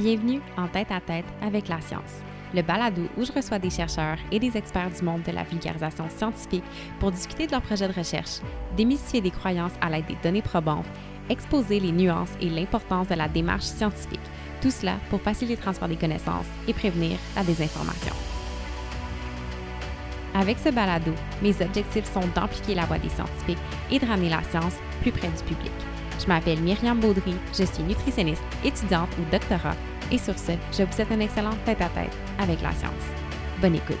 Bienvenue en tête à tête avec la science, le balado où je reçois des chercheurs et des experts du monde de la vulgarisation scientifique pour discuter de leurs projets de recherche, démystifier des croyances à l'aide des données probantes, exposer les nuances et l'importance de la démarche scientifique, tout cela pour faciliter le transfert des connaissances et prévenir la désinformation. Avec ce balado, mes objectifs sont d'amplifier la voix des scientifiques et de ramener la science plus près du public. Je m'appelle Myriam Baudry, je suis nutritionniste, étudiante ou doctorat et sur ce, je vous souhaite un excellent tête-à-tête avec la science. Bonne écoute.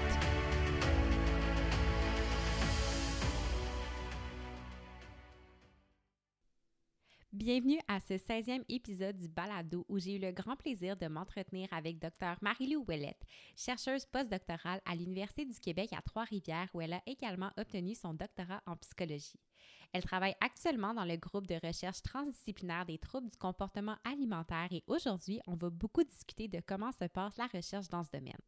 Bienvenue à ce 16e épisode du Balado où j'ai eu le grand plaisir de m'entretenir avec Dr Marie-Lou Ouellette, chercheuse postdoctorale à l'Université du Québec à Trois-Rivières où elle a également obtenu son doctorat en psychologie. Elle travaille actuellement dans le groupe de recherche transdisciplinaire des troubles du comportement alimentaire et aujourd'hui, on va beaucoup discuter de comment se passe la recherche dans ce domaine.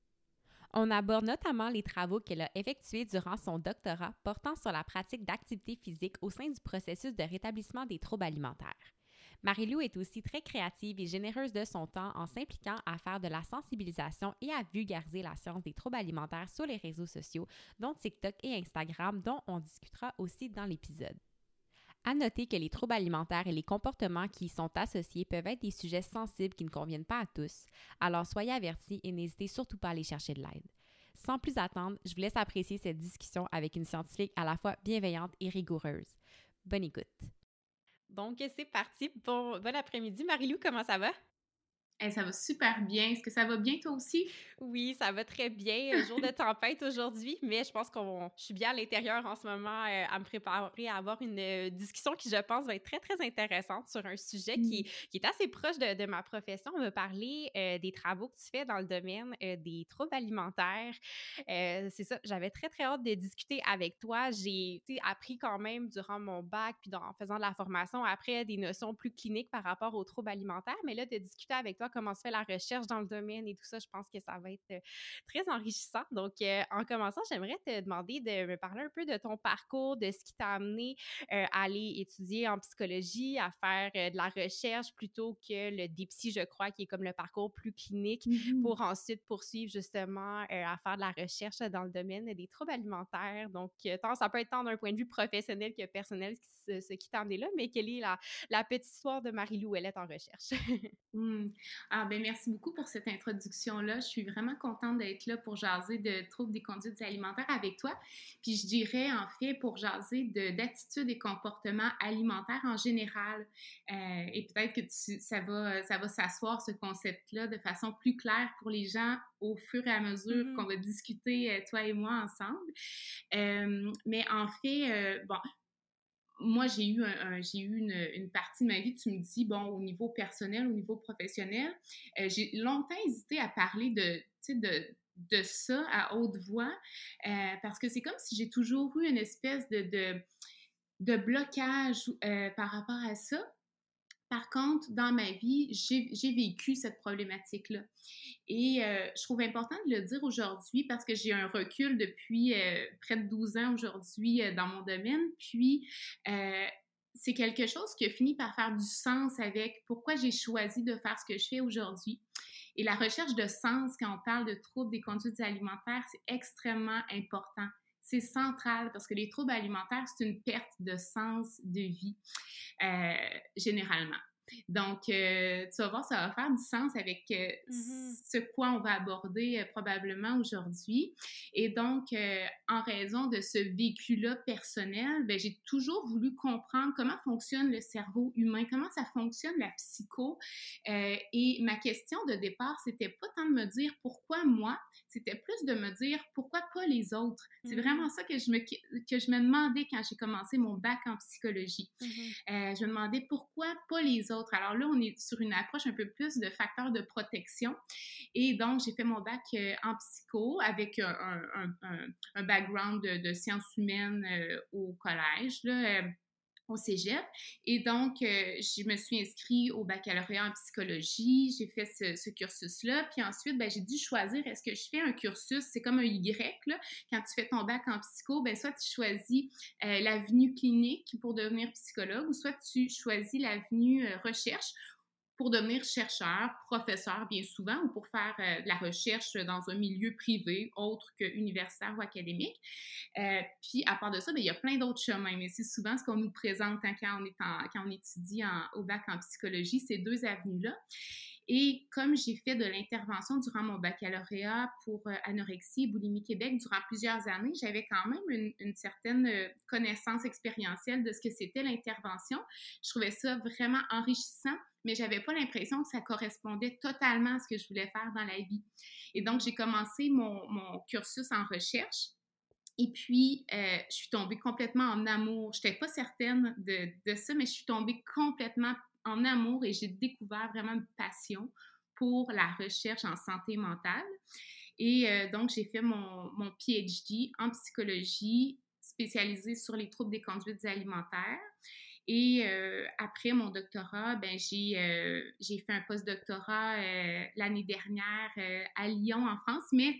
On aborde notamment les travaux qu'elle a effectués durant son doctorat portant sur la pratique d'activité physique au sein du processus de rétablissement des troubles alimentaires. Marie-Lou est aussi très créative et généreuse de son temps en s'impliquant à faire de la sensibilisation et à vulgariser la science des troubles alimentaires sur les réseaux sociaux, dont TikTok et Instagram, dont on discutera aussi dans l'épisode. À noter que les troubles alimentaires et les comportements qui y sont associés peuvent être des sujets sensibles qui ne conviennent pas à tous, alors soyez avertis et n'hésitez surtout pas à aller chercher de l'aide. Sans plus attendre, je vous laisse apprécier cette discussion avec une scientifique à la fois bienveillante et rigoureuse. Bonne écoute. Donc, c'est parti. Bon, bon après-midi. Marilou, comment ça va? Ça va super bien. Est-ce que ça va bien toi aussi? Oui, ça va très bien. Jour de tempête aujourd'hui, mais je pense que je suis bien à l'intérieur en ce moment euh, à me préparer à avoir une euh, discussion qui, je pense, va être très, très intéressante sur un sujet qui, qui, est assez proche de, de, ma profession. On va parler euh, des travaux que tu fais dans le domaine des troubles alimentaires. C'est ça, j'avais très, très hâte de discuter avec toi. J'ai appris quand même durant mon bac, puis en faisant de la formation, après des notions plus cliniques par rapport aux troubles alimentaires, mais là, de discuter avec toi comment se fait la recherche dans le domaine et tout ça, je pense que ça va être euh, très enrichissant. Donc, euh, en commençant, j'aimerais te demander de me parler un peu de ton parcours, de ce qui t'a amené euh, à aller étudier en psychologie, à faire de la recherche plutôt que le DIPSY, je crois, qui est comme le parcours plus clinique, mmh pour ensuite poursuivre justement à faire de la recherche dans le domaine des troubles alimentaires. Donc, tant, ça peut être tant d'un point de vue professionnel que personnel ce, qui t'a amené là, mais quelle est la, la petite histoire de Marie-Lou Ouellette en recherche? Mmh. Ah, ben merci beaucoup pour cette introduction-là. Je suis vraiment contente d'être là pour jaser de troubles des conduites alimentaires avec toi. Puis je dirais, en fait, pour jaser d'attitudes et comportements alimentaires en général. Euh, et peut-être que ça va, ça va s'asseoir, ce concept-là, de façon plus claire pour les gens au fur et à mesure mmh qu'on va discuter, euh, toi et moi, ensemble. Euh, mais en fait, bon, moi, j'ai eu, j'ai eu une, partie de ma vie, tu me dis, bon, au niveau personnel, au niveau professionnel, euh, j'ai longtemps hésité à parler de, de, de ça à haute voix, euh, parce que c'est comme si j'ai toujours eu une espèce de, de, blocage euh, par rapport à ça. Par contre, dans ma vie, j'ai vécu cette problématique-là. Et euh, je trouve important de le dire aujourd'hui parce que j'ai un recul depuis euh, près de 12 ans aujourd'hui euh, dans mon domaine. Puis, c'est quelque chose qui a fini par faire du sens avec pourquoi j'ai choisi de faire ce que je fais aujourd'hui. Et la recherche de sens, quand on parle de troubles des conduites alimentaires, c'est extrêmement important c'est central parce que les troubles alimentaires, c'est une perte de sens de vie, euh, généralement. Donc, euh, tu vas voir, ça va faire du sens avec euh, mm-hmm. ce quoi on va aborder probablement aujourd'hui. Et donc, en raison de ce vécu-là personnel, ben, j'ai toujours voulu comprendre comment fonctionne le cerveau humain, comment ça fonctionne la psycho. et ma question de départ, c'était pas tant de me dire pourquoi moi, c'était plus de me dire pourquoi pas les autres. C'est mm-hmm. vraiment ça que je me, que je me demandais quand j'ai commencé mon bac en psychologie. Mm-hmm. je me demandais pourquoi pas les autres alors là, on est sur une approche un peu plus de facteurs de protection. Et donc, j'ai fait mon bac euh, en psycho avec un, background de, sciences humaines euh, au collège. Là, euh, au cégep. Et donc, euh, je me suis inscrite au baccalauréat en psychologie. J'ai fait ce, cursus-là. Puis ensuite, ben, j'ai dû choisir est-ce que je fais un cursus, c'est comme un Y, là. Quand tu fais ton bac en psycho, ben, soit tu choisis euh, l'avenue clinique pour devenir psychologue ou soit tu choisis l'avenue euh, recherche pour devenir chercheur, professeur bien souvent, ou pour faire euh, de la recherche dans un milieu privé autre que universitaire ou académique. Euh, puis à part de ça, bien, il y a plein d'autres chemins, mais c'est souvent ce qu'on nous présente hein, quand, on étudie au bac en psychologie, ces deux avenues-là. Et comme j'ai fait de l'intervention durant mon baccalauréat pour euh, anorexie et boulimie Québec durant plusieurs années, j'avais quand même une, certaine connaissance expérientielle de ce que c'était l'intervention. Je trouvais ça vraiment enrichissant, mais j'avais pas l'impression que ça correspondait totalement à ce que je voulais faire dans la vie. Et donc, j'ai commencé mon, cursus en recherche. Et puis, euh, je suis tombée complètement en amour. Je n'étais pas certaine de, ça, mais je suis tombée complètement en amour et j'ai découvert vraiment une passion pour la recherche en santé mentale. Et euh, donc, j'ai fait mon, mon, PhD en psychologie spécialisé sur les troubles des conduites alimentaires. Et euh, après mon doctorat, ben, j'ai, euh, j'ai fait un postdoctorat l'année dernière à Lyon, en France, mais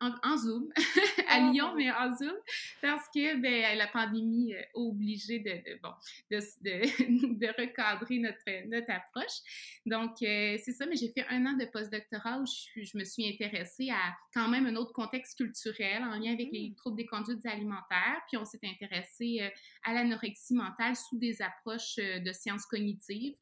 en, Zoom, à oh, Lyon, mais en Zoom, parce que ben, la pandémie a obligé de, de bon, de, de, recadrer notre, notre approche. Donc, euh, c'est ça, mais j'ai fait un an de postdoctorat où je, je, me suis intéressée à quand même un autre contexte culturel en lien avec les mmh. troubles des conduites alimentaires. Puis, on s'est intéressé euh, à l'anorexie mentale sous des approches euh, de sciences cognitives.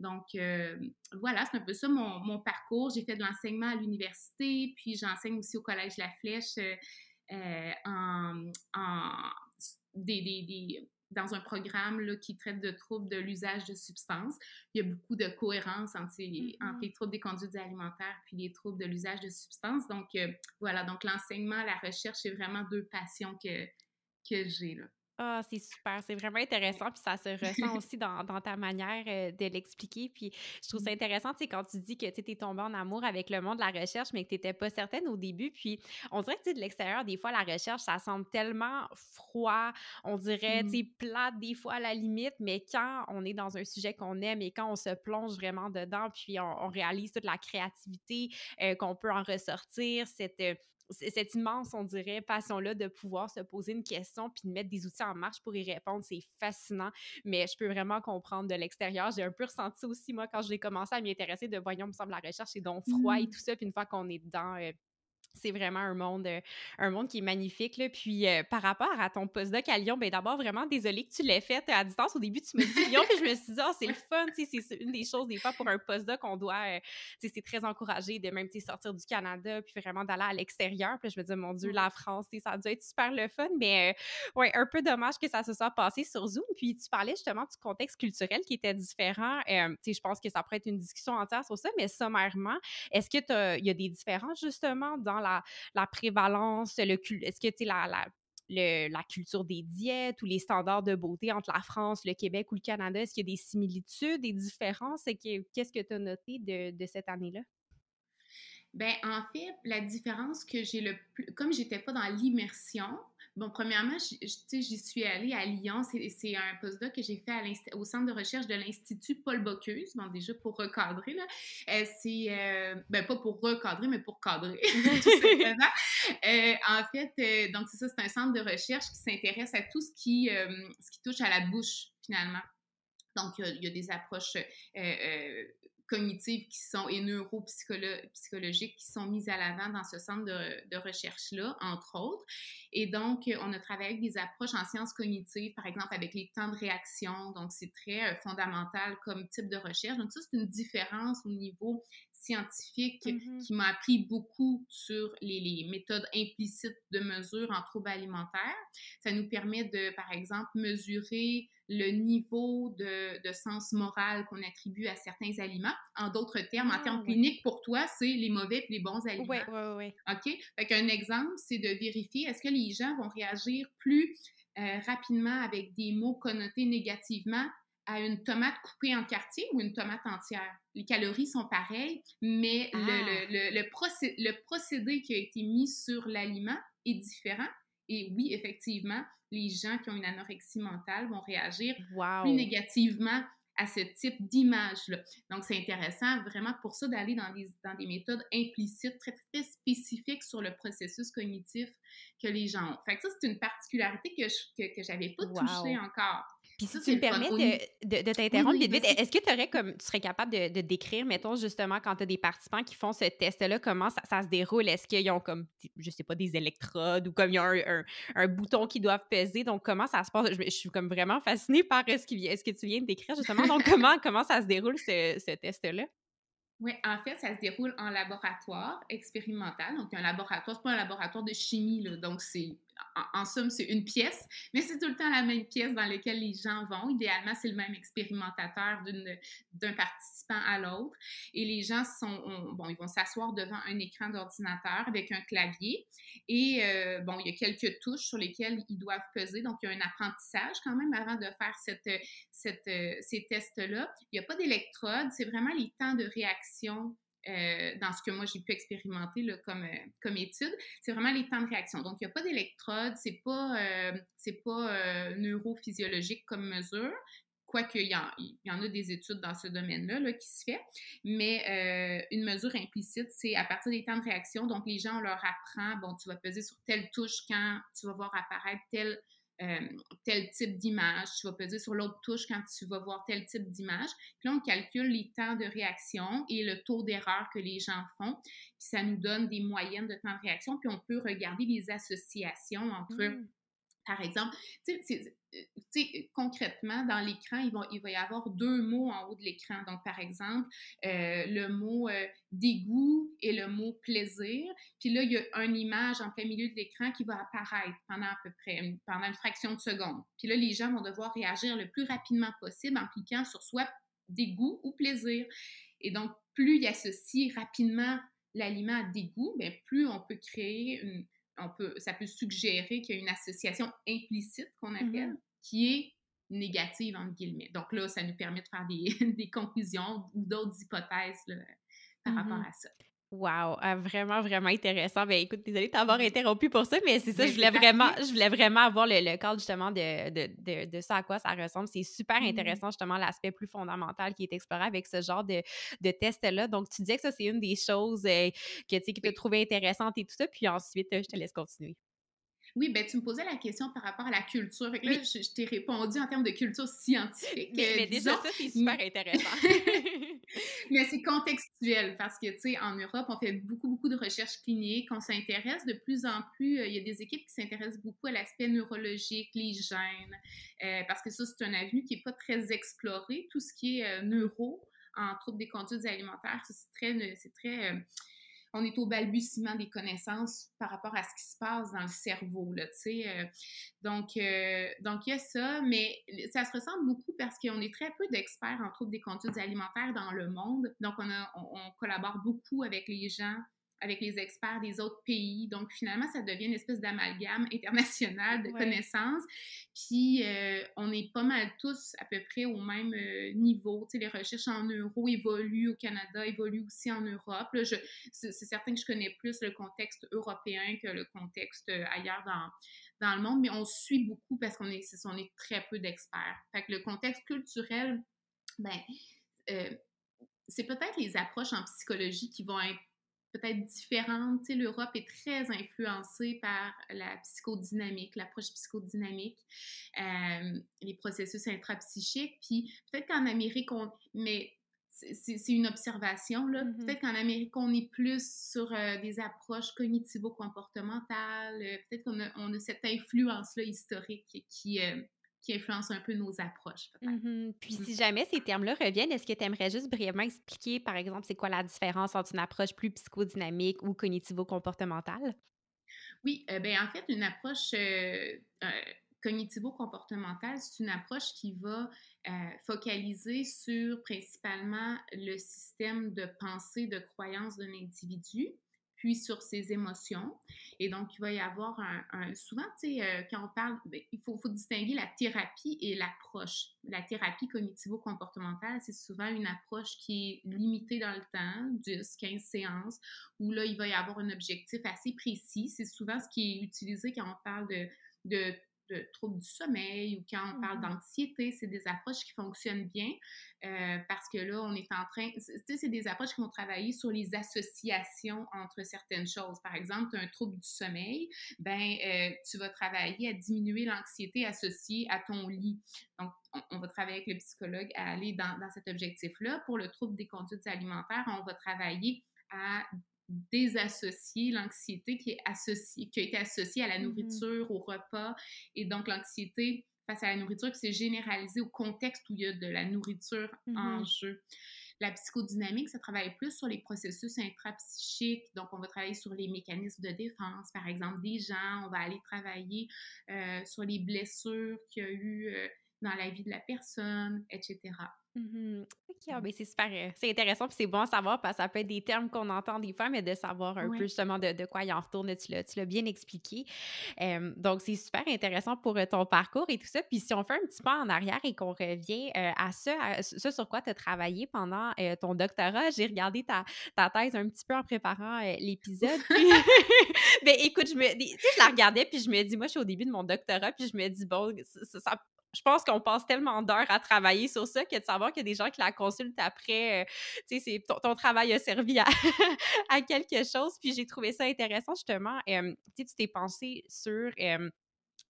Donc, euh, voilà, c'est un peu ça mon, parcours. J'ai fait de l'enseignement à l'université, puis j'enseigne aussi au Collège La Flèche euh, euh, en, dans un programme là, qui traite de troubles de l'usage de substances. Il y a beaucoup de cohérence entre, mm-hmm. les troubles des conduites alimentaires puis les troubles de l'usage de substances. Donc, voilà, donc l'enseignement, la recherche, c'est vraiment deux passions que, que j'ai. Là. Ah, c'est super, c'est vraiment intéressant, puis ça se ressent aussi dans, dans ta manière euh, de l'expliquer. Puis je trouve ça mmh. intéressant, tu sais, quand tu dis que tu es tombée en amour avec le monde de la recherche, mais que tu n'étais pas certaine au début. Puis on dirait que, tu de l'extérieur, des fois, la recherche, ça semble tellement froid, on dirait, tu sais, mmh. plate des fois à la limite, mais quand on est dans un sujet qu'on aime et quand on se plonge vraiment dedans, puis on, réalise toute la créativité euh, qu'on peut en ressortir, cette cette immense, on dirait, passion-là de pouvoir se poser une question puis de mettre des outils en marche pour y répondre, c'est fascinant. Mais je peux vraiment comprendre de l'extérieur. J'ai un peu ressenti aussi, moi, quand j'ai commencé à m'y intéresser de voyons, me semble, la recherche, c'est donc froid et mmh. tout ça. Puis une fois qu'on est dedans, euh, c'est vraiment un monde, euh, un monde qui est magnifique. Là. Puis euh, par rapport à ton postdoc à Lyon, ben d'abord, vraiment désolée que tu l'aies fait à distance. Au début, tu me dis Lyon, puis je me suis dit, oh, c'est le fun. C'est une des choses, des fois, pour un postdoc, on doit, euh, c'est très encouragé de même sortir du Canada, puis vraiment d'aller à l'extérieur. Puis je me dis, mon Dieu, la France, ça a dû être super le fun. Mais ouais, un peu dommage que ça se soit passé sur Zoom. Puis tu parlais justement du contexte culturel qui était différent. je pense que ça pourrait être une discussion entière sur ça, mais sommairement, est-ce qu'il y a des différences justement dans la, prévalence, le est-ce que tu la, la, la culture des diètes ou les standards de beauté entre la France, le Québec ou le Canada, est-ce qu'il y a des similitudes, des différences? Qu'est-ce que tu as noté de, de cette année-là? Ben en fait, la différence que j'ai le plus, comme j'étais pas dans l'immersion, bon, premièrement, j'y suis allée à Lyon, c'est un postdoc que j'ai fait au centre de recherche de l'Institut Paul Bocuse, bon, déjà pour recadrer, là, euh, c'est, euh, ben pas pour recadrer, mais pour cadrer, tout simplement. Euh, en fait, donc c'est ça, c'est un centre de recherche qui s'intéresse à tout ce qui, ce qui touche à la bouche, finalement. Donc, il y, a des approches cognitives qui sont et neuropsychologiques qui sont mises à l'avant dans ce centre de, de recherche-là, entre autres. Et donc, on a travaillé avec des approches en sciences cognitives, par exemple avec les temps de réaction. Donc, c'est très euh, fondamental comme type de recherche. Donc, ça, c'est une différence au niveau scientifique mm-hmm. qui m'a appris beaucoup sur les, les, méthodes implicites de mesure en troubles alimentaires. Ça nous permet de, par exemple, mesurer le niveau de, de sens moral qu'on attribue à certains aliments. En d'autres termes, en ah, termes cliniques, pour toi, c'est les mauvais et les bons aliments. Oui, oui, oui. OK? Fait qu'un exemple, c'est de vérifier est-ce que les gens vont réagir plus euh, rapidement avec des mots connotés négativement à une tomate coupée en quartier ou une tomate entière. Les calories sont pareilles, mais le, ah! le, le, procédé qui a été mis sur l'aliment est différent. Et oui, effectivement, les gens qui ont une anorexie mentale vont réagir plus négativement à ce type d'image-là. Donc, c'est intéressant vraiment pour ça d'aller dans des, dans des méthodes implicites très, très spécifiques sur le processus cognitif que les gens ont. Fait que ça, c'est une particularité que je que, que j'avais pas touchée encore. Puis si tu me permets de, de, t'interrompre vite, vite, est-ce que tu aurais comme tu serais capable de, décrire, mettons, justement, quand tu as des participants qui font ce test-là, comment ça, se déroule? Est-ce qu'ils ont comme, je sais pas, des électrodes ou comme il y a un, un, bouton qu'ils doivent peser? Donc, comment ça se passe? Je, suis comme vraiment fascinée par ce, qui, ce que tu viens de décrire, justement. Donc, comment, comment ça se déroule, ce, ce test-là? Oui, en fait, ça se déroule en laboratoire expérimental. Donc, un laboratoire, c'est pas un laboratoire de chimie, là, donc c'est en, somme, c'est une pièce, mais c'est tout le temps la même pièce dans laquelle les gens vont. Idéalement, c'est le même expérimentateur d'un participant à l'autre. Et les gens sont, ils vont s'asseoir devant un écran d'ordinateur avec un clavier. Et euh, bon, il y a quelques touches sur lesquelles ils doivent peser. Donc, il y a un apprentissage quand même avant de faire cette, cette, euh, ces tests-là. Il n'y a pas d'électrode, c'est vraiment les temps de réaction euh, dans ce que moi j'ai pu expérimenter comme, euh, comme étude, c'est vraiment les temps de réaction. Donc, il n'y a pas d'électrode, c'est pas, euh, pas neurophysiologique comme mesure, quoique il y, y en a des études dans ce domaine-là là, qui se fait, mais une mesure implicite, c'est à partir des temps de réaction. Donc, les gens, on leur apprend, bon, tu vas peser sur telle touche quand tu vas voir apparaître tel euh, tel type d'image. Tu vas peser sur l'autre touche quand tu vas voir tel type d'image. Puis là, on calcule les temps de réaction et le taux d'erreur que les gens font. Puis ça nous donne des moyennes de temps de réaction. Puis on peut regarder les associations entre. Mmh. Par exemple, tu sais, concrètement, dans l'écran, il va, il va y avoir deux mots en haut de l'écran. Donc, par exemple, euh, le mot euh, dégoût et le mot plaisir. Puis là, il y a une image en plein milieu de l'écran qui va apparaître pendant à peu près, pendant une fraction de seconde. Puis là, les gens vont devoir réagir le plus rapidement possible en cliquant sur soit dégoût ou plaisir. Et donc, plus il associe rapidement l'aliment à dégoût, bien, plus on peut créer une peut, ça peut suggérer qu'il y a une association implicite qu'on mmh appelle, qui est négative, entre guillemets. Donc là, ça nous permet de faire des, des conclusions ou d'autres hypothèses par mmh rapport à ça. Wow, ah, vraiment, vraiment intéressant. Ben écoute, désolée de t'avoir interrompu pour ça, mais c'est ça, je voulais vraiment, je voulais vraiment avoir le, le cadre justement de, de, de, de, ça à quoi ça ressemble. C'est super mmh intéressant, justement, l'aspect plus fondamental qui est exploré avec ce genre de, de test-là. Donc, tu disais que ça, c'est une des choses euh, que, tu que tu as trouvé intéressante et tout ça, puis ensuite, je te laisse continuer. Oui, ben tu me posais la question par rapport à la culture. Fait là, je, t'ai répondu en termes de culture scientifique. Mais, déjà, ça, c'est super intéressant. mais c'est contextuel parce que, tu sais, en Europe, on fait beaucoup, beaucoup de recherches cliniques. On s'intéresse de plus en plus. Euh, il y a des équipes qui s'intéressent beaucoup à l'aspect neurologique, les gènes, euh, parce que ça, c'est un avenue qui n'est pas très exploré. Tout ce qui est euh, neuro en troubles des conduites alimentaires, c'est très, c'est très on est au balbutiement des connaissances par rapport à ce qui se passe dans le cerveau, tu sais. Euh. donc, euh, donc, il y a ça, mais ça se ressemble beaucoup parce qu'on est très peu d'experts en troubles des conduites alimentaires dans le monde. Donc, on, on collabore beaucoup avec les gens avec les experts des autres pays. Donc, finalement, ça devient une espèce d'amalgame international de connaissances. Puis, euh, on est pas mal tous à peu près au même euh, niveau. Tu sais, les recherches en euro évoluent au Canada, évoluent aussi en Europe. c'est, certain que je connais plus le contexte européen que le contexte euh, ailleurs dans, dans le monde, mais on suit beaucoup parce qu'on est, on est très peu d'experts. Fait que le contexte culturel, ben, c'est peut-être les approches en psychologie qui vont être peut-être différente. Tu sais, l'Europe est très influencée par la psychodynamique, l'approche psychodynamique, euh, les processus intrapsychiques. Puis peut-être qu'en Amérique, on... mais c'est une observation, là. Mm-hmm. Peut-être qu'en Amérique, on est plus sur euh, des approches cognitivo-comportementales. Euh, peut-être qu'on a, on a, cette influence-là historique qui, qui influence un peu nos approches. Mmh Puis mmh. si jamais ces termes-là reviennent, est-ce que tu aimerais juste brièvement expliquer, par exemple, c'est quoi la différence entre une approche plus psychodynamique ou cognitivo-comportementale? Oui, euh, ben, en fait, une approche euh, euh, cognitivo-comportementale, c'est une approche qui va focaliser sur principalement le système de pensée, de croyance d'un individu puis sur ses émotions. Et donc, il va y avoir un... souvent, tu sais, euh, quand on parle, ben, il faut, distinguer la thérapie et l'approche. La thérapie cognitivo-comportementale, c'est souvent une approche qui est limitée dans le temps, 10, 15 séances, où là, il va y avoir un objectif assez précis. C'est souvent ce qui est utilisé quand on parle de, de de troubles du sommeil ou quand on parle Mmh d'anxiété, c'est des approches qui fonctionnent bien euh, parce que là, on est en train, tu sais, c'est des approches qui vont travailler sur les associations entre certaines choses. Par exemple, tu as un trouble du sommeil, ben euh, tu vas travailler à diminuer l'anxiété associée à ton lit. Donc, on, va travailler avec le psychologue à aller dans, dans cet objectif-là. Pour le trouble des conduites alimentaires, on va travailler à désassocier l'anxiété qui est associée, qui a été associée à la mmh nourriture, au repas, et donc l'anxiété face à la nourriture qui s'est généralisée au contexte où il y a de la nourriture en mmh jeu. La psychodynamique, ça travaille plus sur les processus intrapsychiques. Donc, on va travailler sur les mécanismes de défense, par exemple, des gens. On va aller travailler euh, sur les blessures qu'il y a eu euh, dans la vie de la personne, etc. ah, ben, c'est super, euh, c'est intéressant, puis c'est bon à savoir parce que ça peut être des termes qu'on entend des fois, mais de savoir un peu justement de, de, quoi il en retourne, tu l'as bien expliqué. donc, c'est super intéressant pour euh, ton parcours et tout ça. Puis si on fait un petit pas en arrière et qu'on revient euh, à, ce, sur quoi tu as travaillé pendant ton doctorat, j'ai regardé ta, ta, thèse un petit peu en préparant l'épisode. ben écoute, je me, je la regardais, puis je me dis, moi, je suis au début de mon doctorat, puis je me dis, bon, ça, ça je pense qu'on passe tellement d'heures à travailler sur ça que de savoir qu'il y a des gens qui la consultent après, euh, tu sais, ton, travail a servi à, quelque chose. Puis j'ai trouvé ça intéressant, justement. Euh, tu t'es pensé sur euh,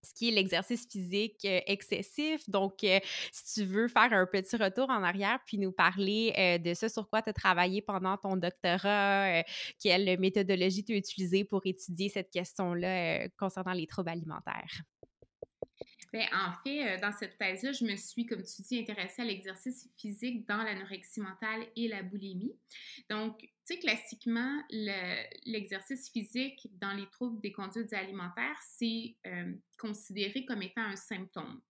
ce qui est l'exercice physique excessif. Donc, si tu veux faire un petit retour en arrière puis nous parler de ce sur quoi tu as travaillé pendant ton doctorat, quelle méthodologie tu as utilisée pour étudier cette question-là concernant les troubles alimentaires. Bien, en fait, euh, dans cette thèse-là, je me suis, comme tu dis, intéressée à l'exercice physique dans l'anorexie mentale et la boulimie. Donc, tu sais, classiquement, l'exercice physique dans les troubles des conduites alimentaires, c'est euh, considéré comme étant un symptôme.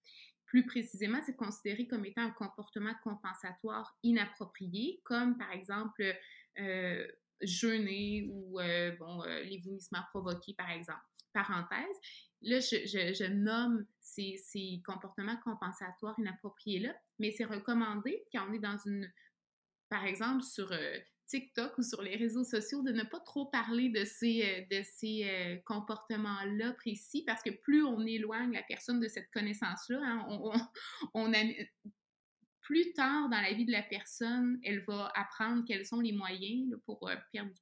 Plus précisément, c'est considéré comme étant un comportement compensatoire inapproprié, comme par exemple euh, jeûner ou bon, les vomissements provoqués, par exemple. Parenthèse, là, je, nomme ces, comportements compensatoires inappropriés-là, mais c'est recommandé quand on est dans une, par exemple, sur euh, TikTok ou sur les réseaux sociaux, de ne pas trop parler de ces, euh, euh, comportements-là précis, parce que plus on éloigne la personne de cette connaissance-là, hein, on, on, plus tard dans la vie de la personne, elle va apprendre quels sont les moyens pour euh, perdre du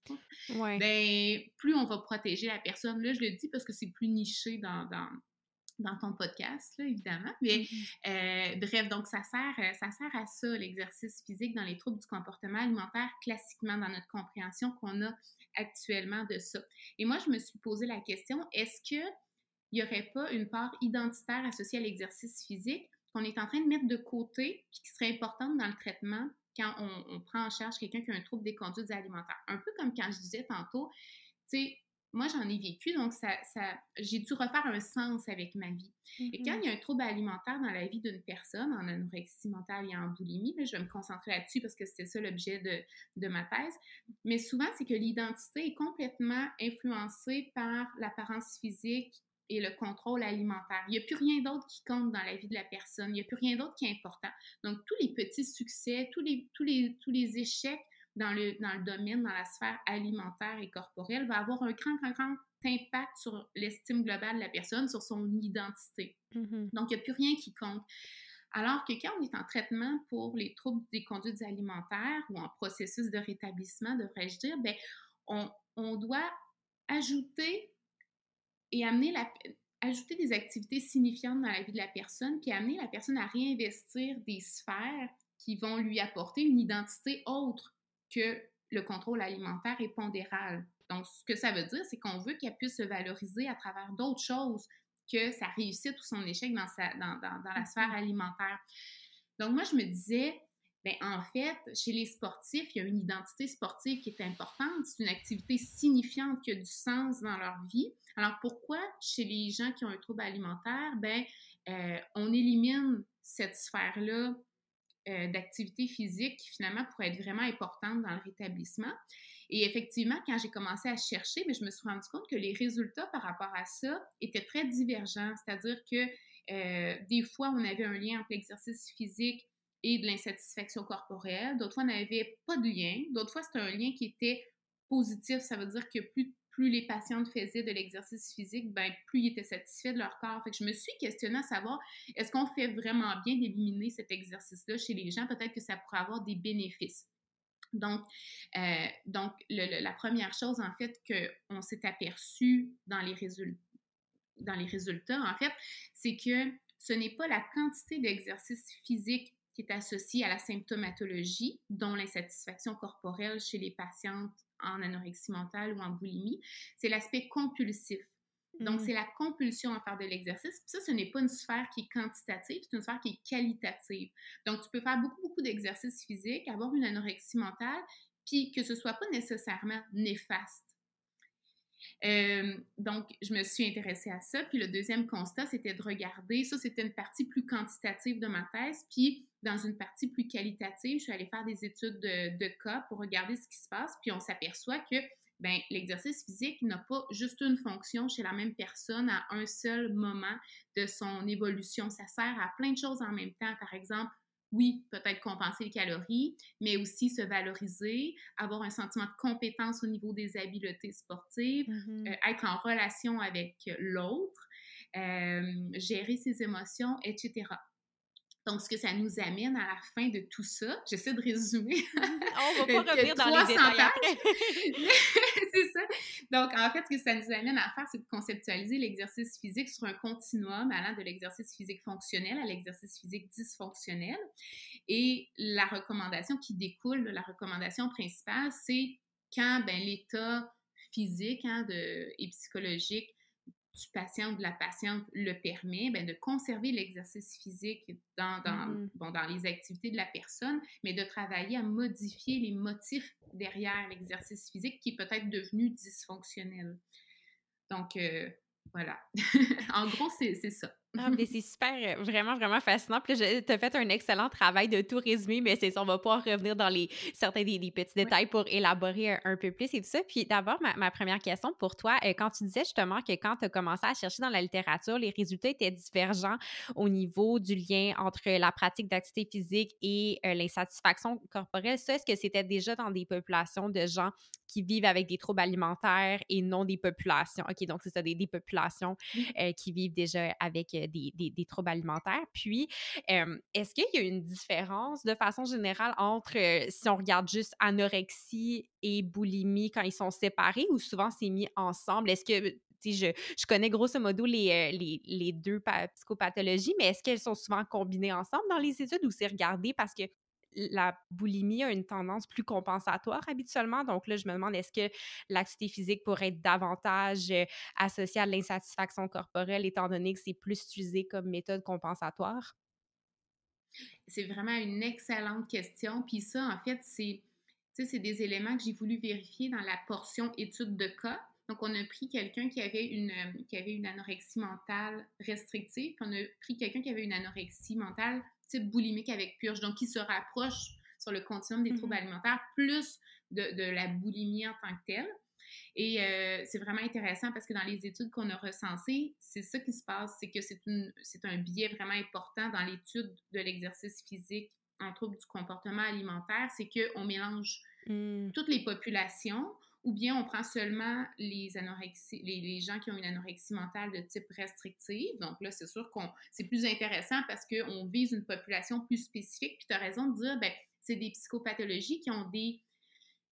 poids, ben, plus on va protéger la personne. Là, je le dis parce que c'est plus niché dans, dans, ton podcast, là, évidemment. Mais mm-hmm. euh, bref, donc ça sert, euh, ça sert à ça, l'exercice physique dans les troubles du comportement alimentaire, classiquement dans notre compréhension qu'on a actuellement de ça. Et moi, je me suis posé la question, est-ce qu'il n'y aurait pas une part identitaire associée à l'exercice physique? Qu'on est en train de mettre de côté, puis qui serait importante dans le traitement quand on, prend en charge quelqu'un qui a un trouble des conduites alimentaires. Un peu comme quand je disais tantôt, tu sais, moi j'en ai vécu, donc ça, j'ai dû refaire un sens avec ma vie. Et quand mm-hmm. il y a un trouble alimentaire dans la vie d'une personne, en anorexie mentale et en boulimie, je vais me concentrer là-dessus parce que c'était ça l'objet de, de ma thèse, mais souvent c'est que l'identité est complètement influencée par l'apparence physique, et le contrôle alimentaire. Il n'y a plus rien d'autre qui compte dans la vie de la personne. Il n'y a plus rien d'autre qui est important. Donc, tous les petits succès, tous les, tous les, tous les échecs dans le, dans le domaine, dans la sphère alimentaire et corporelle, va avoir un grand, grand, grand impact sur l'estime globale de la personne, sur son identité. Mm-hmm. Donc, il n'y a plus rien qui compte. Alors que quand on est en traitement pour les troubles des conduites alimentaires ou en processus de rétablissement, devrais-je dire, bien, on, on doit ajouter et amener la, ajouter des activités signifiantes dans la vie de la personne, puis amener la personne à réinvestir des sphères qui vont lui apporter une identité autre que le contrôle alimentaire et pondéral. Donc, ce que ça veut dire, c'est qu'on veut qu'elle puisse se valoriser à travers d'autres choses que sa réussite ou son échec dans, sa, dans, dans, dans la sphère mm-hmm. alimentaire. Donc, moi, je me disais, ben, en fait, chez les sportifs, il y a une identité sportive qui est importante. C'est une activité signifiante qui a du sens dans leur vie. Alors, pourquoi chez les gens qui ont un trouble alimentaire, ben, euh, on élimine cette sphère-là euh, d'activité physique qui finalement pourrait être vraiment importante dans le rétablissement? Et effectivement, quand j'ai commencé à chercher, ben, je me suis rendu compte que les résultats par rapport à ça étaient très divergents. C'est-à-dire que euh, des fois, on avait un lien entre l'exercice physique et de l'insatisfaction corporelle. D'autres fois, on n'avait pas de lien. D'autres fois, c'était un lien qui était positif, ça veut dire que plus, les patientes faisaient de l'exercice physique, ben, plus ils étaient satisfaits de leur corps. Fait que je me suis questionnée à savoir, est-ce qu'on fait vraiment bien d'éliminer cet exercice-là chez les gens? Peut-être que ça pourrait avoir des bénéfices. Donc, euh, donc la première chose, en fait, qu'on s'est aperçu dans les, dans les résultats, en fait, c'est que ce n'est pas la quantité d'exercice physique qui est associée à la symptomatologie, dont l'insatisfaction corporelle chez les patientes en anorexie mentale ou en boulimie, c'est l'aspect compulsif. Donc, mmh. c'est la compulsion à faire de l'exercice. Ça, ce n'est pas une sphère qui est quantitative, c'est une sphère qui est qualitative. Donc, tu peux faire beaucoup, beaucoup d'exercices physiques, avoir une anorexie mentale, puis que ce soit pas nécessairement néfaste. Euh, donc, je me suis intéressée à ça. Puis le deuxième constat, c'était de regarder, ça c'était une partie plus quantitative de ma thèse, puis dans une partie plus qualitative, je suis allée faire des études de, de cas pour regarder ce qui se passe, puis on s'aperçoit que ben, l'exercice physique n'a pas juste une fonction chez la même personne à un seul moment de son évolution. Ça sert à plein de choses en même temps. Par exemple, oui, peut-être compenser les calories, mais aussi se valoriser, avoir un sentiment de compétence au niveau des habiletés sportives, mm-hmm. euh, être en relation avec l'autre, euh, gérer ses émotions, etc. Donc, ce que ça nous amène à la fin de tout ça, j'essaie de résumer. On va pas revenir dans les détails après. c'est ça. Donc, en fait, ce que ça nous amène à faire, c'est de conceptualiser l'exercice physique sur un continuum allant de l'exercice physique fonctionnel à l'exercice physique dysfonctionnel. Et la recommandation qui découle de la recommandation principale, c'est quand ben, l'état physique hein, de, et psychologique du patient ou de la patiente le permet, bien, de conserver l'exercice physique dans, dans, mm-hmm. bon, dans les activités de la personne, mais de travailler à modifier les motifs derrière l'exercice physique qui est peut-être devenu dysfonctionnel. Donc, euh, voilà. en gros, c'est ça. Ah, mais c'est super, euh, vraiment, vraiment fascinant. Puis tu as fait un excellent travail de tout résumé, mais c'est ça, on va pouvoir revenir dans les, certains des, petits détails pour élaborer un, peu plus et tout ça. Puis d'abord, ma, première question pour toi, euh, quand tu disais justement que quand tu as commencé à chercher dans la littérature, les résultats étaient divergents au niveau du lien entre la pratique d'activité physique et euh, l'insatisfaction corporelle, ça, est-ce que c'était déjà dans des populations de gens qui vivent avec des troubles alimentaires et non des populations? OK, donc c'est ça, des, populations qui vivent déjà avec des, troubles alimentaires. Puis, est-ce qu'il y a une différence de façon générale entre, si on regarde juste anorexie et boulimie quand ils sont séparés ou souvent c'est mis ensemble? Est-ce que je, je, connais grosso modo les, les, les deux psychopathologies, mais est-ce qu'elles sont souvent combinées ensemble dans les études ou c'est regardé parce que la boulimie a une tendance plus compensatoire habituellement. Donc là, je me demande, est-ce que l'activité physique pourrait être davantage euh, associée à l'insatisfaction corporelle, étant donné que c'est plus utilisé comme méthode compensatoire? C'est vraiment une excellente question. Puis ça, en fait, c'est, des éléments que j'ai voulu vérifier dans la portion étude de cas. Donc, on a pris quelqu'un qui avait une, euh, qui avait une anorexie mentale restrictive, on a pris quelqu'un qui avait une anorexie mentale type boulimique avec purge, donc qui se rapproche sur le continuum des troubles mm-hmm. alimentaires plus de, la boulimie en tant que telle. Et euh, c'est vraiment intéressant parce que dans les études qu'on a recensées, c'est ça qui se passe, c'est que c'est un biais vraiment important dans l'étude de l'exercice physique en troubles du comportement alimentaire, c'est qu'on mélange mm. toutes les populations, ou bien on prend seulement les, anorexie, les, gens qui ont une anorexie mentale de type restrictive. Donc là, c'est sûr qu'on c'est plus intéressant parce qu'on vise une population plus spécifique. Puis tu as raison de dire, ben, c'est des psychopathologies qui ont des,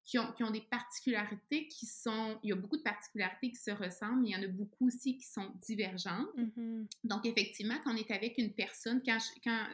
qui ont, qui ont, des particularités qui sont... Il y a beaucoup de particularités qui se ressemblent, mais il y en a beaucoup aussi qui sont divergentes. Mm-hmm. Donc, effectivement, quand on est avec une personne, quand, quand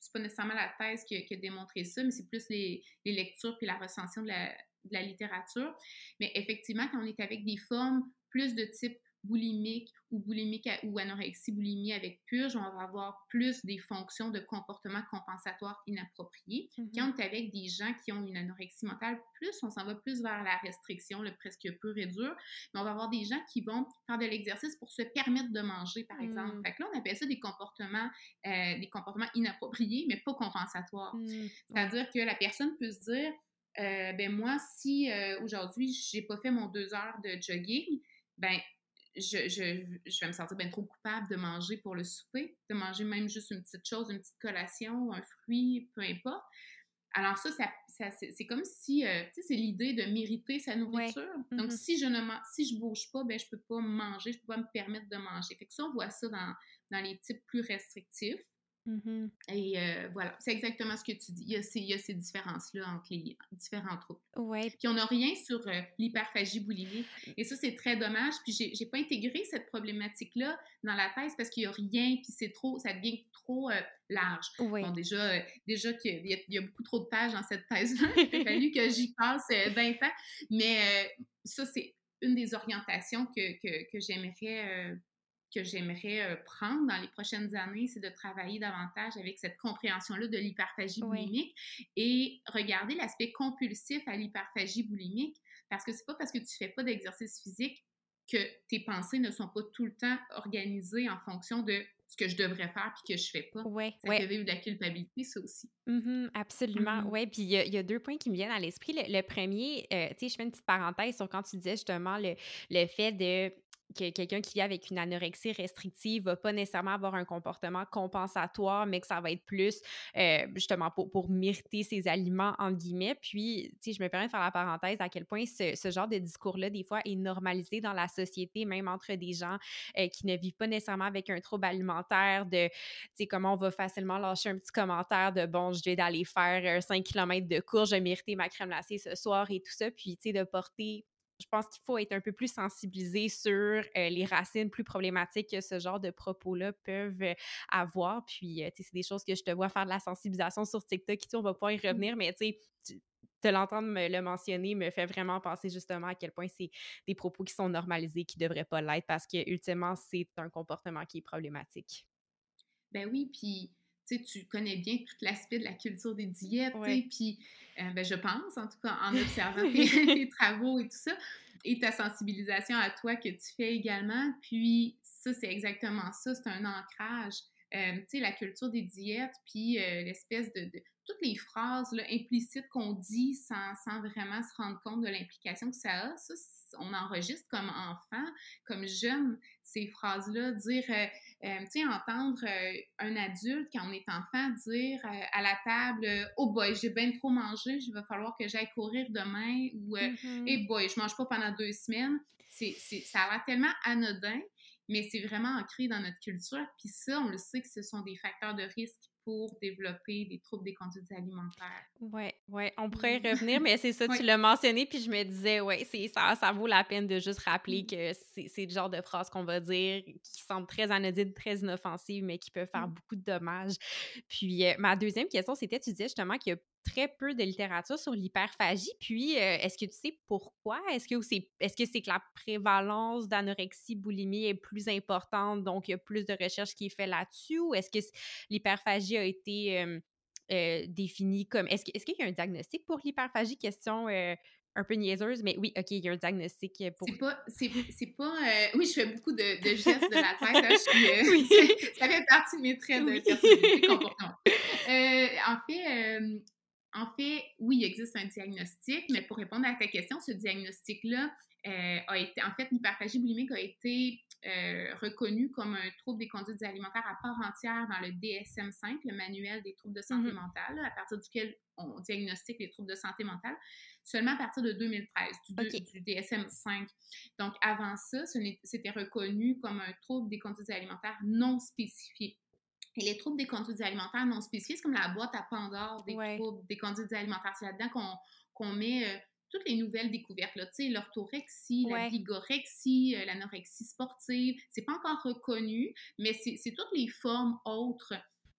c'est pas nécessairement la thèse qui a, qui a démontré ça, mais c'est plus les, les, lectures puis la recension de la, de la littérature. Mais effectivement, quand on est avec des formes plus de type boulimique ou boulimique ou anorexie boulimie avec purge, on va avoir plus des fonctions de comportement compensatoire inapproprié. Mm-hmm. Quand on est avec des gens qui ont une anorexie mentale, plus on s'en va plus vers la restriction, le presque peu réduire, mais on va avoir des gens qui vont faire de l'exercice pour se permettre de manger, par exemple. Mm. Fait que là, on appelle ça des comportements, euh, des comportements inappropriés, mais pas compensatoires. Mm. C'est-à-dire que la personne peut se dire, euh, ben moi, si euh, aujourd'hui, j'ai pas fait mon deux heures de jogging, ben je, je, je, vais me sentir bien trop coupable de manger pour le souper, de manger même juste une petite chose, une petite collation, un fruit, peu importe. alors ça, ça, c'est comme si, euh, tu sais, c'est l'idée de mériter sa nourriture. Donc, mm-hmm. si je ne si je bouge pas, ben je peux pas manger, je peux pas me permettre de manger. Fait que ça, on voit ça dans, dans les types plus restrictifs. Mm-hmm. Et euh, voilà, c'est exactement ce que tu dis. Il y a ces, différences-là entre les différents troubles. Ouais. Puis on n'a rien sur euh, l'hyperphagie boulimique. Et ça, c'est très dommage. Puis j'ai, pas intégré cette problématique-là dans la thèse parce qu'il n'y a rien, puis c'est trop, ça devient trop euh, large. Bon, déjà, déjà qu'il y, a, il y a beaucoup trop de pages dans cette thèse-là. Il a fallu que j'y passe 20 ans. Mais ça, c'est une des orientations que, que, que j'aimerais que j'aimerais euh, prendre dans les prochaines années, c'est de travailler davantage avec cette compréhension-là de l'hyperphagie boulimique et regarder l'aspect compulsif à l'hyperphagie boulimique parce que c'est pas parce que tu fais pas d'exercice physique que tes pensées ne sont pas tout le temps organisées en fonction de ce que je devrais faire puis que je fais pas. Ouais, ça ouais. fait vivre de la culpabilité, ça aussi. Mm-hmm, absolument, mm-hmm. oui. Puis il y, a deux points qui me viennent à l'esprit. Le, premier, euh, tu sais, je fais une petite parenthèse sur quand tu disais justement le, le fait de que quelqu'un qui vit avec une anorexie restrictive va pas nécessairement avoir un comportement compensatoire, mais que ça va être plus euh, justement pour, pour mériter ses aliments, en guillemets. Puis, tu sais, je me permets de faire la parenthèse à quel point ce, ce genre de discours-là, des fois, est normalisé dans la société, même entre des gens euh, qui ne vivent pas nécessairement avec un trouble alimentaire, de, tu sais, comment on va facilement lâcher un petit commentaire de, bon, je vais d'aller faire 5 km de course, je vais mériter ma crème glacée ce soir et tout ça, puis, tu sais, de porter je pense qu'il faut être un peu plus sensibilisé sur euh, les racines plus problématiques que ce genre de propos-là peuvent euh, avoir. Puis, euh, tu sais, c'est des choses que je te vois faire de la sensibilisation sur TikTok. On va pas y mmh. revenir, mais tu sais, te l'entendre me le mentionner me fait vraiment penser justement à quel point c'est des propos qui sont normalisés, qui devraient pas l'être, parce que ultimement, c'est un comportement qui est problématique. Ben oui, puis tu connais bien tout l'aspect de la culture des diètes, puis euh, ben, je pense, en tout cas, en observant tes, travaux et tout ça, et ta sensibilisation à toi que tu fais également. Puis ça, c'est exactement ça, c'est un ancrage. Euh, tu sais, la culture des diètes, puis euh, l'espèce de, toutes les phrases là, implicites qu'on dit sans, sans, vraiment se rendre compte de l'implication que ça a, ça, on enregistre comme enfant, comme jeune, ces phrases-là, dire, euh, euh, tu sais, entendre euh, un adulte, quand on est enfant, dire à la table Oh boy, j'ai bien trop mangé, il va falloir que j'aille courir demain, ou mm Eh boy, je mange pas pendant deux semaines. C'est, ça a l'air tellement anodin, mais c'est vraiment ancré dans notre culture. Puis ça, on le sait que ce sont des facteurs de risque pour développer des troubles des conduites alimentaires. Oui, ouais, on pourrait y revenir, mais c'est ça, tu l'as mentionné, puis je me disais, c'est ça, ça vaut la peine de juste rappeler que c'est le genre de phrase qu'on va dire qui semble très anodine, très inoffensive, mais qui peut faire mmh. beaucoup de dommages. Puis euh, ma deuxième question, c'était, tu disais justement qu'il y a très peu de littérature sur l'hyperphagie. Puis, euh, est-ce que tu sais pourquoi? Est-ce que c'est est -ce c'est que la prévalence d'anorexie, boulimie est plus importante, donc il y a plus de recherches qui est fait là-dessus? Ou est-ce que l'hyperphagie a été euh, définie comme... Est-ce qu'il y a un diagnostic pour l'hyperphagie? Question euh, un peu niaiseuse, mais oui, OK, il y a un diagnostic pour... C'est pas... C'est pas oui, je fais beaucoup de, de gestes de la tête. Hein, oui. ça fait partie de mes traits de comportement. en fait en fait, oui, il existe un diagnostic, mais pour répondre à ta question, ce diagnostic-là euh, a été, en fait, l'hyperphagie boulimique a été euh, reconnu comme un trouble des conduites alimentaires à part entière dans le DSM-5, le manuel des troubles de santé mm-hmm. mentale, à partir duquel on diagnostique les troubles de santé mentale, seulement à partir de 2013, du, du DSM-5. Donc, avant ça, c'était reconnu comme un trouble des conduites alimentaires non spécifié. Et les troubles des conduites alimentaires non spécifiés, c'est comme la boîte à Pandore des troubles des conduites alimentaires. C'est là-dedans qu'on met euh, toutes les nouvelles découvertes, tu sais, l'orthorexie, la bigorexie, euh, l'anorexie sportive. C'est pas encore reconnu, mais c'est toutes les formes autres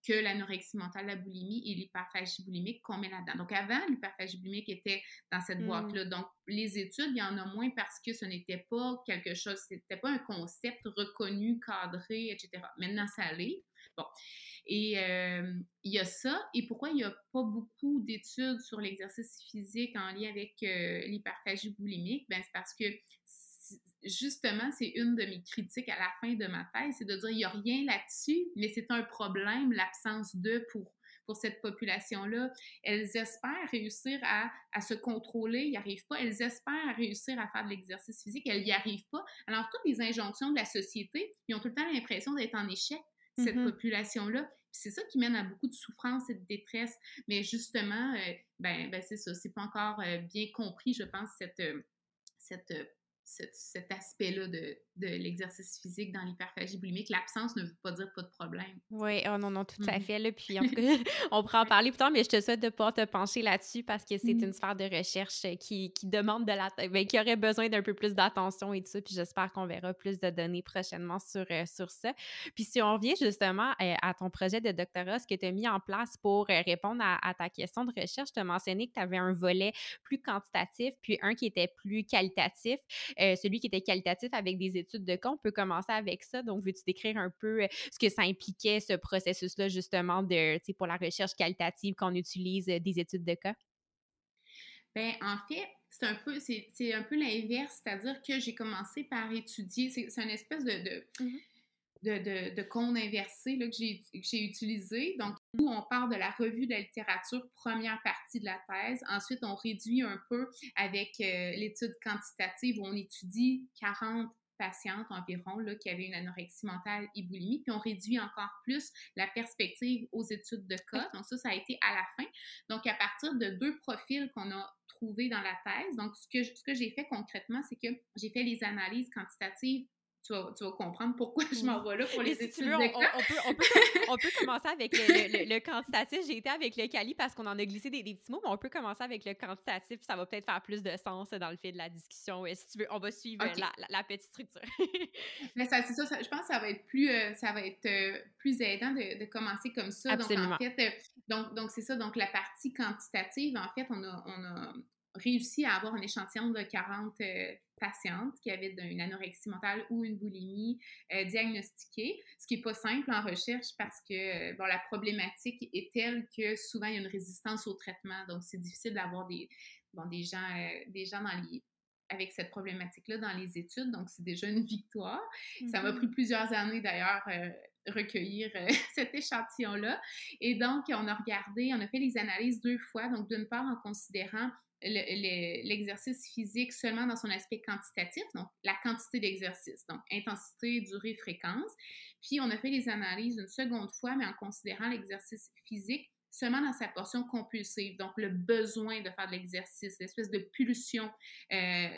que l'anorexie mentale, la boulimie et l'hyperphagie boulimique qu'on met là-dedans. Donc, avant, l'hyperphagie boulimique était dans cette boîte-là. Mmh. Donc, les études, il y en a moins parce que ce n'était pas quelque chose, c'était pas un concept reconnu, cadré, etc. Maintenant, ça l'est. Bon. Et il y a ça. Et pourquoi il n'y a pas beaucoup d'études sur l'exercice physique en lien avec euh, l'hyperphagie boulimique? Ben, c'est parce que justement, c'est une de mes critiques à la fin de ma thèse, c'est de dire il n'y a rien là-dessus, mais c'est un problème, l'absence de pour, pour cette population-là. Elles espèrent réussir à, à se contrôler, ils n'y arrivent pas. Elles espèrent réussir à faire de l'exercice physique, elles n'y arrivent pas. Alors, toutes les injonctions de la société, ils ont tout le temps l'impression d'être en échec cette Mmh population-là. C'est ça qui mène à beaucoup de souffrance et de détresse. Mais justement, euh, ben, ben c'est ça, c'est pas encore euh, bien compris, je pense, cette, euh, cette cet, aspect-là de, de l'exercice physique dans l'hyperphagie boulimique. L'absence ne veut pas dire pas de problème. Oui, oh non, non, tout à mmh fait. Là, puis on pourra en parler plus tard, mais je te souhaite de pouvoir te pencher là-dessus parce que c'est une sphère de recherche euh, qui, qui demande de la... Ben, qui aurait besoin d'un peu plus d'attention et tout ça. Puis j'espère qu'on verra plus de données prochainement sur, euh, sur ça. Puis si on revient justement euh, à ton projet de doctorat, ce que tu as mis en place pour répondre à, ta question de recherche, tu as mentionné que tu avais un volet plus quantitatif, puis un qui était plus qualitatif. Euh, celui qui était qualitatif avec des études de cas. On peut commencer avec ça. Donc, veux-tu décrire un peu euh, ce que ça impliquait, ce processus-là, justement, de, pour la recherche qualitative qu'on utilise euh, des études de cas? Bien, en fait, c'est un peu, c'est, un peu l'inverse, c'est-à-dire que j'ai commencé par étudier, c'est, une espèce de, mmh de, de, de, là, que j'ai utilisé. Donc, où on part de la revue de la littérature, première partie de la thèse. Ensuite, on réduit un peu avec euh, l'étude quantitative où on étudie 40 patientes environ là, qui avaient une anorexie mentale et boulimie. Puis on réduit encore plus la perspective aux études de cas. Donc ça, ça a été à la fin. Donc à partir de deux profils qu'on a trouvés dans la thèse, donc ce que, ce que j'ai fait concrètement, c'est que j'ai fait les analyses quantitatives tu vas, tu vas, comprendre pourquoi je m'en vais là pour les études on, peut, on, peut, on, peut, commencer avec le, le, quantitatif. J'ai été avec le Cali parce qu'on en a glissé des, des, petits mots, mais on peut commencer avec le quantitatif. Ça va peut-être faire plus de sens dans le fait de la discussion. Si tu veux, on va suivre la, la, petite structure. mais ça, c'est ça, Je pense que ça va être plus, euh, ça va être, euh, plus aidant de, de, commencer comme ça. Absolument. Donc, en fait, euh, donc, donc c'est ça. Donc, la partie quantitative, en fait, on a, on a réussi à avoir un échantillon de 40 patientes qui avaient une anorexie mentale ou une boulimie euh, diagnostiquée, ce qui n'est pas simple en recherche parce que bon, la problématique est telle que souvent il y a une résistance au traitement, donc c'est difficile d'avoir des, bon, des, gens, euh, des gens dans les, avec cette problématique-là dans les études, donc c'est déjà une victoire. Ça m'a mm-hmm. pris plusieurs années d'ailleurs euh, recueillir cet échantillon-là. Et donc, on a regardé, on a fait les analyses deux fois, donc d'une part en considérant l'exercice physique seulement dans son aspect quantitatif, donc la quantité d'exercice, donc intensité, durée, fréquence. Puis on a fait les analyses une seconde fois, mais en considérant l'exercice physique seulement dans sa portion compulsive, donc le besoin de faire de l'exercice, l'espèce de pulsion, euh,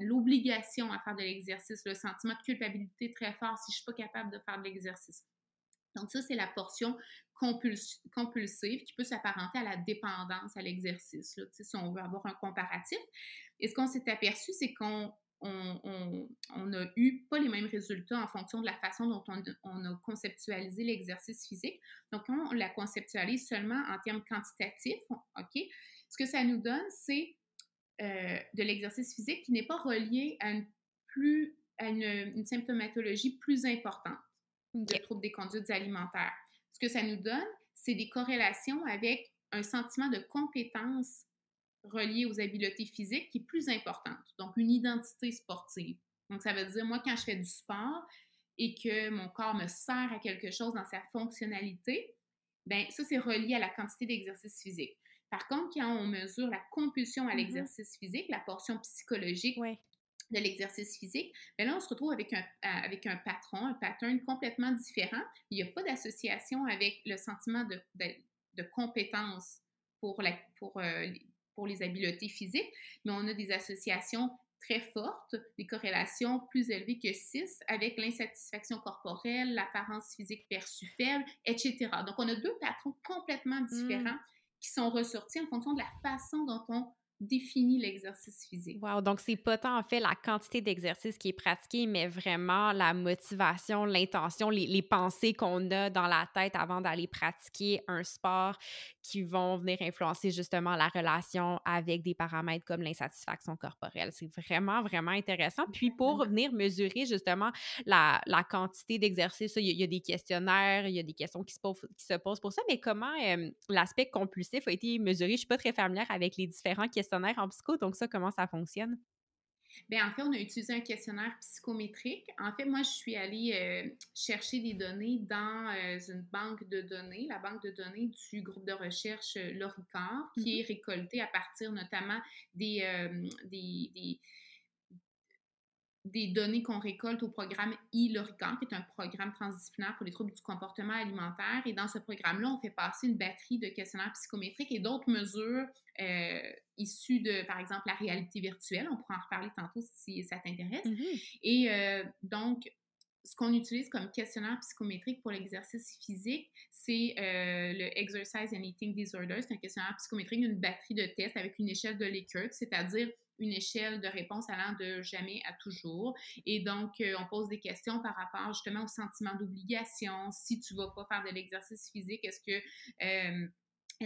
l'obligation à faire de l'exercice, le sentiment de culpabilité très fort si je ne suis pas capable de faire de l'exercice. Donc ça, c'est la portion compulsive qui peut s'apparenter à la dépendance à l'exercice, si on veut avoir un comparatif. Et ce qu'on s'est aperçu, c'est qu'on on, a eu pas les mêmes résultats en fonction de la façon dont on, a conceptualisé l'exercice physique. Donc, on la conceptualise seulement en termes quantitatifs, OK, ce que ça nous donne, c'est euh, de l'exercice physique qui n'est pas relié à une, plus, à une, symptomatologie plus importante okay. de troubles des conduites alimentaires. Ce que ça nous donne, c'est des corrélations avec un sentiment de compétence relié aux habiletés physiques qui est plus importante. Donc, une identité sportive. Donc, ça veut dire, moi, quand je fais du sport et que mon corps me sert à quelque chose dans sa fonctionnalité, ben ça, c'est relié à la quantité d'exercice physique. Par contre, quand on mesure la compulsion à mm-hmm. l'exercice physique, la portion psychologique de l'exercice physique, bien là, on se retrouve avec un, euh, avec un patron, un pattern complètement différent. Il n'y a pas d'association avec le sentiment de, de, compétence pour, la, pour, euh, pour les habiletés physiques, mais on a des associations très fortes, des corrélations plus élevées que 6 avec l'insatisfaction corporelle, l'apparence physique perçue faible, etc. Donc, on a deux patrons complètement mmh. différents qui sont ressortis en fonction de la façon dont on définit l'exercice physique. Wow, donc c'est pas tant en fait la quantité d'exercice qui est pratiqué, mais vraiment la motivation, l'intention, les, les, pensées qu'on a dans la tête avant d'aller pratiquer un sport qui vont venir influencer justement la relation avec des paramètres comme l'insatisfaction corporelle. C'est vraiment, vraiment intéressant. Puis pour venir mesurer justement la, la quantité d'exercice, il, y a des questionnaires, il y a des questions qui se posent, qui se posent pour ça, mais comment euh, l'aspect compulsif a été mesuré? Je ne suis pas très familière avec les différents questionnaires en psycho, donc ça, comment ça fonctionne? Bien, en fait, on a utilisé un questionnaire psychométrique. En fait, moi, je suis allée euh, chercher des données dans euh, une banque de données, la banque de données du groupe de recherche euh, Loricard, qui mm-hmm. est récoltée à partir notamment des, des, des données qu'on récolte au programme ILORICAN, qui est un programme transdisciplinaire pour les troubles du comportement alimentaire. Et dans ce programme-là, on fait passer une batterie de questionnaires psychométriques et d'autres mesures euh, issues de, par exemple, la réalité virtuelle. On pourra en reparler tantôt si ça t'intéresse. Mm-hmm. Et euh, donc, ce qu'on utilise comme questionnaire psychométrique pour l'exercice physique, c'est euh, le Exercise and Eating Disorder. C'est un questionnaire psychométrique, une batterie de tests avec une échelle de Likert, c'est-à-dire une échelle de réponse allant de jamais à toujours. Et donc, euh, on pose des questions par rapport justement au sentiment d'obligation. Si tu vas pas faire de l'exercice physique, est-ce que... Euh,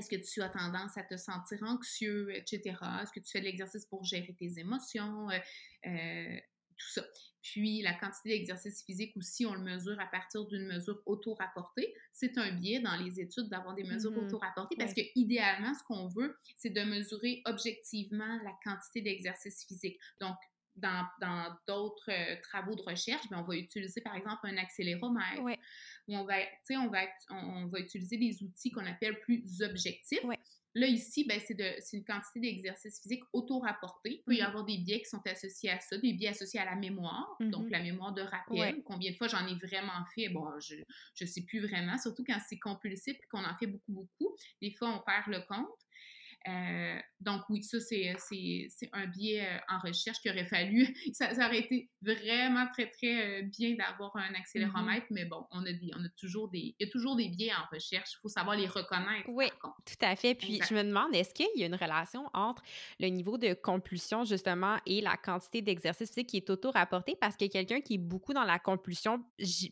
tu as tendance à te sentir anxieux, etc.? Est-ce que tu fais de l'exercice pour gérer tes émotions? Euh, tout ça. Puis la quantité d'exercice physique aussi, on le mesure à partir d'une mesure auto-rapportée. C'est un biais dans les études d'avoir des mesures mm-hmm. auto-rapportées parce que idéalement, ce qu'on veut, c'est de mesurer objectivement la quantité d'exercice physique. Donc, dans d'autres euh, travaux de recherche, bien, on va utiliser par exemple un accéléromètre. Où on va, on va, on va utiliser des outils qu'on appelle plus objectifs. Là, ici, ben, c'est une quantité d'exercice physique auto-rapporté. Il peut y mm-hmm. avoir des biais qui sont associés à ça, des biais associés à la mémoire, donc mm-hmm. la mémoire de rappel. Combien de fois j'en ai vraiment fait? Bon, je ne sais plus vraiment, surtout quand c'est compulsif et qu'on en fait beaucoup, beaucoup. Des fois, on perd le compte. Euh, donc oui, ça, c'est un biais euh, en recherche qu'il aurait fallu. Ça, aurait été vraiment très, très euh, bien d'avoir un mm-hmm. accéléromètre, mais bon, on a, on a toujours des, il y a toujours des biais en recherche. Il faut savoir les reconnaître. Oui, tout à fait. Puis je me demande, est-ce qu'il y a une relation entre le niveau de compulsion, justement, et la quantité d'exercice physique qui est auto-rapporté? Parce que quelqu'un qui est beaucoup dans la compulsion,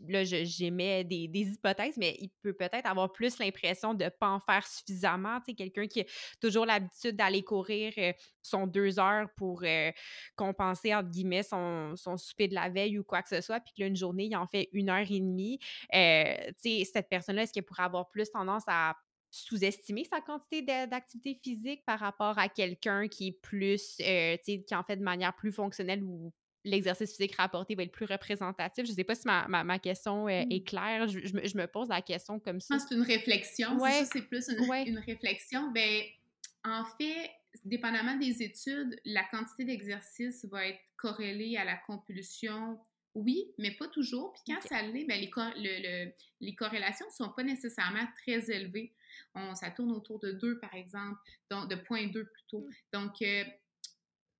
là, j'émets des, des hypothèses, mais il peut peut-être avoir plus l'impression de ne pas en faire suffisamment. Tu sais, quelqu'un qui est toujours l'habitude d'aller courir euh, son deux heures pour euh, compenser, entre guillemets, son, son, souper de la veille ou quoi que ce soit, puis que là, une journée, il en fait une heure et demie. Euh, tu sais, cette personne-là, est-ce qu'elle pourrait avoir plus tendance à sous-estimer sa quantité d'activité physique par rapport à quelqu'un qui est plus, tu sais, qui en fait de manière plus fonctionnelle ou l'exercice physique rapporté va être plus représentatif? Je ne sais pas si ma, ma, question est mmh. claire. Je, je, me, pose la question comme ça. C'est une réflexion. Ouais. C'est plus une, une réflexion. Ben, en fait, dépendamment des études, la quantité d'exercice va être corrélée à la compulsion. Oui, mais pas toujours. Puis quand ça l'est, ben, les, les, corrélations ne sont pas nécessairement très élevées. On, ça tourne autour de 2, par exemple, donc de 0.2 plutôt. Mmh. Donc,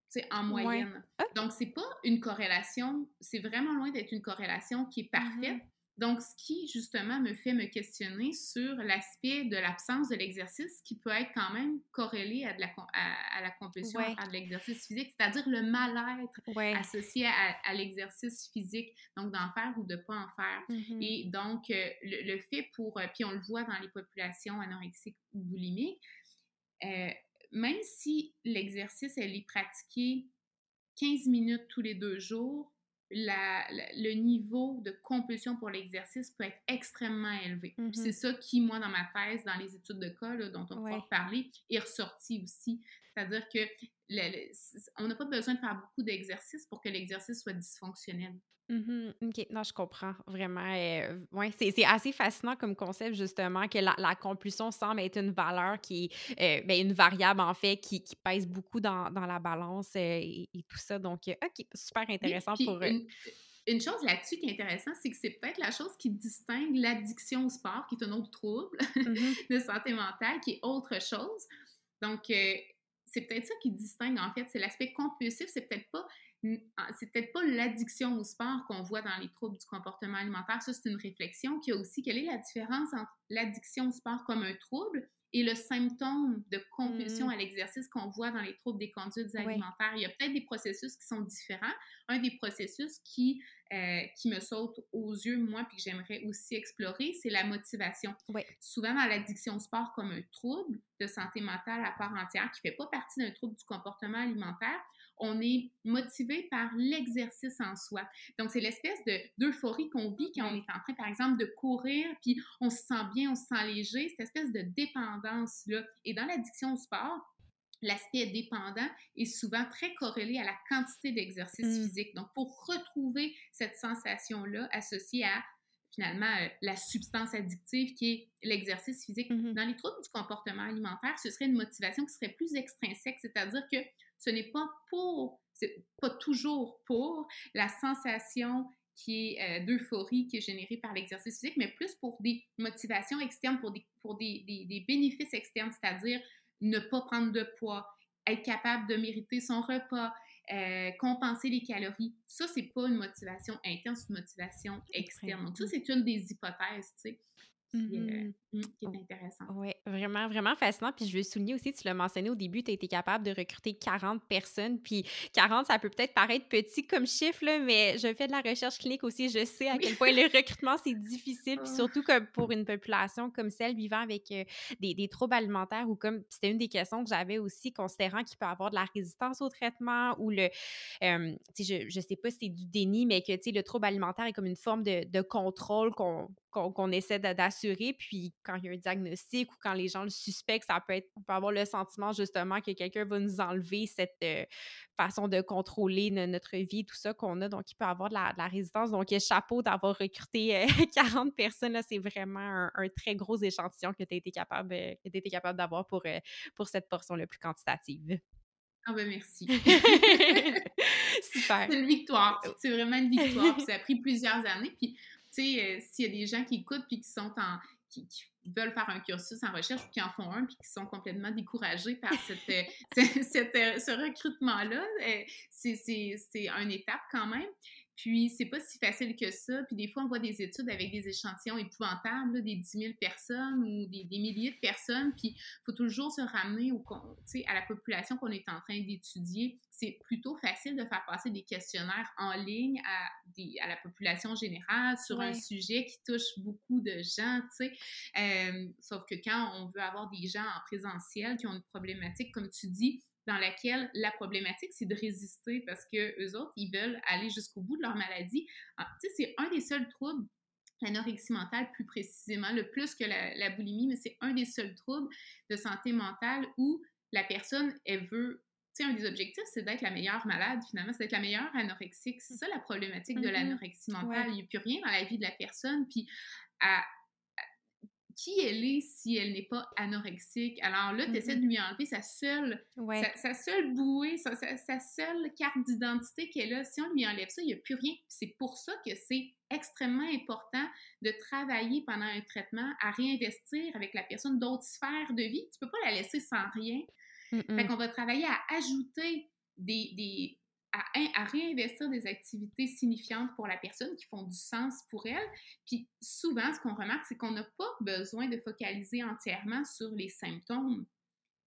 c'est euh, en moyenne. Donc, c'est pas une corrélation, c'est vraiment loin d'être une corrélation qui est parfaite. Mmh donc, ce qui, justement, me fait me questionner sur l'aspect de l'absence de l'exercice qui peut être quand même corrélé à, de la, à, la compulsion, à de l'exercice physique, c'est-à-dire le mal-être associé à, l'exercice physique, donc d'en faire ou de ne pas en faire. Mm-hmm. Et donc, euh, le, fait pour, euh, puis on le voit dans les populations anorexiques ou boulimiques, euh, même si l'exercice, elle est pratiqué 15 minutes tous les deux jours, le niveau de compulsion pour l'exercice peut être extrêmement élevé. C'est mm-hmm. ça qui, moi, dans ma thèse, dans les études de cas dont on va parler, est ressorti aussi. C'est-à-dire que on n'a pas besoin de faire beaucoup d'exercices pour que l'exercice soit dysfonctionnel. Mmh OK. Non, je comprends vraiment. Euh, ouais, c'est assez fascinant comme concept, justement, que la, compulsion semble être une valeur qui est euh, ben, une variable, en fait, qui, pèse beaucoup dans, la balance euh, et, tout ça. Donc, OK, super intéressant pour. Une, une chose là-dessus qui est intéressante, c'est que c'est peut-être la chose qui distingue l'addiction au sport, qui est un autre trouble mmh de santé mentale, qui est autre chose. Donc, c'est peut-être ça qui distingue, en fait. C'est l'aspect compulsif, c'est peut-être pas ah, c'est peut-être pas l'addiction au sport qu'on voit dans les troubles du comportement alimentaire. Ça, c'est une réflexion qui a aussi quelle est la différence entre l'addiction au sport comme un trouble et le symptôme de compulsion mmh. à l'exercice qu'on voit dans les troubles des conduites alimentaires. Il y a peut-être des processus qui sont différents. Un des processus qui, euh, qui me saute aux yeux, moi, puis que j'aimerais aussi explorer, c'est la motivation. Souvent, dans l'addiction au sport comme un trouble de santé mentale à part entière, qui ne fait pas partie d'un trouble du comportement alimentaire, on est motivé par l'exercice en soi. Donc, c'est l'espèce d'euphorie qu'on vit quand on est en train, par exemple, de courir, puis on se sent bien, on se sent léger, cette espèce de dépendance-là. Et dans l'addiction au sport, l'aspect dépendant est souvent très corrélé à la quantité d'exercice mmh. physique. Donc, pour retrouver cette sensation-là associée à finalement la substance addictive qui est l'exercice physique. Mm-hmm. Dans les troubles du comportement alimentaire, ce serait une motivation qui serait plus extrinsèque, c'est-à-dire que ce n'est pas pour, c'est pas toujours pour la sensation qui est euh, d'euphorie qui est générée par l'exercice physique, mais plus pour des motivations externes, pour des, pour des, des, bénéfices externes, c'est-à-dire ne pas prendre de poids, être capable de mériter son repas, euh, compenser les calories. Ça, c'est pas une motivation interne, c'est une motivation externe. Donc, ça, c'est une des hypothèses, tu sais. Mmh mmh, qui, est intéressant. Oui, vraiment, vraiment fascinant. Puis je veux souligner aussi, tu l'as mentionné au début, tu as été capable de recruter 40 personnes. Puis 40, ça peut peut-être paraître petit comme chiffre, là, mais je fais de la recherche clinique aussi. Je sais à quel point le recrutement, c'est difficile. Puis surtout comme pour une population comme celle vivant avec euh, des, des, troubles alimentaires ou comme c'était une des questions que j'avais aussi, considérant qu'il peut avoir de la résistance au traitement ou le. Euh, je, je sais pas si c'est du déni, mais que le trouble alimentaire est comme une forme de, de contrôle qu'on qu'on essaie d'assurer. Puis quand il y a un diagnostic ou quand les gens le suspectent, ça peut être, on peut avoir le sentiment justement que quelqu'un va nous enlever cette euh, façon de contrôler notre vie, tout ça qu'on a. Donc, il peut avoir de la, résistance. Donc, chapeau d'avoir recruté 40 euh, personnes. C'est vraiment un, très gros échantillon que tu as été capable, euh, capable d'avoir pour, pour cette portion-là plus quantitative. Ah ben merci. Super. C'est une victoire. C'est vraiment une victoire. ça a pris plusieurs années. Puis tu sais, euh, s'il y a des gens qui écoutent puis qui sont en. Qui, veulent faire un cursus en recherche ou qui en font un puis qui sont complètement découragés par cette, euh, euh, ce recrutement-là, c'est une étape quand même. Puis, c'est pas si facile que ça. Puis, des fois, on voit des études avec des échantillons épouvantables, des 10 000 personnes ou des, milliers de personnes. Puis, il faut toujours se ramener au, à la population qu'on est en train d'étudier. C'est plutôt facile de faire passer des questionnaires en ligne à, des, à la population générale sur un sujet qui touche beaucoup de gens, tu sais. Euh, sauf que quand on veut avoir des gens en présentiel qui ont une problématique, comme tu dis, dans laquelle la problématique, c'est de résister parce que eux autres, ils veulent aller jusqu'au bout de leur maladie. Ah, tu sais, c'est un des seuls troubles l'anorexie mentale plus précisément, le plus que la, boulimie, mais c'est un des seuls troubles de santé mentale où la personne, elle veut, tu sais, un des objectifs, c'est d'être la meilleure malade, finalement, c'est d'être la meilleure anorexique. C'est ça la problématique de mm-hmm. l'anorexie mentale. Il n'y a plus rien dans la vie de la personne, puis à, qui elle est si elle n'est pas anorexique? Alors là, tu essaies de lui enlever sa seule, sa, seule bouée, sa, seule carte d'identité qu'elle a. Si on lui enlève ça, il n'y a plus rien. C'est pour ça que c'est extrêmement important de travailler pendant un traitement à réinvestir avec la personne d'autres sphères de vie. Tu peux pas la laisser sans rien. Fait qu'on va travailler à ajouter des, à, réinvestir des activités signifiantes pour la personne qui font du sens pour elle. Puis souvent, ce qu'on remarque, c'est qu'on n'a pas besoin de focaliser entièrement sur les symptômes.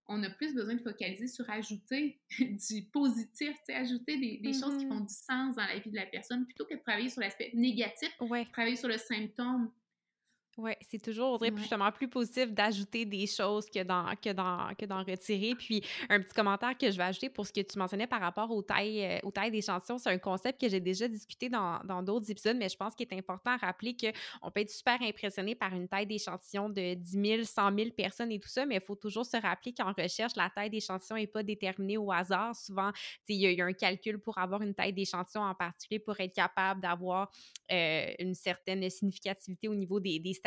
On a plus besoin de focaliser sur ajouter du positif, ajouter des, des choses qui mm-hmm. font du sens dans la vie de la personne plutôt que de travailler sur l'aspect négatif, travailler sur le symptôme. Oui, c'est toujours, on dirait, justement plus positif d'ajouter des choses que d'en, que, dans, que retirer. Puis, un petit commentaire que je vais ajouter pour ce que tu mentionnais par rapport aux tailles, euh, aux tailles d'échantillons, c'est un concept que j'ai déjà discuté dans, dans d'autres épisodes, mais je pense qu'il est important à rappeler qu'on peut être super impressionné par une taille d'échantillon de 10 000, 100 000 personnes et tout ça, mais il faut toujours se rappeler qu'en recherche, la taille d'échantillon n'est pas déterminée au hasard. Souvent, il y, y, a un calcul pour avoir une taille d'échantillon en particulier pour être capable d'avoir euh, une certaine significativité au niveau des, des statistiques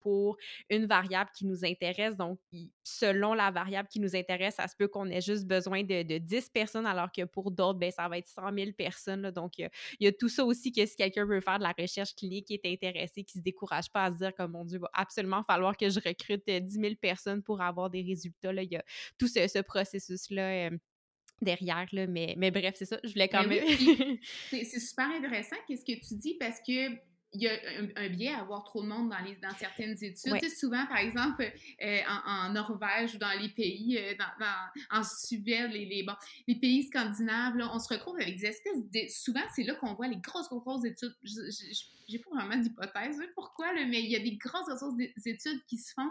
pour une variable qui nous intéresse. Donc, selon la variable qui nous intéresse, ça se peut qu'on ait juste besoin de, de 10 personnes, alors que pour d'autres, ben, ça va être 100 000 personnes. Donc, il y, a tout ça aussi que si quelqu'un veut faire de la recherche clinique, qui est intéressé, qui ne se décourage pas à se dire comme mon Dieu, il va absolument falloir que je recrute 10 euh, 000 personnes pour avoir des résultats. Là. Il y a tout ce, processus-là. Euh, derrière, là, mais, mais bref, c'est ça, je voulais quand même... c'est super intéressant, qu'est-ce que tu dis, parce que il y a un, biais à avoir trop de monde dans, les, dans certaines études. Tu sais, souvent, par exemple, euh, en, Norvège ou dans les pays, euh, dans, en Suède, les, les, bon, les pays scandinaves, là, on se retrouve avec des espèces de... Souvent, c'est là qu'on voit les grosses, grosses, grosses études. J'ai pas vraiment d'hypothèse pourquoi, là, mais il y a des grosses, grosses études qui se font.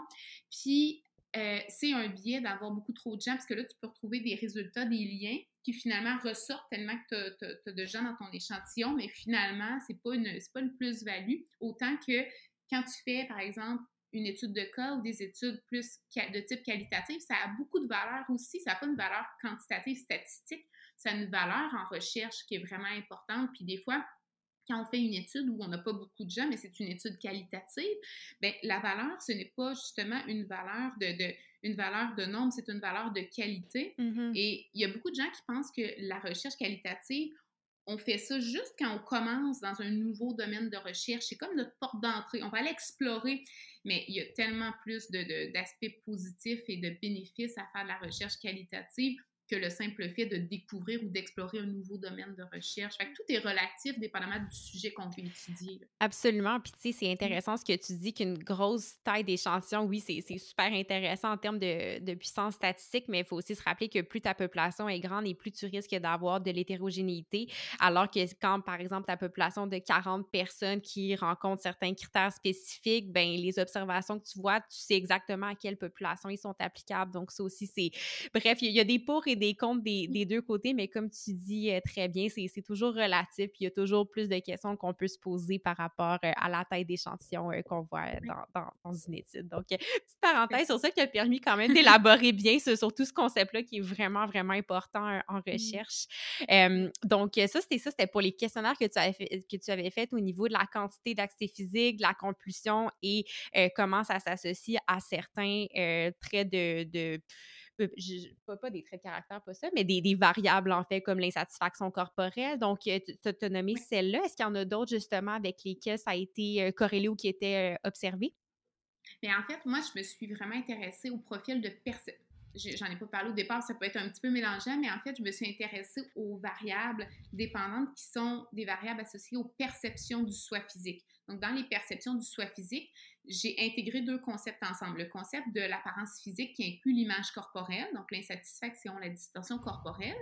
Puis, euh, c'est un biais d'avoir beaucoup trop de gens, parce que là, tu peux retrouver des résultats, des liens qui finalement ressortent tellement que tu as, de gens dans ton échantillon, mais finalement, ce n'est pas une, pas une plus-value. Autant que quand tu fais, par exemple, une étude de cas ou des études plus de type qualitatif, ça a beaucoup de valeur aussi. Ça n'a pas une valeur quantitative, statistique. Ça a une valeur en recherche qui est vraiment importante. Puis des fois, quand on fait une étude où on n'a pas beaucoup de gens, mais c'est une étude qualitative, bien, la valeur, ce n'est pas justement une valeur de, une valeur de nombre, c'est une valeur de qualité. Mm-hmm. Et il y a beaucoup de gens qui pensent que la recherche qualitative, on fait ça juste quand on commence dans un nouveau domaine de recherche. C'est comme notre porte d'entrée. On va aller explorer, mais il y a tellement plus d'aspects positifs et de bénéfices à faire de la recherche qualitative que le simple fait de découvrir ou d'explorer un nouveau domaine de recherche. Fait que tout est relatif dépendamment du sujet qu'on veut étudier. Absolument. Puis, tu sais, c'est Mmh. intéressant ce que tu dis qu'une grosse taille d'échantillon, oui, c'est super intéressant en termes de, de puissance statistique, mais il faut aussi se rappeler que plus ta population est grande et plus tu risques d'avoir de l'hétérogénéité, alors que quand, par exemple, ta population de 40 personnes qui rencontrent certains critères spécifiques, ben les observations que tu vois, tu sais exactement à quelle population ils sont applicables. Donc, ça aussi, c'est... Bref, il y, a des pour et des contre des, des, deux côtés, mais comme tu dis euh, très bien, c'est toujours relatif. Il y a toujours plus de questions qu'on peut se poser par rapport euh, à la taille d'échantillon euh, qu'on voit dans, dans, dans, une étude. Donc, petite parenthèse sur ça qui a permis quand même d'élaborer bien ce, sur tout ce concept-là qui est vraiment, vraiment important en recherche. Donc, ça, c'était ça, c'était pour les questionnaires que tu avais fait, que tu avais fait au niveau de la quantité d'activité physique, de la compulsion et comment ça s'associe à certains traits de, pas, pas des traits de caractère, pas ça, mais des, des variables, en fait, comme l'insatisfaction corporelle. Donc, tu as nommé celle-là. Est-ce qu'il y en a d'autres, justement, avec lesquelles ça a été corrélé ou qui étaient observés? Mais en fait, moi, je me suis vraiment intéressée au profil de personne. J'en ai pas parlé au départ, ça peut être un petit peu mélangeant, mais en fait, je me suis intéressée aux variables dépendantes qui sont des variables associées aux perceptions du soi physique. Donc, dans les perceptions du soi physique, j'ai intégré deux concepts ensemble. Le concept de l'apparence physique qui inclut l'image corporelle, donc l'insatisfaction, la distorsion corporelle.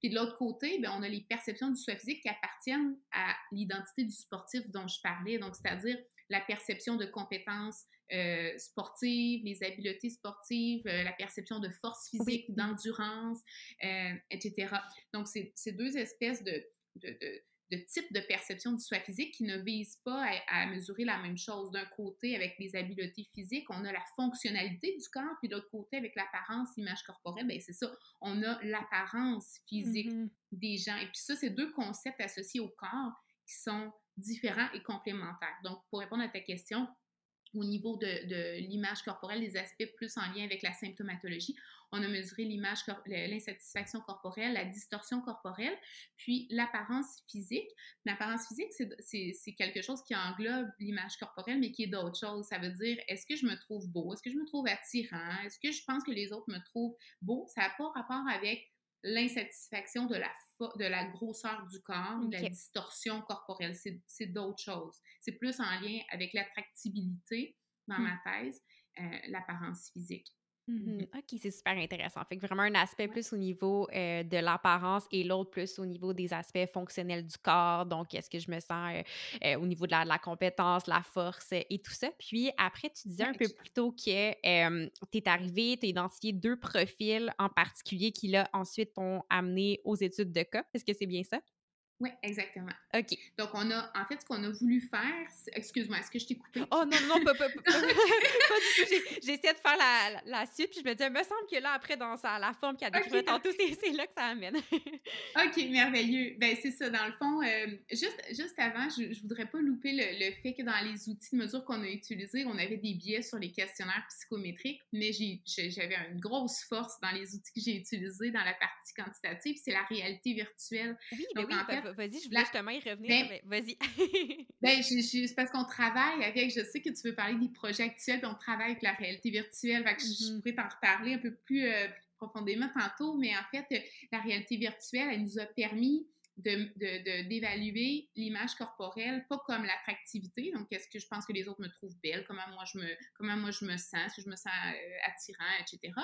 Puis de l'autre côté, bien, on a les perceptions du soi physique qui appartiennent à l'identité du sportif dont je parlais, donc c'est-à-dire la perception de compétences euh, sportives, les habiletés sportives, euh, la perception de force physique, d'endurance, euh, etc. Donc, c'est deux espèces de, de, de de type de perception du soi physique qui ne vise pas à, à mesurer la même chose. D'un côté, avec les habiletés physiques, on a la fonctionnalité du corps, puis de l'autre côté, avec l'apparence, l'image corporelle, bien c'est ça, on a l'apparence physique Mm-hmm. des gens. Et puis ça, c'est deux concepts associés au corps qui sont différents et complémentaires. Donc, pour répondre à ta question, au niveau de, l'image corporelle, les aspects plus en lien avec la symptomatologie. On a mesuré l'image, l'insatisfaction corporelle, la distorsion corporelle, puis l'apparence physique. L'apparence physique, c'est quelque chose qui englobe l'image corporelle, mais qui est d'autre chose. Ça veut dire, est-ce que je me trouve beau? Est-ce que je me trouve attirant? Est-ce que je pense que les autres me trouvent beau? Ça n'a pas rapport avec l'insatisfaction de la, de la grosseur du corps, okay. de la distorsion corporelle. C'est d'autres choses. C'est plus en lien avec l'attractibilité dans mmh. ma thèse, euh, l'apparence physique. Mmh. OK, c'est super intéressant. Fait que vraiment un aspect plus au niveau euh, de l'apparence et l'autre plus au niveau des aspects fonctionnels du corps. Donc, est-ce que je me sens euh, euh, au niveau de la, de la, compétence, la force et tout ça. Puis après, tu disais un peu plus tôt que tu es arrivé, tu as identifié deux profils en particulier qui, là, ensuite t'ont amené aux études de cas. Est-ce que c'est bien ça? Oui, exactement. OK. Donc, on a, en fait, ce qu'on a voulu faire, excuse-moi, est-ce que je t'ai coupé? Oh non, non, pas, pas, pas, pas du tout. J'ai essayé de faire la, la, suite, puis je me dis, il me semble que là, après, dans sa, la forme qu'elle a décrite okay. tantôt, c'est là que ça amène. OK, merveilleux. Ben c'est ça, dans le fond, euh, juste, juste avant, je, je voudrais pas louper le, le, fait que dans les outils de mesure qu'on a utilisés, on avait des biais sur les questionnaires psychométriques, mais j'avais une grosse force dans les outils que j'ai utilisés dans la partie quantitative, c'est la réalité virtuelle. Oui, ben Donc, oui, en fait, vas-y, je voulais justement y revenir, ben, mais vas-y. ben, c'est parce qu'on travaille avec, je sais que tu veux parler des projets actuels, puis on travaille avec la réalité virtuelle, fait que mm -hmm. je pourrais t'en reparler un peu plus euh, profondément tantôt, mais en fait, la réalité virtuelle, elle nous a permis de, de, l'image corporelle, pas comme l'attractivité, donc est-ce que je pense que les autres me trouvent belle, comment moi je me, comment moi je me sens, si je me sens euh, attirant, etc.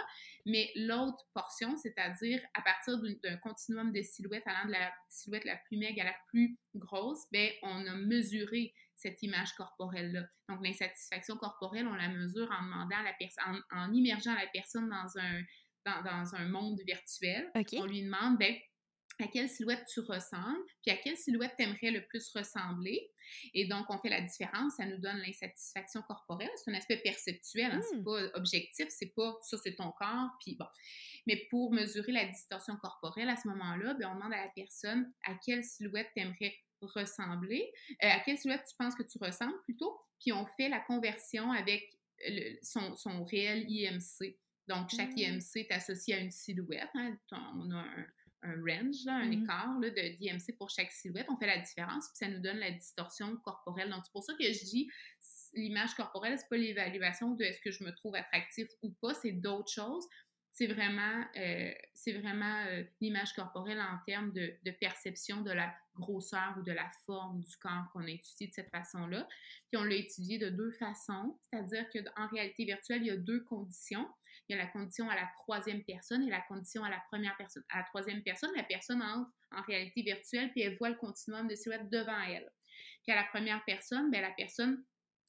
Mais l'autre portion, c'est-à-dire à partir d'un continuum de silhouettes allant de la silhouette la plus maigre à la plus grosse, ben on a mesuré cette image corporelle-là. Donc l'insatisfaction corporelle, on la mesure en demandant à la personne, en, en, immergeant la personne dans un, dans, dans un monde virtuel. Okay. On lui demande, ben à quelle silhouette tu ressembles, puis à quelle silhouette tu aimerais le plus ressembler. Et donc, on fait la différence, ça nous donne l'insatisfaction corporelle. C'est un aspect perceptuel, hein, mmh. c'est pas objectif, c'est pas ça, c'est ton corps, puis bon. Mais pour mesurer la distorsion corporelle, à ce moment-là, ben, on demande à la personne à quelle silhouette tu aimerais ressembler, euh, à quelle silhouette tu penses que tu ressembles plutôt, puis on fait la conversion avec son, son, réel IMC. Donc, chaque mmh. IMC est associé à une silhouette. Hein. On a un, un range, un mmh écart là, de d'IMC pour chaque silhouette. On fait la différence, puis ça nous donne la distorsion corporelle. Donc, c'est pour ça que je dis l'image corporelle, c'est pas l'évaluation de est-ce que je me trouve attractif ou pas, c'est d'autres choses c'est vraiment, euh, vraiment euh, l'image corporelle en termes de, perception de la grosseur ou de la forme du corps qu'on a étudié de cette façon-là. Puis on l'a étudié de deux façons, c'est-à-dire qu'en réalité virtuelle, il y a deux conditions. Il y a la condition à la troisième personne et la condition à la première personne. À la troisième personne, la personne entre en réalité virtuelle puis elle voit le continuum de silhouette devant elle. Puis à la première personne, bien, la personne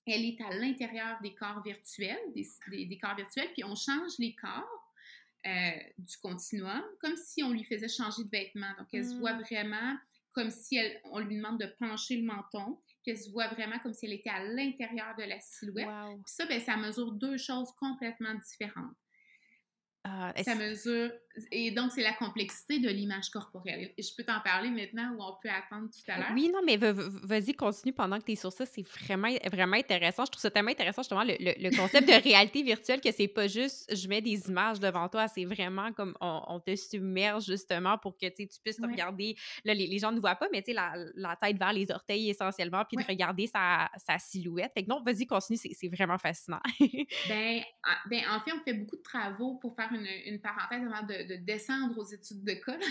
elle est à l'intérieur des corps virtuels, des corps virtuels, puis on change les corps euh, du continuum, comme si on lui faisait changer de vêtements. Donc, elle se voit hmm. vraiment comme si elle, on lui demande de pencher le menton, qu'elle se voit vraiment comme si elle était à l'intérieur de la silhouette. ça, ben, ça mesure deux choses complètement différentes. Ah, ça mesure. Et donc, c'est la complexité de l'image corporelle. Et je peux t'en parler maintenant ou on peut attendre tout à l'heure? Oui, non, mais vas-y, continue pendant que tu es sur ça. C'est vraiment, vraiment intéressant. Je trouve ça tellement intéressant, justement, le, le, concept de réalité virtuelle, que c'est pas juste je mets des images devant toi, c'est vraiment comme on, te submerge justement pour que tu puisses regarder. Là, les, gens ne voient pas, mais tu sais, la, la, tête vers les orteils essentiellement, puis de regarder sa, sa, silhouette. Fait que non, vas-y, continue, c'est vraiment fascinant. ben, en, ben, en fait, on fait beaucoup de travaux pour faire une, parenthèse avant de, descendre aux études de cas.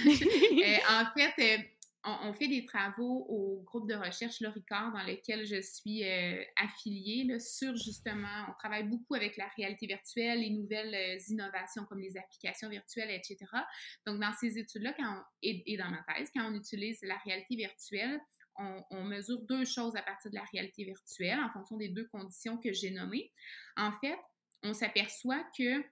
Euh, en fait, euh, on, fait des travaux au groupe de recherche Le Ricard dans lequel je suis euh, affiliée sur justement, on travaille beaucoup avec la réalité virtuelle, les nouvelles innovations comme les applications virtuelles, etc. Donc, dans ces études-là, et, dans ma thèse, quand on utilise la réalité virtuelle, on, on, mesure deux choses à partir de la réalité virtuelle en fonction des deux conditions que j'ai nommées. En fait, on s'aperçoit que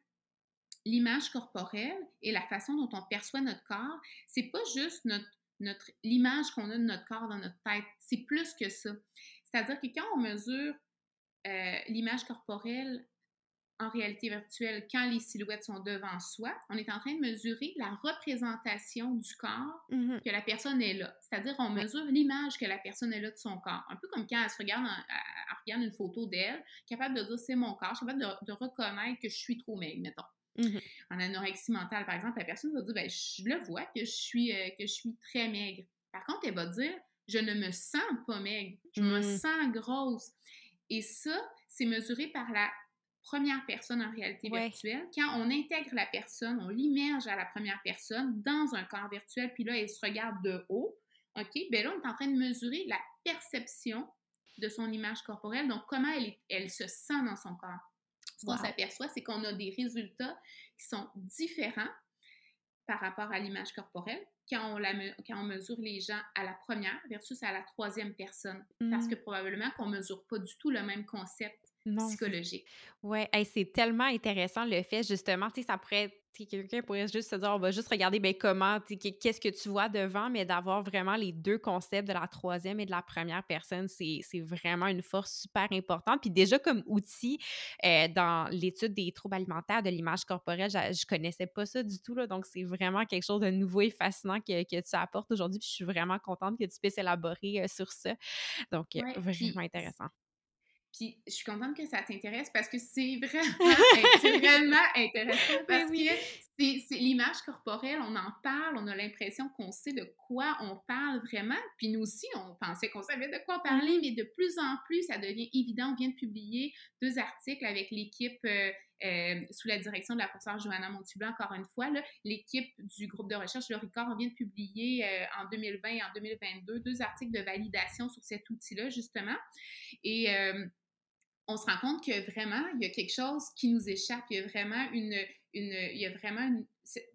l'image corporelle et la façon dont on perçoit notre corps, c'est pas juste notre, notre l'image qu'on a de notre corps dans notre tête, c'est plus que ça. C'est-à-dire que quand on mesure euh, l'image corporelle en réalité virtuelle, quand les silhouettes sont devant soi, on est en train de mesurer la représentation du corps mmh que la personne est là. C'est-à-dire, on mesure l'image que la personne est là de son corps. Un peu comme quand elle se regarde, elle, regarde une photo d'elle, capable de dire c'est mon corps, capable de, de, reconnaître que je suis trop maigre, mettons. Mmh en anorexie mentale, par exemple, la personne va dire ben, Je le vois que je, suis, euh, que je suis très maigre. Par contre, elle va dire Je ne me sens pas maigre, je me mmh. sens grosse. Et ça, c'est mesuré par la première personne en réalité virtuelle. Quand on intègre la personne, on l'immerge à la première personne dans un corps virtuel, puis là, elle se regarde de haut. OK? Bien là, on est en train de mesurer la perception de son image corporelle, donc comment elle, elle se sent dans son corps ce qu'on s'aperçoit, c'est qu'on a des résultats qui sont différents par rapport à l'image corporelle quand on, la, quand on mesure les gens à la première versus à la troisième personne. Parce que mmh. probablement qu'on ne mesure pas du tout le même concept psychologique. Oui, c'est tellement intéressant le fait, justement, tu sais, ça pourrait quelqu'un pourrait juste se dire on va juste regarder ben, comment, qu'est-ce que tu vois devant, mais d'avoir vraiment les deux concepts de la troisième et de la première personne, c'est vraiment une force super importante. Puis déjà comme outil euh, dans l'étude des troubles alimentaires, de l'image corporelle, je, ne connaissais pas ça du tout, là, donc c'est vraiment quelque chose de nouveau et fascinant que, que tu apportes aujourd'hui. Puis je suis vraiment contente que tu puisses élaborer euh, sur ça. Donc, euh, vraiment intéressant. Puis je suis contente que ça t'intéresse parce que c'est vraiment, vraiment intéressant ben parce que c'est l'image corporelle, on en parle, on a l'impression qu'on sait de quoi on parle vraiment. Puis nous aussi, on pensait qu'on savait de quoi parler, mm-hmm. mais de plus en plus, ça devient évident. On vient de publier deux articles avec l'équipe euh, euh, sous la direction de la professeure Johanna Montublanc, encore une fois. L'équipe du groupe de recherche, le RICOR, on vient de publier euh, en 2020 et en 2022 deux articles de validation sur cet outil-là, justement. Et on se rend compte que vraiment, il y a quelque chose qui nous échappe. Il y a vraiment une, une il y a vraiment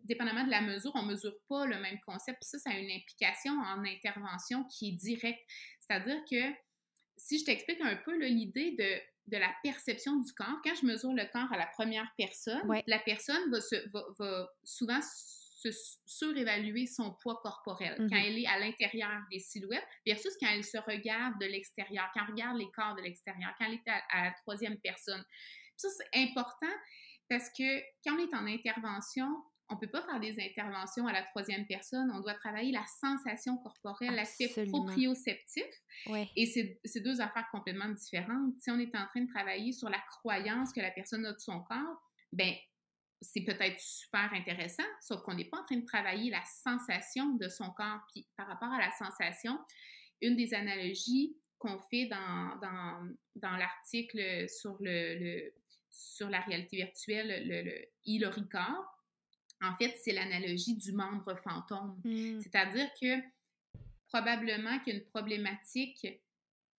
dépendamment de la mesure, on ne mesure pas le même concept. ça, ça a une implication en intervention qui est directe. C'est-à-dire que si je t'explique un peu l'idée de, de, la perception du corps, quand je mesure le corps à la première personne, la personne va, se, va, va souvent surévaluer son poids corporel quand mm-hmm. elle est à l'intérieur des silhouettes versus quand elle se regarde de l'extérieur, quand elle regarde les corps de l'extérieur, quand elle est à, la troisième personne. ça, c'est important parce que quand on est en intervention, on peut pas faire des interventions à la troisième personne. On doit travailler la sensation corporelle, l'aspect proprioceptif. Et c'est deux affaires complètement différentes. Si on est en train de travailler sur la croyance que la personne a de son corps, ben c'est peut-être super intéressant, sauf qu'on n'est pas en train de travailler la sensation de son corps. Puis par rapport à la sensation, une des analogies qu'on fait dans, dans, dans l'article sur, le, sur la réalité virtuelle, le, le corps, en fait, c'est l'analogie du membre fantôme. Hmm. C'est-à-dire que probablement qu'il y a une problématique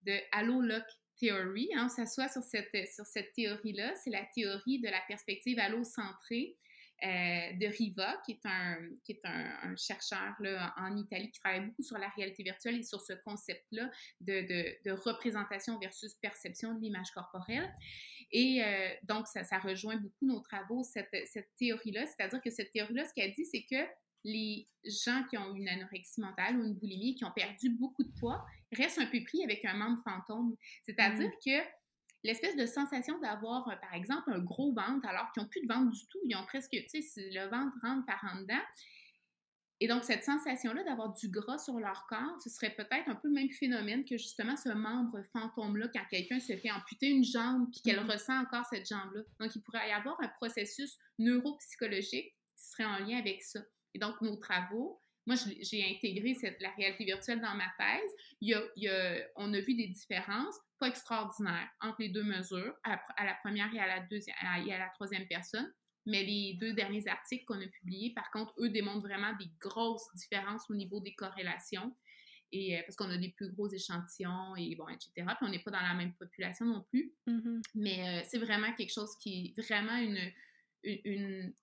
de Halo-Lock Hein, ça soit sur cette, sur cette théorie-là, c'est la théorie de la perspective allocentrée euh, de Riva, qui est un, chercheur en Italie qui travaille beaucoup sur la réalité virtuelle et sur ce concept-là de, représentation versus perception de l'image corporelle. Et euh, donc, ça, ça, rejoint beaucoup nos travaux, cette, cette théorie-là. C'est-à-dire que cette théorie-là, ce qu'elle dit, c'est que les gens qui ont une anorexie mentale ou une boulimie, qui ont perdu beaucoup de poids, restent un peu pris avec un membre fantôme. C'est-à-dire mmh. que l'espèce de sensation d'avoir, euh, par exemple, un gros ventre alors qu'ils n'ont plus de ventre du tout, ils ont presque, tu sais, le ventre rentre par en dedans. Et donc, cette sensation-là d'avoir du gras sur leur corps, ce serait peut-être un peu le même phénomène que justement ce membre fantôme-là quand quelqu'un se fait amputer une jambe puis qu'elle mmh ressent encore cette jambe-là. Donc, il pourrait y avoir un processus neuropsychologique qui serait en lien avec ça. Et donc, nos travaux, moi, j'ai intégré cette, la réalité virtuelle dans ma thèse. Il y a, on a vu des différences pas extraordinaires entre les deux mesures, à, la première et à la, deuxième, et à la troisième personne. Mais les deux derniers articles qu'on a publiés, par contre, eux démontrent vraiment des grosses différences au niveau des corrélations. Et, euh, parce qu'on a des plus gros échantillons et bon, etc. Puis on n'est pas dans la même population non plus. Mm-hmm. Mais euh, c'est vraiment quelque chose qui est vraiment une, une,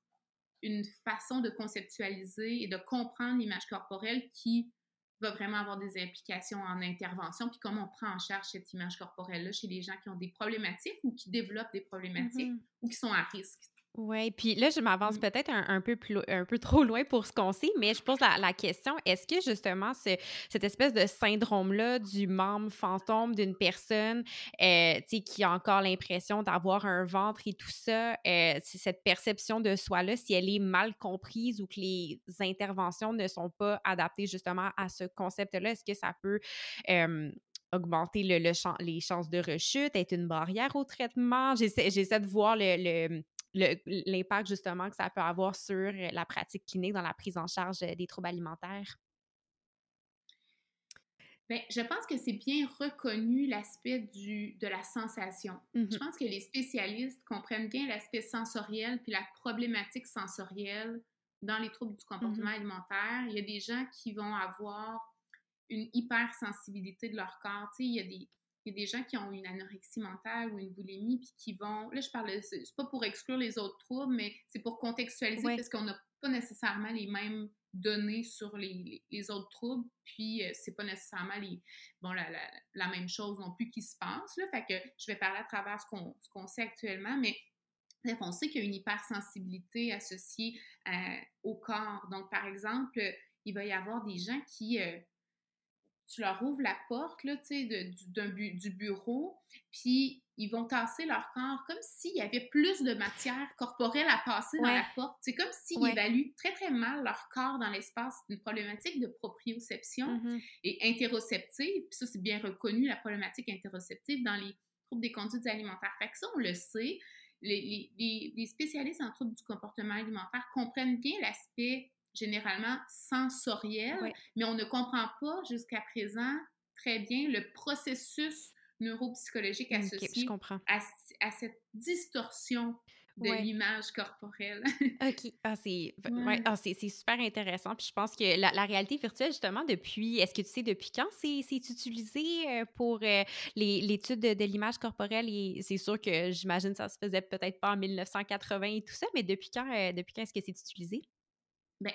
une façon de conceptualiser et de comprendre l'image corporelle qui va vraiment avoir des implications en intervention, puis comment on prend en charge cette image corporelle-là chez les gens qui ont des problématiques ou qui développent des problématiques mm-hmm. ou qui sont à risque. Oui, puis là, je m'avance mmh. peut-être un, peu plus, un peu trop loin pour ce qu'on sait, mais je pose la, question, est-ce que justement cette espèce de syndrome-là du membre fantôme d'une personne euh, qui a encore l'impression d'avoir un ventre et tout ça, euh, cette perception de soi-là, si elle est mal comprise ou que les interventions ne sont pas adaptées justement à ce concept-là, est-ce que ça peut... augmenter le, les chances de rechute, être une barrière au traitement? J'essaie de voir le, l'impact justement que ça peut avoir sur euh, la pratique clinique dans la prise en charge euh, des troubles alimentaires? Bien, je pense que c'est bien reconnu l'aspect de la sensation. Je mmh pense que les spécialistes comprennent bien l'aspect sensoriel puis la problématique sensorielle dans les troubles du mmh comportement alimentaire. Il y a des gens qui vont avoir une hypersensibilité de leur corps. Tu sais, il y a des, il y a des gens qui ont une anorexie mentale ou une boulimie, puis qui vont. Là, je parle, c'est pas pour exclure les autres troubles, mais c'est pour contextualiser parce qu'on n'a pas nécessairement les mêmes données sur les, les, autres troubles, puis euh, c'est pas nécessairement les, bon, la, la, même chose non plus qui se passe. Là, fait que je vais parler à travers ce qu'on, ce qu'on sait actuellement, mais bref, on sait qu'il y a une hypersensibilité associée euh, au corps. Donc, par exemple, il va y avoir des gens qui. Euh, tu leur ouvres la porte là, du, du bureau, puis ils vont tasser leur corps comme s'il y avait plus de matière corporelle à passer dans la porte. C'est comme s'ils évaluent très, très mal leur corps dans l'espace. une problématique de proprioception mm-hmm. et interoceptive. Puis ça, c'est bien reconnu, la problématique interoceptive dans les troubles des conduites alimentaires. Fait que ça, on le sait. Les, les, les spécialistes en troubles du comportement alimentaire comprennent bien l'aspect généralement sensoriel, mais on ne comprend pas jusqu'à présent très bien le processus neuropsychologique associé à, cette distorsion de l'image corporelle. OK. Ah, ah, c'est super intéressant. Puis je pense que la, réalité virtuelle, justement, depuis, est-ce que tu sais depuis quand c'est utilisé euh, pour euh, l'étude de, l'image corporelle? Et c'est sûr que j'imagine que ça se faisait peut-être pas en 1980 et tout ça, mais depuis quand, euh, depuis quand est-ce que c'est utilisé? Ben,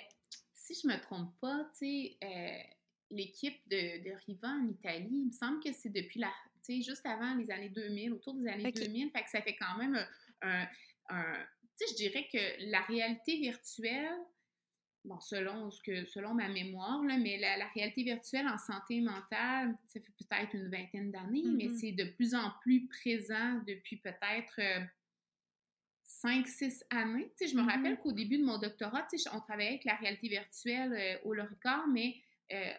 si je me trompe pas, tu sais, euh, l'équipe de, de, Riva en Italie, il me semble que c'est depuis la, tu sais, juste avant les années 2000, autour des années 2000, fait que ça fait quand même un, tu sais, je dirais que la réalité virtuelle, bon, selon ce que, selon ma mémoire, là, mais la, réalité virtuelle en santé mentale, ça fait peut-être une vingtaine d'années, mais mm-hmm. c'est de plus en plus présent depuis peut-être euh, 5-6 années. Tu sais, je me Mhm. rappelle qu'au début de mon doctorat, tu sais, on travaillait avec la réalité virtuelle euh, au Loricard, mais euh,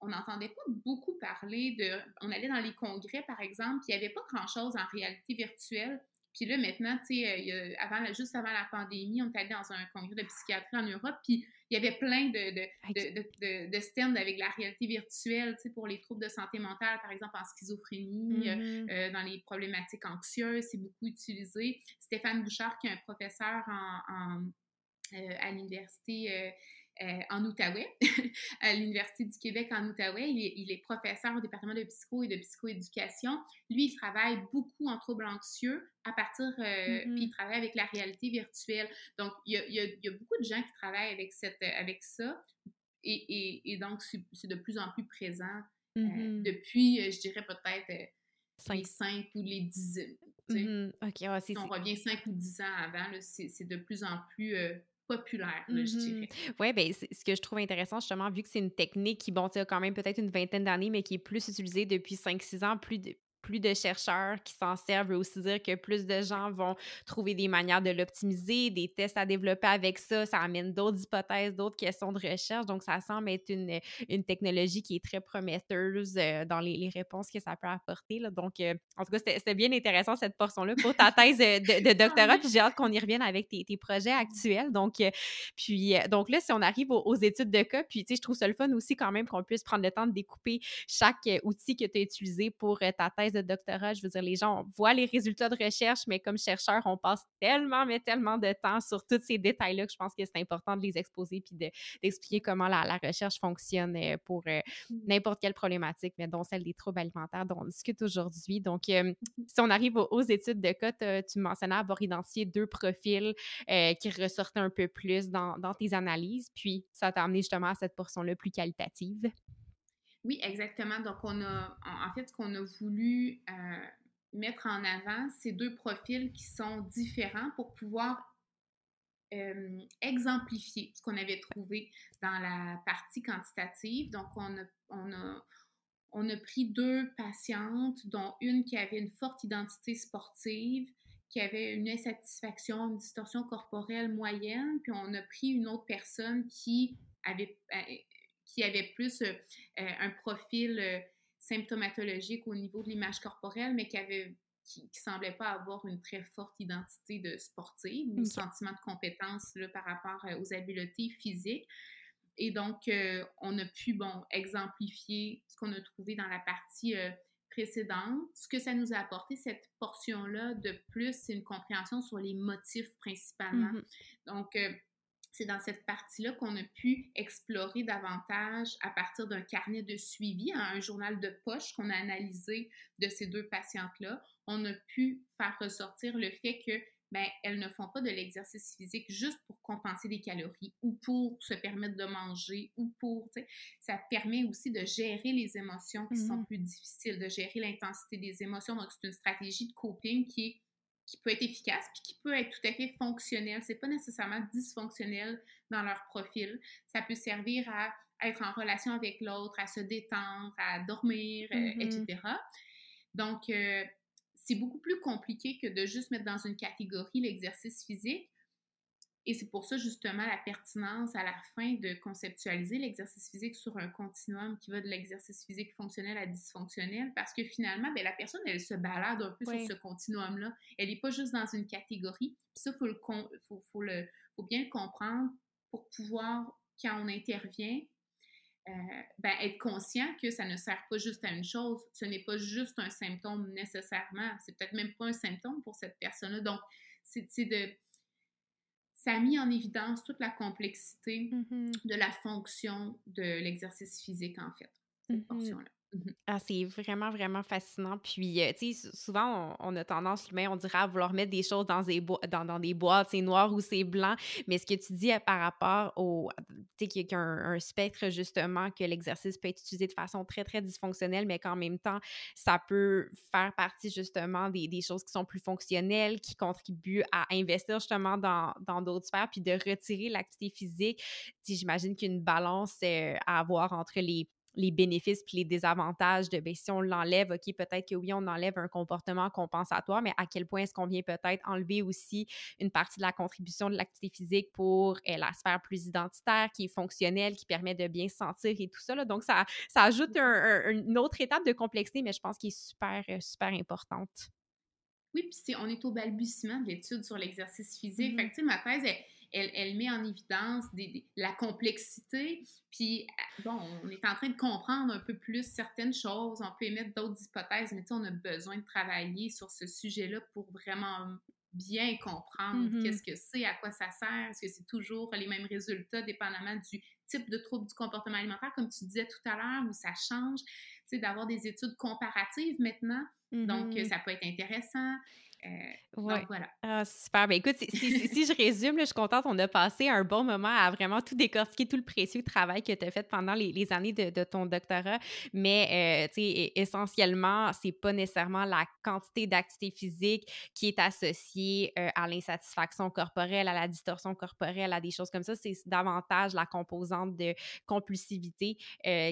on n'entendait pas beaucoup parler de... On allait dans les congrès, par exemple, puis il n'y avait pas grand-chose en réalité virtuelle. Puis là, maintenant, tu sais, euh, avant, juste avant la pandémie, on était allé dans un congrès de psychiatrie en Europe, puis il y avait plein de, de, de, de, de- stands avec la réalité virtuelle, tu sais, pour les troubles de santé mentale, par exemple en schizophrénie, euh, Mhm. euh, dans les problématiques anxieuses, c'est beaucoup utilisé. Stéphane Bouchard, qui est un professeur en, en, euh, à l'université euh, euh, en Outaouais, à l'Université du Québec en Outaouais. Il est, il est professeur au département de psycho et de psychoéducation. Lui, il travaille beaucoup en troubles anxieux à partir, euh, Mhm. puis il travaille avec la réalité virtuelle. Donc, il y a, il y a- il y a beaucoup de gens qui travaillent avec, cette, avec ça. Et, et- et donc, c'est de plus en plus présent euh, Mhm. depuis, euh, je dirais peut-être euh, Cinq. les 5 ou les 10 ans. tu sais. Mhm. OK, ouais, c'est Si on revient 5 ou 10 ans avant, c'est de plus en plus euh, populaire, là, je Mhm. dirais. Oui, c'est- ce que je trouve intéressant, justement, vu que c'est une technique qui, bon, a quand même peut-être une vingtaine d'années, mais qui est plus utilisée depuis 5-6 ans, plus de, plus de chercheurs qui s'en servent, veut aussi dire que plus de gens vont trouver des manières de l'optimiser, des tests à développer avec ça, ça amène d'autres hypothèses, d'autres questions de recherche, donc ça semble être une, une technologie qui est très prometteuse euh, dans les, les réponses que ça peut apporter. là. Donc, euh, en tout cas, c'était bien intéressant cette portion-là pour ta thèse euh, de, de doctorat, puis j'ai hâte qu'on y revienne avec tes, tes projets actuels. Donc, euh, puis, donc là, si on arrive aux, aux études de cas, puis tu sais, je trouve ça le fun aussi quand même qu'on puisse prendre le temps de découper chaque outil que tu as utilisé pour ta thèse de doctorat. Je veux dire, les gens voient les résultats de recherche, mais comme chercheur, on passe tellement, mais tellement de temps sur tous ces détails-là que je pense que c'est important de les exposer puis de- d'expliquer comment la, la recherche fonctionne euh, pour euh, n'importe quelle problématique, mais dont celle des troubles alimentaires dont on discute aujourd'hui. Donc, euh, si on arrive aux, aux études de cas, tu mentionnais avoir identifié deux profils euh, qui ressortaient un peu plus dans, dans tes analyses, puis ça t'a amené justement à cette portion-là plus qualitative. Oui, exactement. Donc, on a, en fait, ce qu'on a voulu euh, mettre en avant, c'est deux profils qui sont différents pour pouvoir euh, exemplifier ce qu'on avait trouvé dans la partie quantitative. Donc, on a, on a, on a pris deux patientes, dont une qui avait une forte identité sportive, qui avait une insatisfaction, une distorsion corporelle moyenne, puis on a pris une autre personne qui avait, euh, qui avait plus euh, euh, un profil euh, symptomatologique au niveau de l'image corporelle, mais qui avait qui, qui semblait pas avoir une très forte identité de sportive ou Ok. sentiment de compétence là, par rapport aux habiletés physiques. Et donc, euh, on a pu, bon, exemplifier ce qu'on a trouvé dans la partie euh, précédente. Ce que ça nous a apporté, cette portion-là de plus, c'est une compréhension sur les motifs principalement. Mhm. Donc, euh, c'est dans cette partie-là qu'on a pu explorer davantage à partir d'un carnet de suivi, hein, un journal de poche qu'on a analysé de ces deux patientes-là. On a pu faire ressortir le fait que ben, elles ne font pas de l'exercice physique juste pour compenser des calories ou pour se permettre de manger ou pour, ça permet aussi de gérer les émotions qui sont Mhm. plus difficiles, de gérer l'intensité des émotions. Donc, c'est une stratégie de coping qui est qui peut être efficace puis qui peut être tout à fait fonctionnelle. C'est pas nécessairement dysfonctionnel dans leur profil. Ça peut servir à être en relation avec l'autre, à se détendre, à dormir, euh, Mhm. etc. Donc, euh, c'est beaucoup plus compliqué que de juste mettre dans une catégorie l'exercice physique. Et c'est pour ça, justement, la pertinence à la fin de conceptualiser l'exercice physique sur un continuum qui va de l'exercice physique fonctionnel à dysfonctionnel, parce que finalement, ben, la personne, elle se balade un peu Oui. sur ce continuum-là. Elle n'est pas juste dans une catégorie. Puis ça, il faut, le faut, faut, le, faut bien le comprendre pour pouvoir, quand on intervient, euh, ben, être conscient que ça ne sert pas juste à une chose. Ce n'est pas juste un symptôme nécessairement. C'est peut-être même pas un symptôme pour cette personne-là. Donc, c'est de... Ça a mis en évidence toute la complexité Mhm. de la fonction de l'exercice physique, en fait, cette Mhm. portion-là. Mhm. Ah, c'est vraiment, vraiment fascinant. Puis, euh, tu sais, sou- souvent, on, a tendance, l'humain, on dirait à vouloir mettre des choses dans des, boîtes, c'est noir ou c'est blanc. Mais ce que tu dis euh, par rapport au. Tu sais, qu'il y a un, spectre, justement, que l'exercice peut être utilisé de façon très, très dysfonctionnelle, mais qu'en même temps, ça peut faire partie, justement, des, choses qui sont plus fonctionnelles, qui contribuent à investir, justement, dans d'autres sphères, puis de retirer l'activité physique. Tu j'imagine qu'une balance euh, à avoir entre les les bénéfices puis les désavantages de, ben, si on l'enlève, OK, peut-être que oui, on enlève un comportement compensatoire, mais à quel point est-ce qu'on vient peut-être enlever aussi une partie de la contribution de l'activité physique pour la sphère plus identitaire, qui est fonctionnelle, qui permet de bien se sentir et tout ça. Là. Donc, ça, ça ajoute une autre étape de complexité, mais je pense qu'il est super, super importante. Oui, puis on est au balbutiement de l'étude sur l'exercice physique. Fait que, tu sais, ma thèse, elle, elle, met en évidence la complexité. Puis, euh, bon, on est en train de comprendre un peu plus certaines choses. On peut émettre d'autres hypothèses, mais tu sais, on a besoin de travailler sur ce sujet-là pour vraiment bien comprendre mm-hmm. qu'est-ce que c'est, à quoi ça sert, est-ce que c'est toujours les mêmes résultats dépendamment du type de trouble du comportement alimentaire, comme tu disais tout à l'heure, où ça change, tu sais, d'avoir des études comparatives maintenant. Donc, mm-hmm. ça peut être intéressant. Euh, donc, voilà. Ah, super. Ben, écoute, si, je résume, je suis contente. On a passé un bon moment à vraiment tout décortiquer, tout le précieux travail que tu as fait pendant les, années de, ton doctorat. Mais, euh, tu sais, essentiellement, c'est pas nécessairement la quantité d'activité physique qui est associée euh, à l'insatisfaction corporelle, à la distorsion corporelle, à des choses comme ça. C'est davantage la composante de compulsivité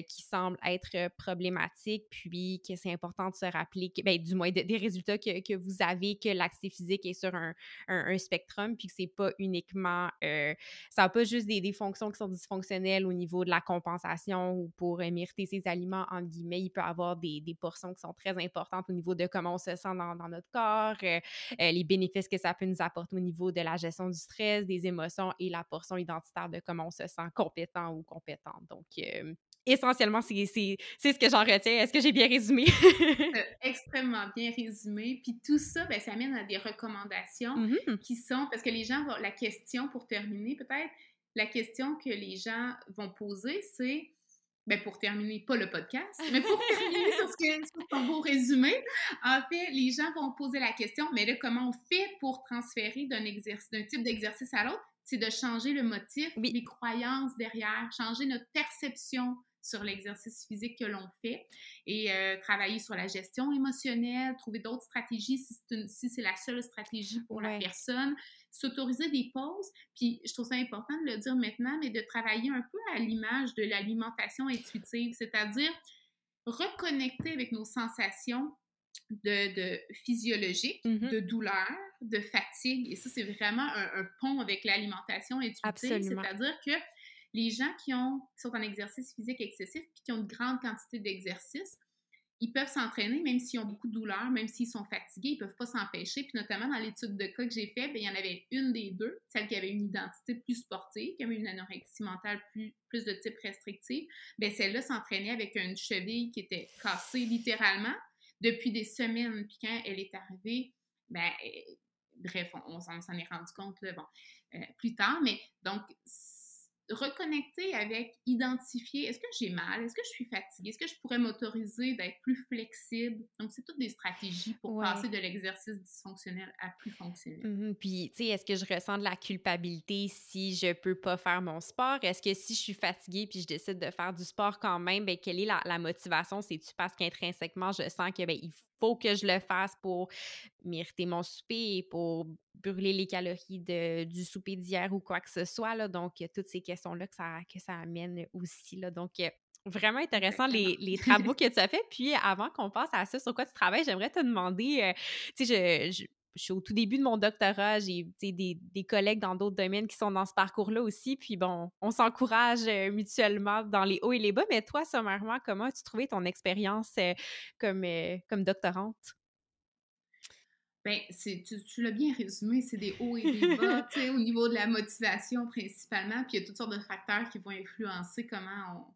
qui semble être problématique, puis que c'est important de se rappeler, que, ben, du moins des résultats que, que vous avez que l'activité physique est sur un, un, spectrum, puis que c'est pas uniquement, euh, ça n'a pas juste des, fonctions qui sont dysfonctionnelles au niveau de la compensation ou pour euh, mériter ses aliments, entre guillemets, il peut avoir des, portions qui sont très importantes au niveau de comment on se sent dans, notre corps, euh, les bénéfices que ça peut nous apporter au niveau de la gestion du stress, des émotions et la portion identitaire de comment on se sent compétent ou compétente. Donc, essentiellement, c'est ce que j'en retiens. Est-ce que j'ai bien résumé? extrêmement bien résumé. Puis tout ça, ben, ça amène à des recommandations mm-hmm. qui sont, parce que les gens vont, la question pour terminer peut-être, la question que les gens vont poser, c'est, ben pour terminer, pas le podcast, mais pour terminer sur, ce que, sur ton beau résumé, en fait, les gens vont poser la question, mais là, comment on fait pour transférer d'un type d'exercice à l'autre? C'est de changer le motif, les croyances derrière, changer notre perception sur l'exercice physique que l'on fait et euh, travailler sur la gestion émotionnelle, trouver d'autres stratégies si c'est la seule stratégie pour la personne, s'autoriser des pauses. Puis je trouve ça important de le dire maintenant, mais de travailler un peu à l'image de l'alimentation intuitive, c'est-à-dire reconnecter avec nos sensations de, de physiologiques, mm-hmm. de douleur, de fatigue. Et ça, c'est vraiment un, pont avec l'alimentation intuitive. C'est-à-dire que les gens qui, ont, sont en exercice physique excessif puis qui ont une grande quantité d'exercice, ils peuvent s'entraîner même s'ils ont beaucoup de douleurs, même s'ils sont fatigués, ils ne peuvent pas s'empêcher. Puis notamment dans l'étude de cas que j'ai fait, ben, il y en avait une des deux, celle qui avait une identité plus sportive, qui avait une anorexie mentale plus, de type restrictif. Ben, celle-là s'entraînait avec une cheville qui était cassée littéralement depuis des semaines. Puis quand elle est arrivée, ben, bref, on, s'en est rendu compte euh, plus tard. Mais donc, reconnecter avec, identifier, est-ce que j'ai mal, est-ce que je suis fatiguée, est-ce que je pourrais m'autoriser d'être plus flexible? Donc, c'est toutes des stratégies pour passer de l'exercice dysfonctionnel à plus fonctionnel. Mmh puis, tu sais, est-ce que je ressens de la culpabilité si je peux pas faire mon sport? Est-ce que si je suis fatiguée puis je décide de faire du sport quand même, ben, quelle est la, la motivation? C'est-tu parce qu'intrinsèquement, je sens que, il faut que je le fasse pour mériter mon souper, pour brûler les calories de, du souper d'hier ou quoi que ce soit. Là. Donc, a toutes ces questions-là que ça, que ça amène aussi. Là. Donc, vraiment intéressant les, les, travaux que tu as fait. Puis, avant qu'on passe à ça, sur quoi tu travailles, j'aimerais te demander, euh, tu sais, je, je suis au tout début de mon doctorat, j'ai des, des, collègues dans d'autres domaines qui sont dans ce parcours-là aussi. Puis bon, on s'encourage euh, mutuellement dans les hauts et les bas. Mais toi, sommairement, comment as-tu trouvé ton expérience euh, comme, euh, comme doctorante? Bien, tu, tu l'as bien résumé, c'est des hauts et des bas, au niveau de la motivation principalement, puis il y a toutes sortes de facteurs qui vont influencer comment on,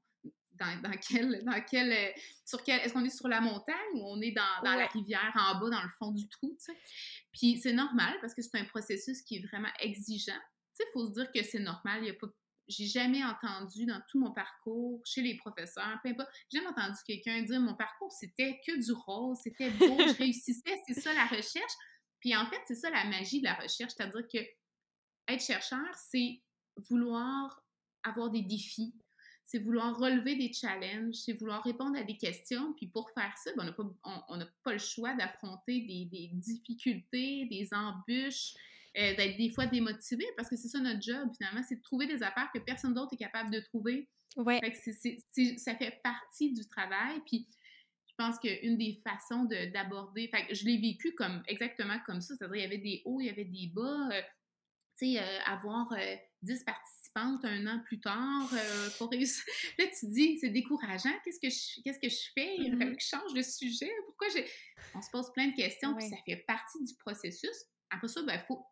dans, quel, dans quel, euh, sur quel, est-ce qu'on est sur la montagne ou on est dans, dans la rivière en bas, dans le fond du trou, tu sais? Puis c'est normal parce que c'est un processus qui est vraiment exigeant. Tu sais, il faut se dire que c'est normal, il y a pas j'ai jamais entendu dans tout mon parcours chez les professeurs, peu importe, j'ai jamais entendu quelqu'un dire mon parcours c'était que du rose, c'était beau, je réussissais, c'est ça la recherche. Puis en fait, c'est ça la magie de la recherche, c'est-à-dire que être chercheur, c'est vouloir avoir des défis, c'est vouloir relever des challenges, c'est vouloir répondre à des questions. Puis pour faire ça, ben, on n'a pas, pas, le choix d'affronter des, difficultés, des embûches, euh, d'être des fois démotivé parce que c'est ça notre job finalement, c'est de trouver des affaires que personne d'autre est capable de trouver. Ouais. ça fait partie du travail. Puis je pense qu'une des façons d'aborder, je l'ai vécu comme exactement comme ça, c'est-à-dire il y avait des hauts, il y avait des bas. Euh, tu sais, euh, avoir 10 participantes un an plus tard pour réussir. Là, tu dis, c'est décourageant, qu'est-ce que je, qu'est-ce que je fais? Il mm que je change de sujet. Pourquoi j'ai. On se pose plein de questions, puis ça fait partie du processus après ça, il ben, faut,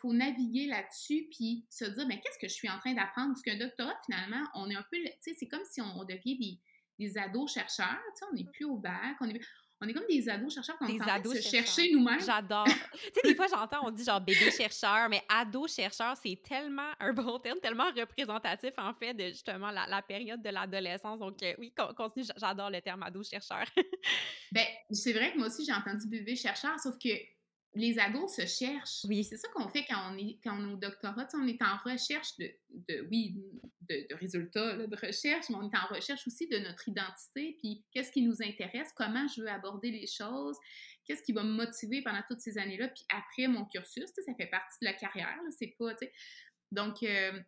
faut, naviguer là-dessus puis se dire, ben, qu'est-ce que je suis en train d'apprendre? Parce qu'un doctorat, finalement, on est un peu, tu sais, c'est comme si on, devient des, des ados-chercheurs, tu sais, on n'est plus au bac, on est, on est comme des ados-chercheurs qu'on est se chercher nous-mêmes. J'adore. tu sais, des fois, j'entends, on dit genre bébé-chercheur, mais ado-chercheur, c'est tellement un bon terme, tellement représentatif, en fait, de justement la, période de l'adolescence. Donc, euh, oui, continue, j'adore le terme ado-chercheur. ben, c'est vrai que moi aussi, j'ai entendu bébé-chercheur, sauf que les ados se cherchent. Oui. C'est ça qu'on fait quand on est, quand on est au doctorat. on est en recherche de, de oui, de, résultats de recherche, mais on est en recherche aussi de notre identité, puis qu'est-ce qui nous intéresse, comment je veux aborder les choses, qu'est-ce qui va me motiver pendant toutes ces années-là, puis après mon cursus, ça fait partie de la carrière, c'est pas, donc, euh,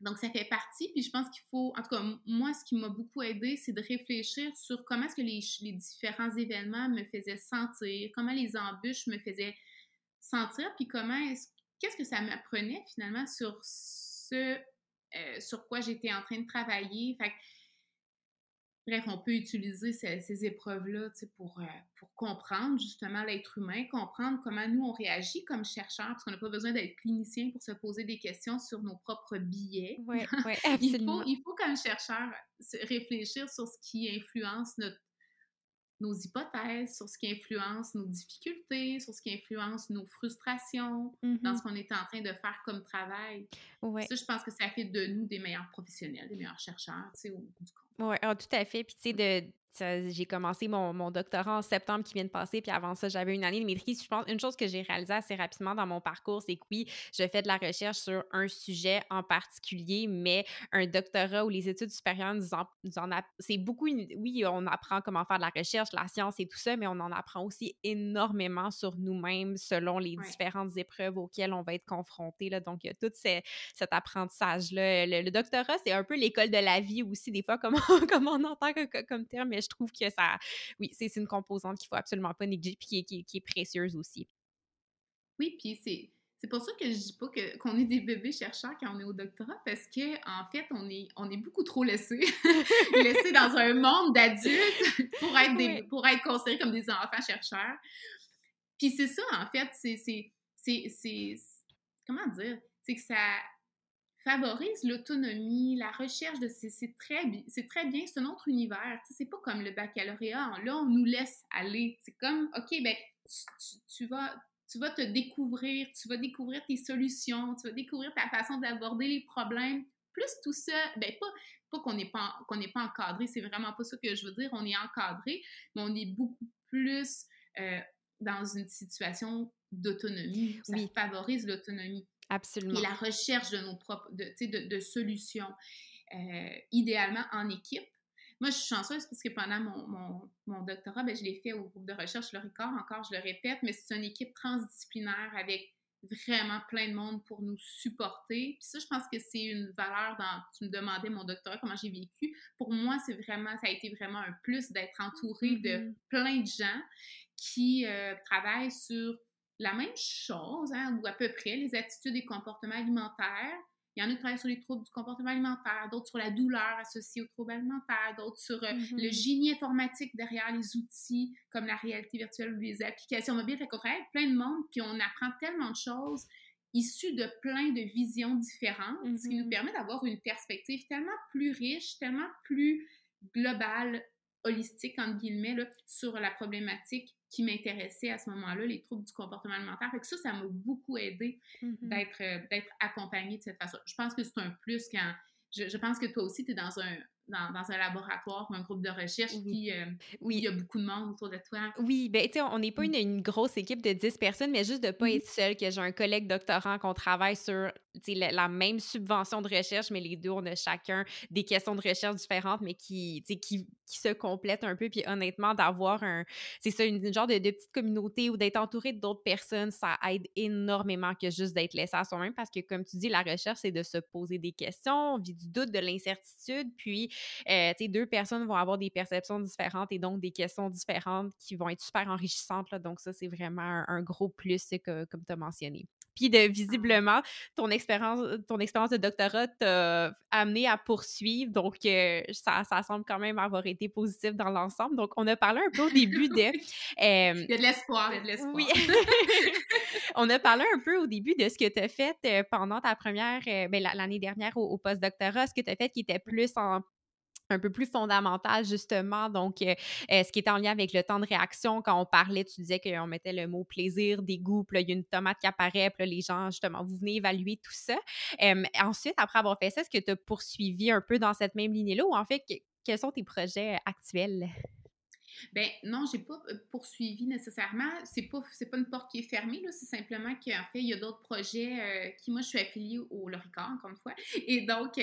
donc, ça fait partie, puis je pense qu'il faut, en tout cas, moi, ce qui m'a beaucoup aidé, c'est de réfléchir sur comment est-ce que les, les, différents événements me faisaient sentir, comment les embûches me faisaient sentir, puis comment est-ce, qu'est-ce que ça m'apprenait finalement sur ce, euh, sur quoi j'étais en train de travailler. Bref, on peut utiliser ces, épreuves-là pour, euh, pour comprendre justement l'être humain, comprendre comment nous on réagit comme chercheurs, parce qu'on n'a pas besoin d'être clinicien pour se poser des questions sur nos propres billets. Oui, ouais, absolument. il, faut, il faut, comme chercheur, réfléchir sur ce qui influence notre, nos hypothèses, sur ce qui influence nos difficultés, sur ce qui influence nos frustrations dans mm-hmm. ce qu'on est en train de faire comme travail. Ouais. Ça, je pense que ça fait de nous des meilleurs professionnels, des meilleurs chercheurs, tu sais, au bout du compte. Oui, ah, tout à fait. Puis, tu sais, de, j'ai commencé mon, mon, doctorat en septembre qui vient de passer, puis avant ça, j'avais une année de maîtrise. Je pense une chose que j'ai réalisée assez rapidement dans mon parcours, c'est que oui, je fais de la recherche sur un sujet en particulier, mais un doctorat ou les études supérieures nous en, nous en c'est beaucoup. Oui, on apprend comment faire de la recherche, la science et tout ça, mais on en apprend aussi énormément sur nous-mêmes selon les différentes épreuves auxquelles on va être confronté. Là. Donc, il y a tout cet apprentissage-là. Le, doctorat, c'est un peu l'école de la vie aussi, des fois, comme on, comme on entend comme terme, mais je trouve que ça, oui, c'est une composante qu'il faut absolument pas négliger puis qui, qui, est précieuse aussi. Oui, puis c'est. C'est pour ça que je dis pas qu'on est des bébés chercheurs quand on est au doctorat, parce que en fait, on est, on est beaucoup trop laissés, laissés dans un monde d'adultes pour être des, pour être considérés comme des enfants chercheurs. Puis c'est ça, en fait, c'est, comment dire, c'est que ça, favorise l'autonomie, la recherche de c'est très c'est très bien, c'est un autre univers. C'est pas comme le baccalauréat. Là, on nous laisse aller. C'est comme OK, ben tu, vas tu vas te découvrir, tu vas découvrir tes solutions, tu vas découvrir ta façon d'aborder les problèmes. Plus tout ça, ben pas pas qu'on n'est pas qu'on n'est pas encadré, c'est vraiment pas ça que je veux dire. On est encadré, mais on est beaucoup plus euh, dans une situation d'autonomie. Ça favorise l'autonomie. Absolument. Et la recherche de nos propres, de, de, de solutions, euh, idéalement en équipe. Moi, je suis chanceuse parce que pendant mon, mon, mon doctorat, ben, je l'ai fait au groupe de recherche Le encore, je le répète, mais c'est une équipe transdisciplinaire avec vraiment plein de monde pour nous supporter. Puis ça, je pense que c'est une valeur dans... Tu me demandais mon doctorat, comment j'ai vécu. Pour moi, c'est vraiment... Ça a été vraiment un plus d'être entourée de mm-hmm. plein de gens qui euh, travaillent sur la même chose, hein, ou à peu près, les attitudes et comportements alimentaires. Il y en a qui travaillent sur les troubles du comportement alimentaire, d'autres sur la douleur associée aux troubles alimentaires, d'autres sur euh, le mm-hmm. génie informatique derrière les outils comme la réalité virtuelle ou les applications mobiles. Fait qu'on travaille avec plein de monde, puis on apprend tellement de choses issues de plein de visions différentes, ce qui nous mm-hmm. permet d'avoir une perspective tellement plus riche, tellement plus globale, holistique, entre guillemets, sur la problématique qui m'intéressait à ce moment-là, les troubles du comportement alimentaire. Fait que ça, ça m'a beaucoup aidé mm-hmm. d'être, euh, d'être accompagnée de cette façon. Je pense que c'est un plus quand... Je, pense que toi aussi, tu es dans un, dans, un laboratoire ou un groupe de recherche, oui. Euh, oui. il y a beaucoup de monde autour de toi. Oui, ben tu sais, on n'est pas mm. une, une, grosse équipe de 10 personnes, mais juste de ne pas mm-hmm. être seule, que j'ai un collègue doctorant, qu'on travaille sur la, même subvention de recherche, mais les deux, on a chacun des questions de recherche différentes, mais qui, qui, qui se complètent un peu. Puis honnêtement, d'avoir un, c'est ça, une, genre de, petite communauté ou d'être entouré d'autres personnes, ça aide énormément que juste d'être laissé à soi-même parce que, comme tu dis, la recherche, c'est de se poser des questions, on vit du doute, de l'incertitude. Puis, euh, deux personnes vont avoir des perceptions différentes et donc des questions différentes qui vont être super enrichissantes. Là. Donc, ça, c'est vraiment un, gros plus, que, comme tu as mentionné. Puis de visiblement, ton expérience, ton expérience de doctorat t'a amené à poursuivre. Donc, euh, ça, ça, semble quand même avoir été positif dans l'ensemble. Donc, on a parlé un peu au début de. il y a de l'espoir, il y a de l'espoir. Oui. on a parlé un peu au début de ce que tu as fait euh, pendant ta première, euh, ben, l'année dernière au, au post-doctorat, ce que tu as fait qui était plus en un peu plus fondamental, justement. Donc, euh, euh, ce qui est en lien avec le temps de réaction, quand on parlait, tu disais qu'on mettait le mot plaisir, dégoût, puis il y a une tomate qui apparaît, puis les gens, justement, vous venez évaluer tout ça. ensuite, après avoir fait ça, est-ce que tu as poursuivi un peu dans cette même lignée-là ou en fait, quels sont tes projets actuels? Ben non, j'ai pas euh, poursuivi nécessairement. C'est pas c'est pas une porte qui est fermée là. C'est simplement qu'en fait il y a d'autres projets euh, qui moi je suis affiliée au Lorica encore une fois et donc euh,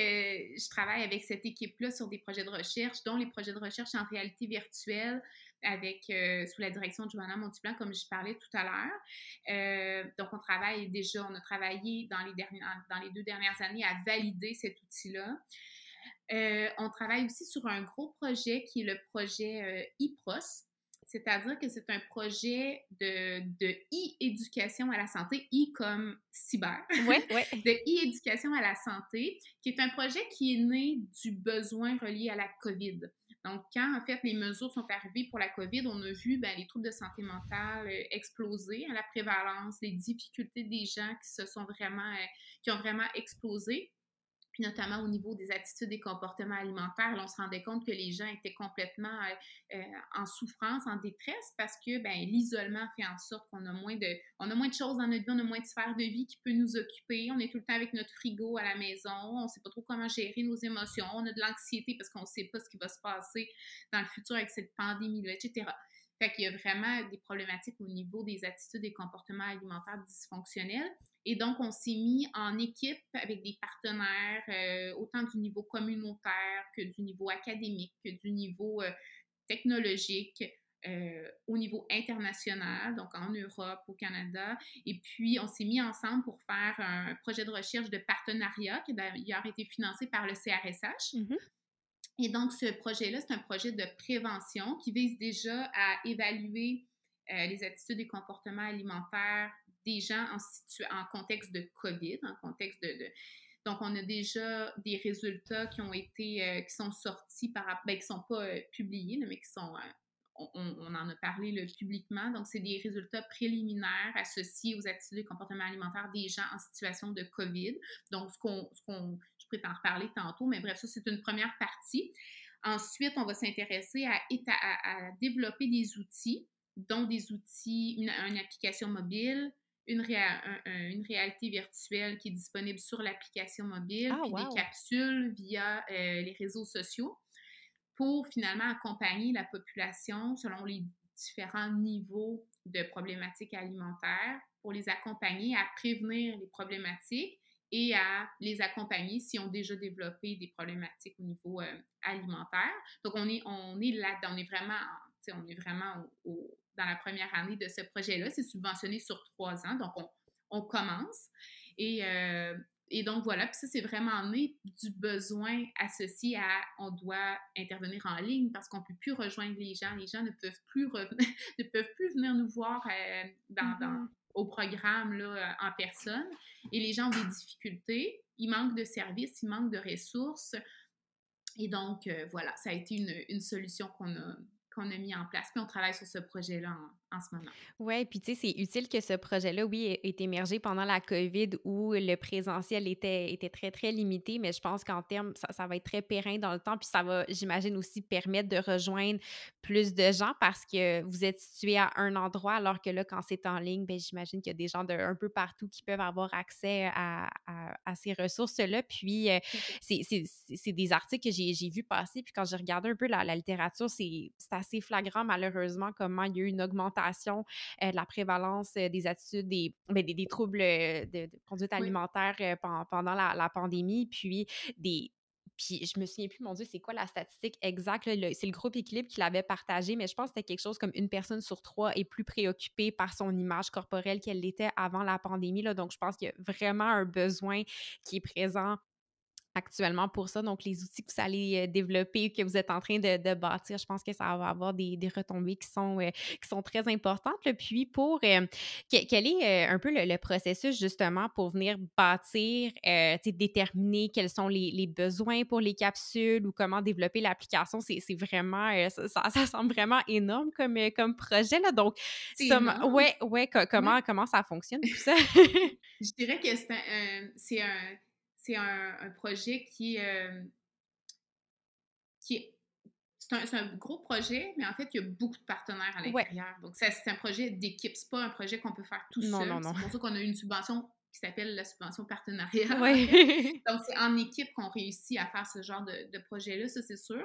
je travaille avec cette équipe là sur des projets de recherche, dont les projets de recherche en réalité virtuelle avec sous la direction de Joanna Montuplan, comme je parlais tout à l'heure. donc, on travaille déjà, on a travaillé dans les, dernières, dans les deux dernières années à valider cet outil-là. Euh, on travaille aussi sur un gros projet qui est le projet euh, IPROS, c'est-à-dire que c'est un projet de, de e-éducation à la santé, e comme cyber, ouais, ouais. de e-éducation à la santé, qui est un projet qui est né du besoin relié à la COVID. Donc, quand en fait les mesures sont arrivées pour la COVID, on a vu ben, les troubles de santé mentale euh, exploser, hein, la prévalence, les difficultés des gens qui se sont vraiment, qui ont vraiment explosé puis notamment au niveau des attitudes et comportements alimentaires, on se rendait compte que les gens étaient complètement euh, euh, en souffrance, en détresse, parce que ben, l'isolement fait en sorte qu'on a moins de, on a moins de choses dans notre vie, on a moins de sphères de vie qui peut nous occuper, on est tout le temps avec notre frigo à la maison, on ne sait pas trop comment gérer nos émotions, on a de l'anxiété parce qu'on ne sait pas ce qui va se passer dans le futur avec cette pandémie-là, etc. Fait qu'il y a vraiment des problématiques au niveau des attitudes et comportements alimentaires dysfonctionnels. Et donc, on s'est mis en équipe avec des partenaires, euh, autant du niveau communautaire que du niveau académique, que du niveau euh, technologique, euh, au niveau international, donc en Europe, au Canada. Et puis, on s'est mis ensemble pour faire un projet de recherche de partenariat qui a d'ailleurs été financé par le CRSH. Mm-hmm. Et donc, ce projet-là, c'est un projet de prévention qui vise déjà à évaluer les attitudes et comportements alimentaires des gens en, contexte de COVID, en contexte de, donc, on a déjà des résultats qui ont été, euh, qui sont sortis par, ben, qui sont pas euh, publiés, mais qui sont, euh, on, en a parlé publiquement. Donc, c'est des résultats préliminaires associés aux attitudes et comportements alimentaires des gens en situation de COVID. Donc, ce qu'on, ce qu'on je pourrais t'en reparler tantôt, mais bref, ça, c'est une première partie. Ensuite, on va s'intéresser à, à, à, développer des outils, dont des outils, une application mobile, une, une, réalité virtuelle qui est disponible sur l'application mobile, ah, puis des capsules via euh, les réseaux sociaux pour finalement accompagner la population selon les différents niveaux de problématiques alimentaires, pour les accompagner à prévenir les problématiques et à les accompagner s'ils ont déjà développé des problématiques au niveau euh, alimentaire. Donc, on est, on est là, on est vraiment, on est vraiment au, dans la première année de ce projet-là. C'est subventionné sur trois ans, donc on, commence. Et, euh, et, donc voilà, puis ça, c'est vraiment né du besoin associé à on doit intervenir en ligne parce qu'on ne peut plus rejoindre les gens. Les gens ne peuvent plus, ne peuvent plus venir nous voir euh, dans, mm-hmm. au programme là, euh, en personne. Et les gens ont des difficultés, il manque de services, il manque de ressources. Et donc, voilà, ça a été une, une solution qu'on a, qu'on a mis en place. Puis on travaille sur ce projet-là ce moment. Oui, puis tu sais, c'est utile que ce projet-là, oui, ait émergé pendant la COVID où le présentiel était, était très, très limité, mais je pense qu'en termes, ça, va être très périn dans le temps, puis ça va, j'imagine, aussi permettre de rejoindre plus de gens parce que vous êtes situé à un endroit, alors que là, quand c'est en ligne, ben j'imagine qu'il y a des gens de un peu partout qui peuvent avoir accès à, à, ces ressources-là. Puis, euh, c'est des articles que j'ai vus passer, puis quand j'ai regardé un peu la, la littérature, c'est assez flagrant, malheureusement, comment il y a eu une augmentation l'augmentation de la prévalence des attitudes, des, ben, des, troubles de, conduite alimentaire pendant la, la, pandémie, puis des, puis je me souviens plus, mon Dieu, c'est quoi la statistique exacte? C'est le groupe Équilibre qui l'avait partagé, mais je pense que c'était quelque chose comme une personne sur trois est plus préoccupée par son image corporelle qu'elle l'était avant la pandémie. Là. Donc, je pense qu'il y a vraiment un besoin qui est présent actuellement pour ça. Donc, les outils que vous allez développer, que vous êtes en train de, bâtir, je pense que ça va avoir des, retombées qui sont, qui sont très importantes. Puis, pour quel est un peu le, processus justement pour venir bâtir, déterminer quels sont les, besoins pour les capsules ou comment développer l'application? C'est vraiment, ça, ça, semble vraiment énorme comme, comme projet. Là. Donc, ouais, ouais, comment, comment ça fonctionne tout ça? je dirais que c'est un c'est un, projet qui, euh, qui est. C'est un, gros projet, mais en fait, il y a beaucoup de partenaires à l'intérieur. Donc, c'est un projet d'équipe. C'est pas un projet qu'on peut faire tout seul. C'est pour ça qu'on a une subvention qui s'appelle la subvention partenariat. Donc, c'est en équipe qu'on réussit à faire ce genre de, projet-là, ça, c'est sûr.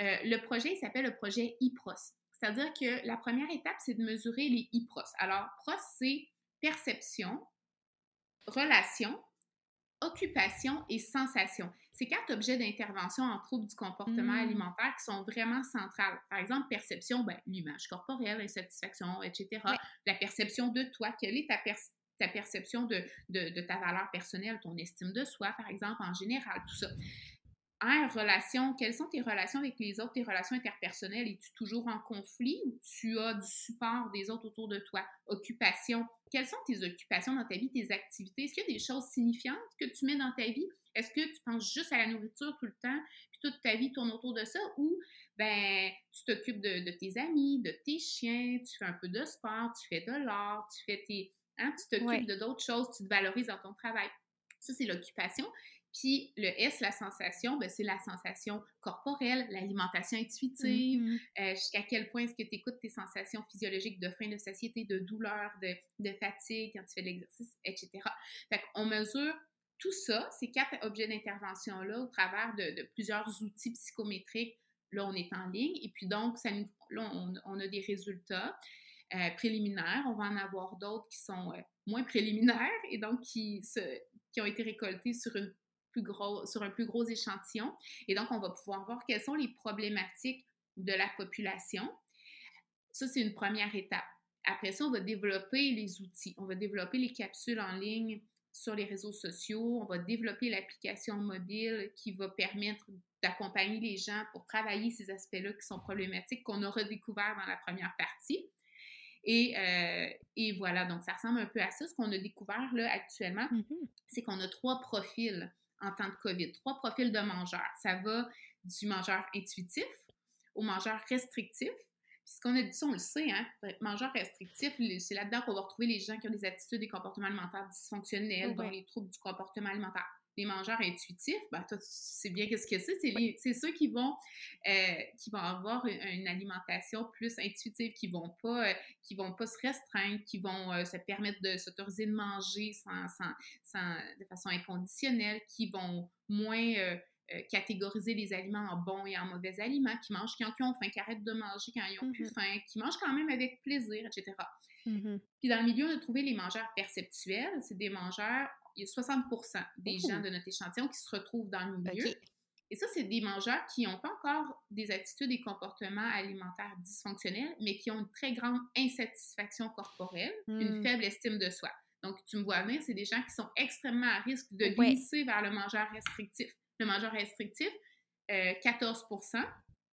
Euh, le projet, il s'appelle le projet IPROS. C'est-à-dire que la première étape, c'est de mesurer les IPROS. Alors, PROS, c'est perception, relation, occupation et sensation. Ces quatre objets d'intervention en troubles du comportement mmh. alimentaire qui sont vraiment centrales. Par exemple, perception, ben, l'image corporelle, l'insatisfaction, etc. La perception de toi, quelle est ta, ta perception de, de, ta valeur personnelle, ton estime de soi, par exemple, en général, tout ça. Un, relation, quelles sont tes relations avec les autres, tes relations interpersonnelles? Es-tu toujours en conflit ou tu as du support des autres autour de toi? Occupation, quelles sont tes occupations dans ta vie, tes activités? Est-ce qu'il y a des choses signifiantes que tu mets dans ta vie? Est-ce que tu penses juste à la nourriture tout le temps, puis toute ta vie tourne autour de ça? Ou ben, tu t'occupes de, tes amis, de tes chiens, tu fais un peu de sport, tu fais de l'art, tu fais tes. Hein, tu t'occupes de d'autres choses, tu te valorises dans ton travail. Ça, c'est l'occupation. Puis le S, la sensation, ben, c'est la sensation corporelle, l'alimentation intuitive, mm-hmm. euh, jusqu'à quel point est-ce que tu écoutes tes sensations physiologiques de faim, de satiété, de douleur, de, fatigue quand tu fais de l'exercice, etc. Fait qu'on mesure tout ça, ces quatre objets d'intervention-là, au travers de, plusieurs outils psychométriques. Là, on est en ligne. Et puis donc, ça là, on, a des résultats euh, préliminaires. On va en avoir d'autres qui sont euh, moins préliminaires et donc qui, se, qui ont été récoltés sur une gros, sur un plus gros échantillon. Et donc, on va pouvoir voir quelles sont les problématiques de la population. Ça, c'est une première étape. Après ça, on va développer les outils. On va développer les capsules en ligne sur les réseaux sociaux. On va développer l'application mobile qui va permettre d'accompagner les gens pour travailler ces aspects-là qui sont problématiques qu'on aura découvert dans la première partie. Et, euh, et, voilà, donc ça ressemble un peu à ça. Ce qu'on a découvert là actuellement, mm-hmm. c'est qu'on a trois profils en temps de COVID. Trois profils de mangeurs. Ça va du mangeur intuitif au mangeur restrictif. Puis ce qu'on a dit, ça, on le sait, hein? Mangeur restrictif, c'est là-dedans qu'on va retrouver les gens qui ont des attitudes et comportements alimentaires dysfonctionnels, dont les troubles du comportement alimentaire les mangeurs intuitifs, ben, toi, tu sais bien qu'est-ce que c'est. C'est ceux qui vont, euh, qui vont avoir une, alimentation plus intuitive, qui vont pas, euh, qui vont pas se restreindre, qui vont euh, se permettre de s'autoriser de manger sans, sans, sans, de façon inconditionnelle, qui vont moins catégoriser les aliments en bons et en mauvais aliments, qui mangent quand ils ont faim, qui arrêtent de manger quand ils ont plus mm-hmm. faim, qui mangent quand même avec plaisir, etc. Mm-hmm. Puis dans le milieu, on a trouvé les mangeurs perceptuels. C'est des mangeurs, il y a 60% des gens de notre échantillon qui se retrouvent dans le milieu. Et ça, c'est des mangeurs qui n'ont pas encore des attitudes et comportements alimentaires dysfonctionnels, mais qui ont une très grande insatisfaction corporelle, une hmm. faible estime de soi. Donc, tu me vois venir, c'est des gens qui sont extrêmement à risque de glisser vers le mangeur restrictif. Le mangeur restrictif, 14 euh,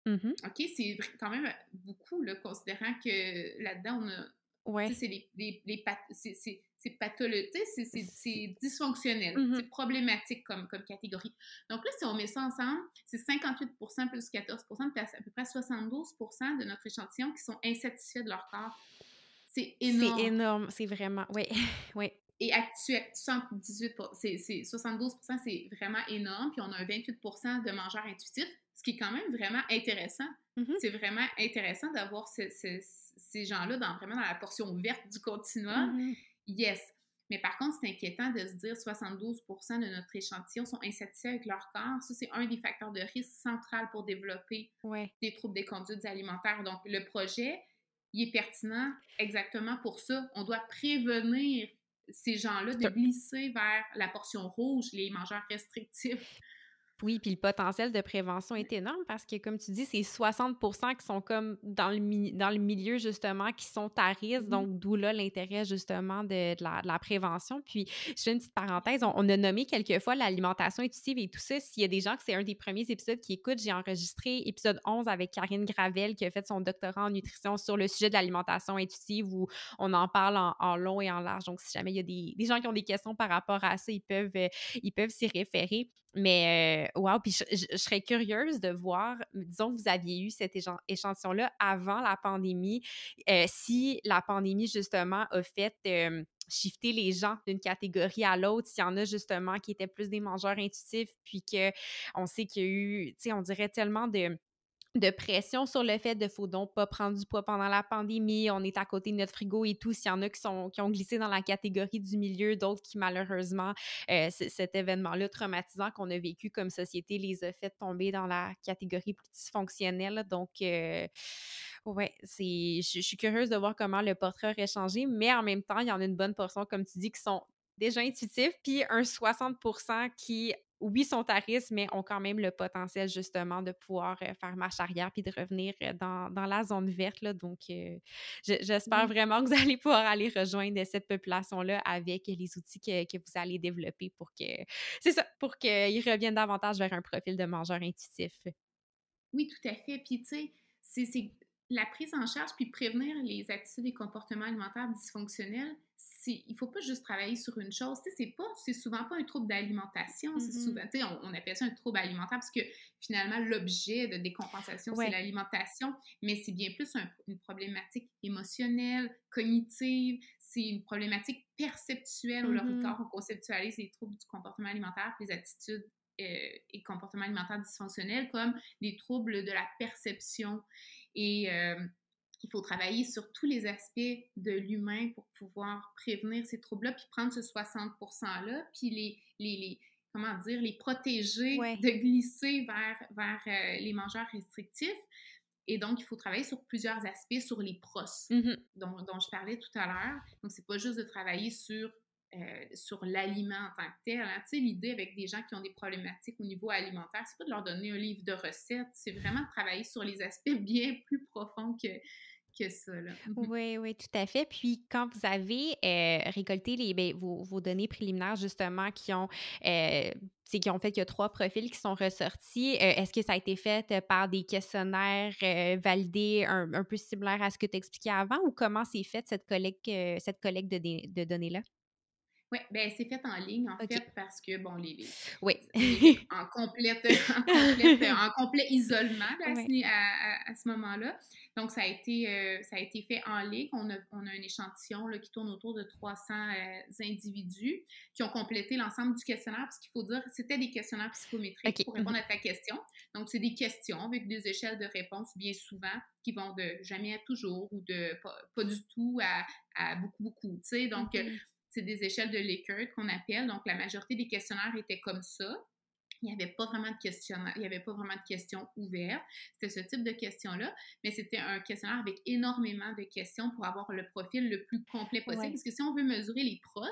mm-hmm. OK, c'est quand même beaucoup, là, considérant que là-dedans, on a. Ouais. C'est les, les, les c'est pathologique, c'est dysfonctionnel, mm-hmm. c'est problématique comme, comme catégorie. Donc là, si on met ça ensemble, c'est 58% plus 14 à peu près 72 de notre échantillon qui sont insatisfaits de leur corps. C'est énorme. C'est énorme, c'est vraiment, oui, oui. Et actuel, 78 c'est 72 c'est vraiment énorme. Puis on a un 28 de mangeurs intuitifs, ce qui est quand même vraiment intéressant. Mm-hmm. C'est vraiment intéressant d'avoir ces gens-là dans, vraiment dans la portion verte du continuum. Mm-hmm. Yes. Mais par contre, c'est inquiétant de se dire 72% de notre échantillon sont insatisfaits avec leur corps. Ça, c'est un des facteurs de risque central pour développer des troubles des conduites alimentaires. Donc, le projet, il est pertinent exactement pour ça. On doit prévenir ces gens-là de glisser vers la portion rouge, les mangeurs restrictifs. Oui, puis le potentiel de prévention est énorme parce que, comme tu dis, c'est 60% qui sont comme dans le, dans le milieu, justement, qui sont à risque. Mmh donc, d'où là l'intérêt, justement, de, la, prévention. Puis, je fais une petite parenthèse. On, a nommé quelquefois l'alimentation intuitive et tout ça. S'il y a des gens que c'est un des premiers épisodes qui écoutent, j'ai enregistré épisode 11 avec Karine Gravel qui a fait son doctorat en nutrition sur le sujet de l'alimentation intuitive où on en parle en, long et en large. Donc, si jamais il y a des, des, gens qui ont des questions par rapport à ça, ils peuvent, euh, ils peuvent s'y référer. Mais wow, puis je, serais curieuse de voir, disons que vous aviez eu cet échantillon-là avant la pandémie, si la pandémie justement a fait shifter les gens d'une catégorie à l'autre, s'il y en a justement qui étaient plus des mangeurs intuitifs, puis que on sait qu'il y a eu, tu sais, on dirait tellement de de pression sur le fait de faut donc pas prendre du poids pendant la pandémie, on est à côté de notre frigo et tout. S'il y en a qui, sont, qui ont glissé dans la catégorie du milieu, d'autres qui malheureusement, euh, cet événement-là traumatisant qu'on a vécu comme société les a fait tomber dans la catégorie plus dysfonctionnelle. Donc, euh, ouais, je suis curieuse de voir comment le portrait aurait changé, mais en même temps, il y en a une bonne portion, comme tu dis, qui sont déjà intuitifs, puis un 60% qui oui, sont à risque, mais ont quand même le potentiel justement de pouvoir euh, faire marche arrière puis de revenir euh, dans, la zone verte. Là. Donc, euh, j'espère vraiment que vous allez pouvoir aller rejoindre cette population-là avec les outils que, vous allez développer pour que, c'est ça, pour qu'ils reviennent davantage vers un profil de mangeur intuitif. Oui, tout à fait. Puis, tu sais, c'est la prise en charge puis prévenir les attitudes et comportements alimentaires dysfonctionnels, il faut pas juste travailler sur une chose. C'est pas, c'est souvent pas un trouble d'alimentation. C'est mm-hmm. souvent, on, appelle ça un trouble alimentaire parce que finalement l'objet de décompensation c'est l'alimentation, mais c'est bien plus une problématique émotionnelle, cognitive. C'est une problématique perceptuelle le mm-hmm. corps on conceptualise les troubles du comportement alimentaire, les attitudes euh, et comportements alimentaires dysfonctionnels comme des troubles de la perception. Et euh, il faut travailler sur tous les aspects de l'humain pour pouvoir prévenir ces troubles-là, puis prendre ce 60 %-là, puis les, les, comment dire, les protéger de glisser vers, vers euh, les mangeurs restrictifs. Et donc, il faut travailler sur plusieurs aspects, sur les pros mm-hmm. dont, dont, je parlais tout à l'heure. Donc, c'est pas juste de travailler sur euh, sur l'aliment en tant que tel. Hein. Tu sais, l'idée avec des gens qui ont des problématiques au niveau alimentaire, c'est pas de leur donner un livre de recettes, c'est vraiment de travailler sur les aspects bien plus profonds que, que ça. Là. Oui, oui, tout à fait. Puis quand vous avez euh, récolté les, ben, vos, données préliminaires, justement, qui ont, euh, ont fait qu'il y a trois profils qui sont ressortis, euh, est-ce que ça a été fait par des questionnaires validés un, peu similaires à ce que tu expliquais avant ou comment c'est fait cette collecte, cette collecte de données-là? Oui, ben c'est fait en ligne, en fait, parce que, bon, les, oui. en, complète, en, complète, en complet isolement à, à, ce moment-là. Donc, ça a été, euh, ça a été fait en ligne. On a, on a un échantillon là, qui tourne autour de 300 euh, individus qui ont complété l'ensemble du questionnaire, parce qu'il faut dire c'était des questionnaires psychométriques pour répondre mm-hmm. à ta question. Donc, c'est des questions avec des échelles de réponse bien souvent qui vont de jamais à toujours ou de pas, du tout à, à beaucoup, beaucoup. Tu sais, donc, c'est des échelles de Likert qu'on appelle. Donc, la majorité des questionnaires étaient comme ça. Il n'y avait pas vraiment de questionnaire, il n'y avait pas vraiment de questions ouvertes. C'était ce type de questions-là, mais c'était un questionnaire avec énormément de questions pour avoir le profil le plus complet possible. Parce que si on veut mesurer les pros,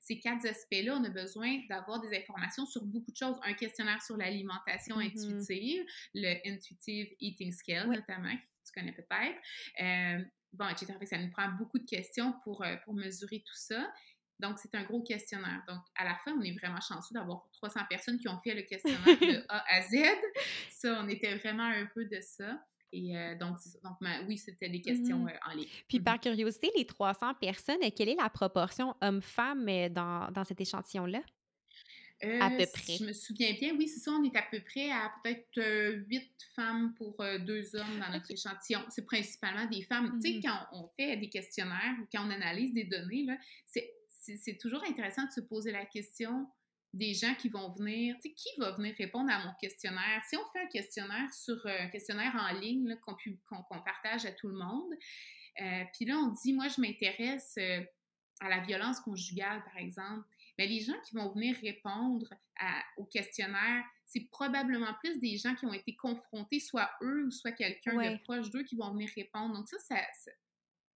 ces quatre aspects-là, on a besoin d'avoir des informations sur beaucoup de choses. Un questionnaire sur l'alimentation mm-hmm. intuitive, le Intuitive Eating Scale notamment, que tu connais peut-être. Euh, bon, etc. Ça nous prend beaucoup de questions pour, euh, pour mesurer tout ça. Donc, c'est un gros questionnaire. Donc, à la fin, on est vraiment chanceux d'avoir 300 personnes qui ont fait le questionnaire de A à Z. Ça, on était vraiment heureux de ça. Et euh, donc, donc oui, c'était des questions mmh euh, en ligne. Puis, par mmh curiosité, les 300 personnes, quelle est la proportion homme-femme euh, dans, dans cet échantillon-là? à peu près. je me souviens bien, oui, c'est ça, on est à peu près à peut-être 8 femmes pour deux hommes dans notre échantillon. C'est principalement des femmes. Tu sais, mmh quand on fait des questionnaires ou quand on analyse des données, c'est c'est toujours intéressant de se poser la question des gens qui vont venir, tu sais, qui va venir répondre à mon questionnaire? Si on fait un questionnaire sur euh, un questionnaire en ligne qu'on partage à tout le monde, euh, puis là, on dit, moi, je m'intéresse euh, à la violence conjugale, par exemple. Bien, les gens qui vont venir répondre au questionnaire, c'est probablement plus des gens qui ont été confrontés, soit eux ou soit quelqu'un de proche d'eux qui vont venir répondre. Donc ça, ça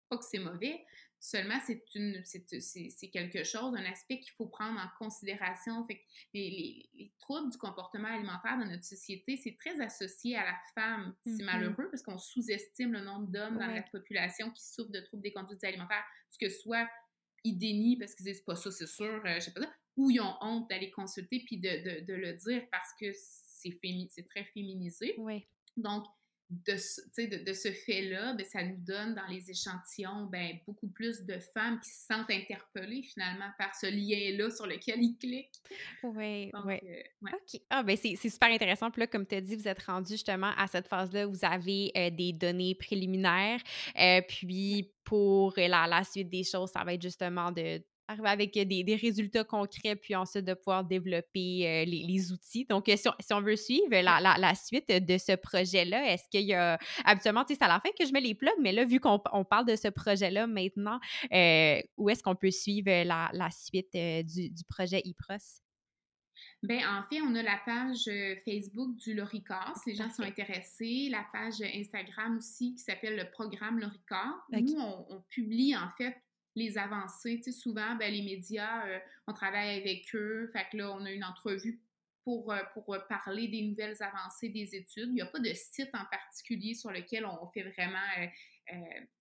pas que c'est mauvais, seulement c'est une c'est quelque chose, un aspect qu'il faut prendre en considération. Fait que les, les, troubles du comportement alimentaire dans notre société, c'est très associé à la femme. C'est mm-hmm. malheureux parce qu'on sous-estime le nombre d'hommes dans la population qui souffrent de troubles des conduites alimentaires, que soit ils dénient parce qu'ils disent pas ça, c'est sûr, euh, je sais pas ça, ou ils ont honte d'aller consulter puis de, de, de, le dire parce que c'est très féminisé. Donc, de, de, de, ce fait-là, ben, ça nous donne dans les échantillons ben, beaucoup plus de femmes qui se sentent interpellées finalement par ce lien-là sur lequel ils cliquent. Oui, oui. Euh, OK. Ah, ben c'est super intéressant. Puis là, comme tu as dit, vous êtes rendu justement à cette phase-là où vous avez euh, des données préliminaires. Euh, puis pour la, la, suite des choses, ça va être justement de arriver avec des, résultats concrets, puis ensuite de pouvoir développer les, outils. Donc, si on, veut suivre la, suite de ce projet-là, est-ce qu'il y a. Habituellement, tu sais, c'est à la fin que je mets les plugs, mais là, vu qu'on parle de ce projet-là maintenant, où est-ce qu'on peut suivre la, suite du, projet IPROS? Bien, en fait, on a la page Facebook du Loricor, si les gens sont intéressés, la page Instagram aussi qui s'appelle le programme Loricor. Nous, on, publie en fait les avancées. Tu sais, souvent, ben, les médias, euh, on travaille avec eux. Fait que là, on a une entrevue pour, euh, pour euh, parler des nouvelles avancées des études. Il n'y a pas de site en particulier sur lequel on fait vraiment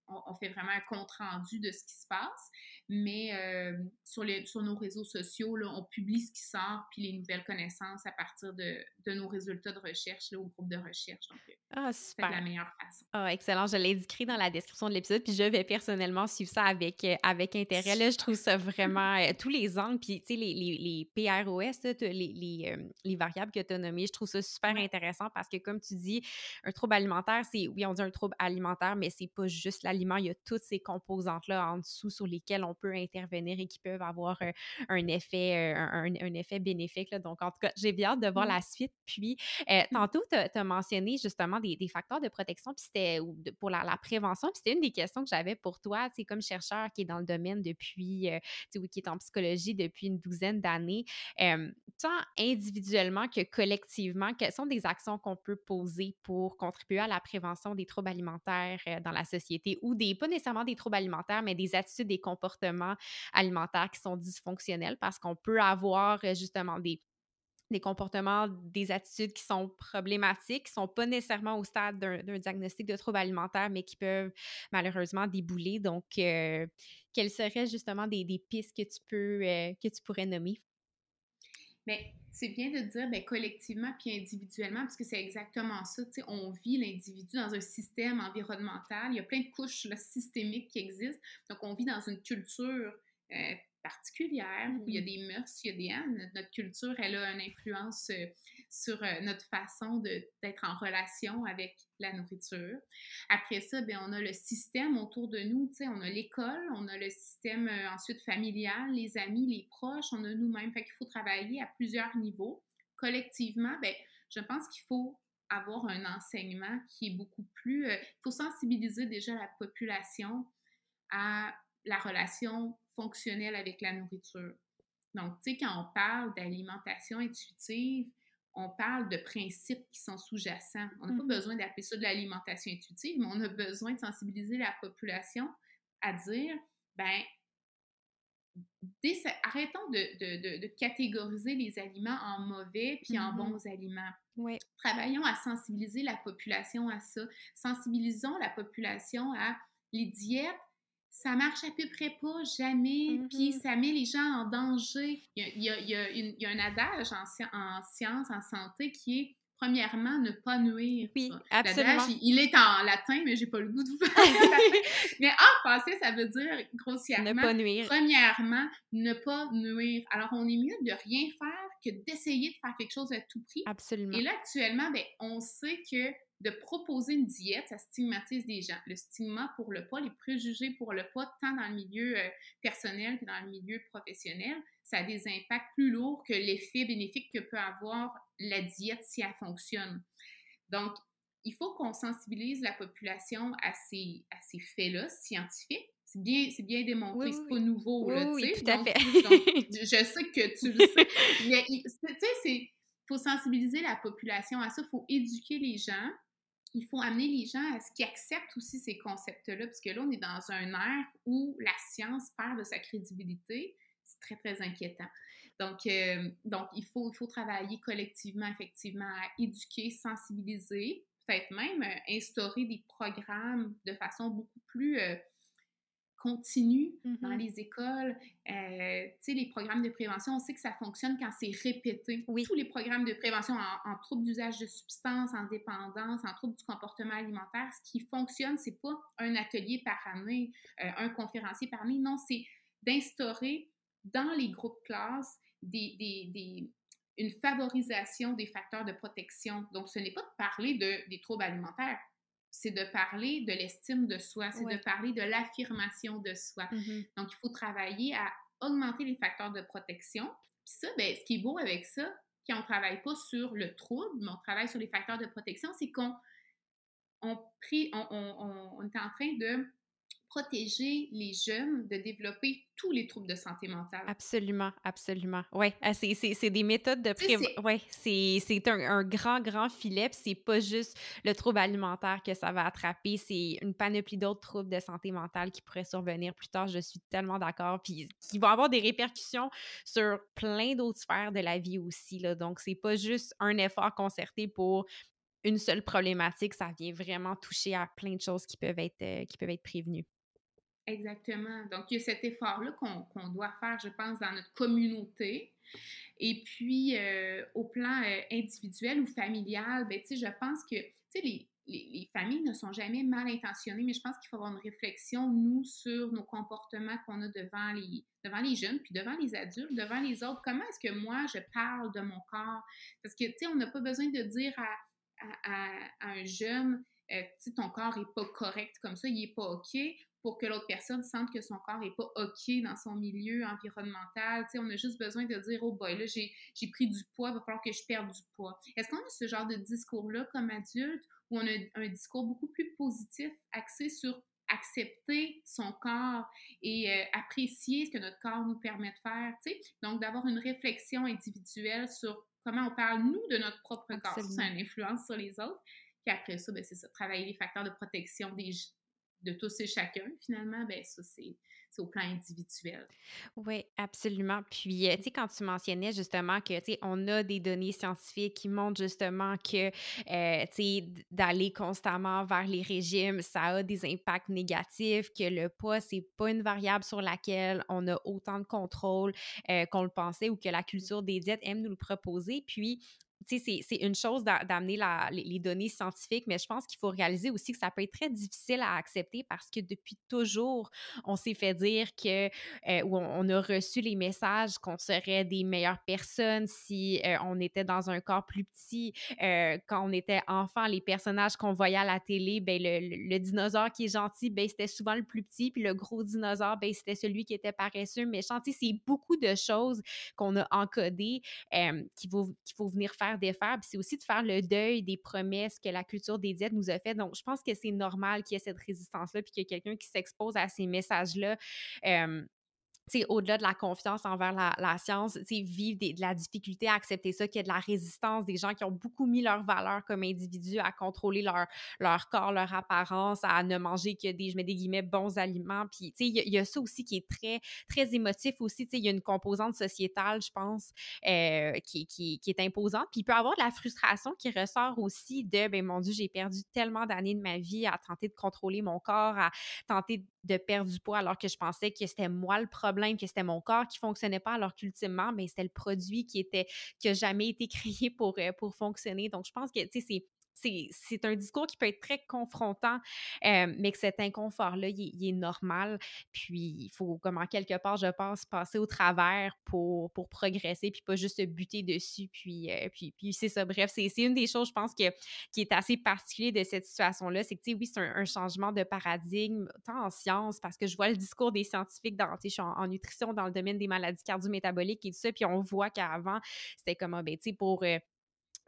on, fait vraiment un compte-rendu de ce qui se passe. Mais euh, sur, les, sur nos réseaux sociaux, là, on publie ce qui sort, puis les nouvelles connaissances à partir de, de nos résultats de recherche là, au groupe de recherche. Donc, euh, ah, super. c'est la meilleure façon. Ah, excellent. Je l'ai écrit dans la description de l'épisode, puis je vais personnellement suivre ça avec, euh, avec intérêt. Là, je trouve ça vraiment tous les angles, puis tu sais, les, les, les PROS, les, les, les, variables que tu as nommées, je trouve ça super intéressant parce que, comme tu dis, un trouble alimentaire, c'est, oui, on dit un trouble alimentaire, mais c'est pas juste l'aliment, il y a toutes ces composantes-là en dessous sur lesquelles on peut intervenir et qui peuvent avoir un, effet, un, effet bénéfique. Donc, en tout cas, j'ai bien hâte de voir la suite. Puis, mmh. tantôt, tu as, mentionné justement des, facteurs de protection, puis c'était pour la, prévention. Puis, c'était une des questions que j'avais pour toi, c'est comme chercheur qui est dans le domaine depuis, oui, qui est en psychologie depuis une douzaine d'années, tant individuellement que collectivement, quelles sont des actions qu'on peut poser pour contribuer à la prévention des troubles alimentaires dans la société ou des, pas nécessairement des troubles alimentaires, mais des attitudes, des comportements alimentaires qui sont dysfonctionnels parce qu'on peut avoir euh, justement des des comportements, des attitudes qui sont problématiques, qui ne sont pas nécessairement au stade d'un diagnostic de trouble alimentaire, mais qui peuvent malheureusement débouler. Donc, euh, quelles seraient justement des, pistes que tu peux euh, que tu pourrais nommer? Mais c'est bien de dire ben, collectivement puis individuellement, parce que c'est exactement ça. On vit l'individu dans un système environnemental. Il y a plein de couches systémiques qui existent. Donc, on vit dans une culture euh, particulière où il y a mm-hmm. des mœurs, il y a des. Hein, notre culture, elle a une influence euh, sur euh, notre façon d'être en relation avec la nourriture. Après ça, bien, on a le système autour de nous, on a l'école, on a le système euh, ensuite familial, les amis, les proches, on a nous-mêmes. Fait qu'il faut travailler à plusieurs niveaux. Collectivement, bien, je pense qu'il faut avoir un enseignement qui est beaucoup plus... Euh, il faut sensibiliser déjà la population à la relation fonctionnelle avec la nourriture. Donc, tu sais, quand on parle d'alimentation intuitive, on parle de principes qui sont sous-jacents. On n'a pas mmh besoin d'appeler ça de l'alimentation intuitive, mais on a besoin de sensibiliser la population à dire, ben, arrêtons de, catégoriser les aliments en mauvais puis en mmh bons aliments. Travaillons à sensibiliser la population à ça. Sensibilisons la population à les diètes ça marche à peu près pas, jamais, puis mm-hmm. ça met les gens en danger. Il y a, il y a, il y a un adage en, en sciences, en santé, qui est premièrement, ne pas nuire. Oui, absolument. Il, est en latin, mais j'ai pas le goût de vous faire Mais en français, ça veut dire grossièrement. Ne pas nuire. Premièrement, ne pas nuire. Alors, on est mieux de rien faire que d'essayer de faire quelque chose à tout prix. Absolument. Et là, actuellement, ben, on sait que de proposer une diète, ça stigmatise des gens. Le stigma pour le poids, les préjugés pour le poids, tant dans le milieu euh, personnel que dans le milieu professionnel, ça a des impacts plus lourds que l'effet bénéfique que peut avoir la diète si elle fonctionne. Donc, il faut qu'on sensibilise la population à ces, à ces faits-là scientifiques. C'est bien, c'est bien démontré, c'est pas nouveau, là, tu sais. tout à fait. je sais que tu le sais. Mais, tu sais, il faut sensibiliser la population à ça, il faut éduquer les gens il faut amener les gens à ce qu'ils acceptent aussi ces concepts-là, parce que là, on est dans un air où la science perd de sa crédibilité. C'est très, très inquiétant. Donc, euh, donc il, faut, il faut travailler collectivement, effectivement, à éduquer, sensibiliser, peut-être même euh, instaurer des programmes de façon beaucoup plus euh, continue dans mm-hmm. les écoles. Euh, tu sais, les programmes de prévention, on sait que ça fonctionne quand c'est répété. Oui. Tous les programmes de prévention en, troubles d'usage de substances, en dépendance, en troubles du comportement alimentaire, ce qui fonctionne, c'est pas un atelier par année, un conférencier par année. Non, c'est d'instaurer dans les groupes classes des, des, des, une favorisation des facteurs de protection. Donc, ce n'est pas de parler de, des troubles alimentaires, c'est de parler de l'estime de soi, c'est de parler de l'affirmation de soi. Mm-hmm. Donc, il faut travailler à augmenter les facteurs de protection. Puis ça, ben, ce qui est beau avec ça, quand on ne travaille pas sur le trouble, mais on travaille sur les facteurs de protection, c'est qu'on on, on, on, est en train de protéger les jeunes de développer tous les troubles de santé mentale. Absolument, absolument. Oui, ah, c'est des méthodes de prévention. Oui, c'est un, un, grand, grand filet. c'est pas juste le trouble alimentaire que ça va attraper, c'est une panoplie d'autres troubles de santé mentale qui pourraient survenir plus tard. Je suis tellement d'accord. Puis qui vont avoir des répercussions sur plein d'autres sphères de la vie aussi. Là. Donc, c'est pas juste un effort concerté pour une seule problématique, ça vient vraiment toucher à plein de choses qui peuvent être, euh, qui peuvent être prévenues. Exactement. Donc, il y a cet effort-là qu'on doit faire, je pense, dans notre communauté. Et puis, euh, au plan euh, individuel ou familial, ben, je pense que les, les, les, familles ne sont jamais mal intentionnées, mais je pense qu'il faut avoir une réflexion, nous, sur nos comportements qu'on a devant les, devant les jeunes, puis devant les adultes, devant les autres. Comment est-ce que moi, je parle de mon corps? Parce que, tu sais, on n'a pas besoin de dire à, à, un jeune, euh, ton corps n'est pas correct comme ça, il n'est pas OK pour que l'autre personne sente que son corps n'est pas OK dans son milieu environnemental. on a juste besoin de dire Oh boy, là, j'ai pris du poids, il va falloir que je perde du poids. Est-ce qu'on a ce genre de discours-là comme adulte où on a un discours beaucoup plus positif, axé sur accepter son corps et euh, apprécier ce que notre corps nous permet de faire, tu sais? Donc, d'avoir une réflexion individuelle sur comment on parle, nous, de notre propre corps. Ça a une influence sur les autres. Puis après ça, ben, c'est ça, travailler les facteurs de protection des, de tous et chacun, finalement, ben ça, c'est au plan individuel. Oui, absolument. Puis, euh, tu sais, quand tu mentionnais justement que, tu sais, on a des données scientifiques qui montrent justement que, euh, tu sais, d'aller constamment vers les régimes, ça a des impacts négatifs, que le poids, c'est pas une variable sur laquelle on a autant de contrôle euh, qu'on le pensait ou que la culture des diètes aime nous le proposer. Puis, c'est une chose d'amener les, données scientifiques, mais je pense qu'il faut réaliser aussi que ça peut être très difficile à accepter parce que depuis toujours, on s'est fait dire que, euh, ou on, a reçu les messages qu'on serait des meilleures personnes si euh, on était dans un corps plus petit. Euh, quand on était enfant, les personnages qu'on voyait à la télé, ben, le, dinosaure qui est gentil, ben, c'était souvent le plus petit, puis le gros dinosaure, ben, c'était celui qui était paresseux, méchant. C'est beaucoup de choses qu'on a encodées qu'il faut, qu'il faut venir faire défaire, puis c'est aussi de faire le deuil des promesses que la culture des diètes nous a fait. Donc, je pense que c'est normal qu'il y ait cette résistance-là, puis qu'il y ait quelqu'un qui s'expose à ces messages-là au-delà de la confiance envers la, science, vivre de la difficulté à accepter ça, qu'il y a de la résistance, des gens qui ont beaucoup mis leur valeur comme individus à contrôler leur, leur corps, leur apparence, à ne manger que des, je mets des guillemets, bons aliments. Puis, il y, a ça aussi qui est très, très émotif aussi. Il y a une composante sociétale, je pense, euh, qui, qui, qui, est imposante. Puis, il peut y avoir de la frustration qui ressort aussi de, ben mon Dieu, j'ai perdu tellement d'années de ma vie à tenter de contrôler mon corps, à tenter de perdre du poids alors que je pensais que c'était moi le problème que c'était mon corps qui fonctionnait pas, alors qu'ultimement, ben, c'était le produit qui était qui jamais été créé pour, euh, pour fonctionner. Donc, je pense que, tu sais, c'est c'est un discours qui peut être très confrontant, euh, mais que cet inconfort-là, il, est normal. Puis, il faut, comme en quelque part, je pense, passer au travers pour, progresser, puis pas juste se buter dessus. Puis, euh, puis, c'est ça. Bref, c'est une des choses, je pense, qui est assez particulier de cette situation-là. C'est que, tu sais, oui, c'est un, changement de paradigme, tant en sciences, parce que je vois le discours des scientifiques dans, tu en, nutrition, dans le domaine des maladies cardio-métaboliques et tout ça, puis on voit qu'avant, c'était comme, ah, ben, tu sais, pour... Euh,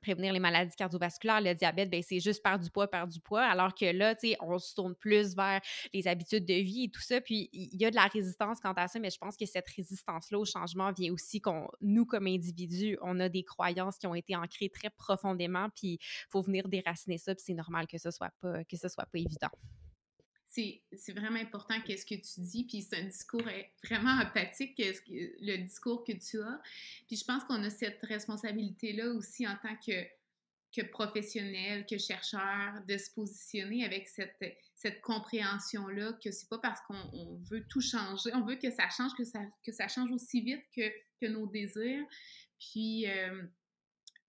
prévenir les maladies cardiovasculaires, le diabète, ben, c'est juste perdre du poids, perdre du poids, alors que là, tu on se tourne plus vers les habitudes de vie et tout ça, puis il y a de la résistance quant à ça, mais je pense que cette résistance-là au changement vient aussi qu'on, nous, comme individus, on a des croyances qui ont été ancrées très profondément, puis il faut venir déraciner ça, puis c'est normal que ce soit pas, soit pas évident c'est vraiment important qu'est-ce que tu dis, puis c'est un discours euh, vraiment empathique, le discours que tu as. Puis je pense qu'on a cette responsabilité-là aussi en tant que, que professionnel, que chercheur, de se positionner avec cette, cette compréhension-là, que c'est pas parce qu'on veut tout changer, on veut que ça change, que ça, que ça change aussi vite que, que nos désirs. Puis, euh,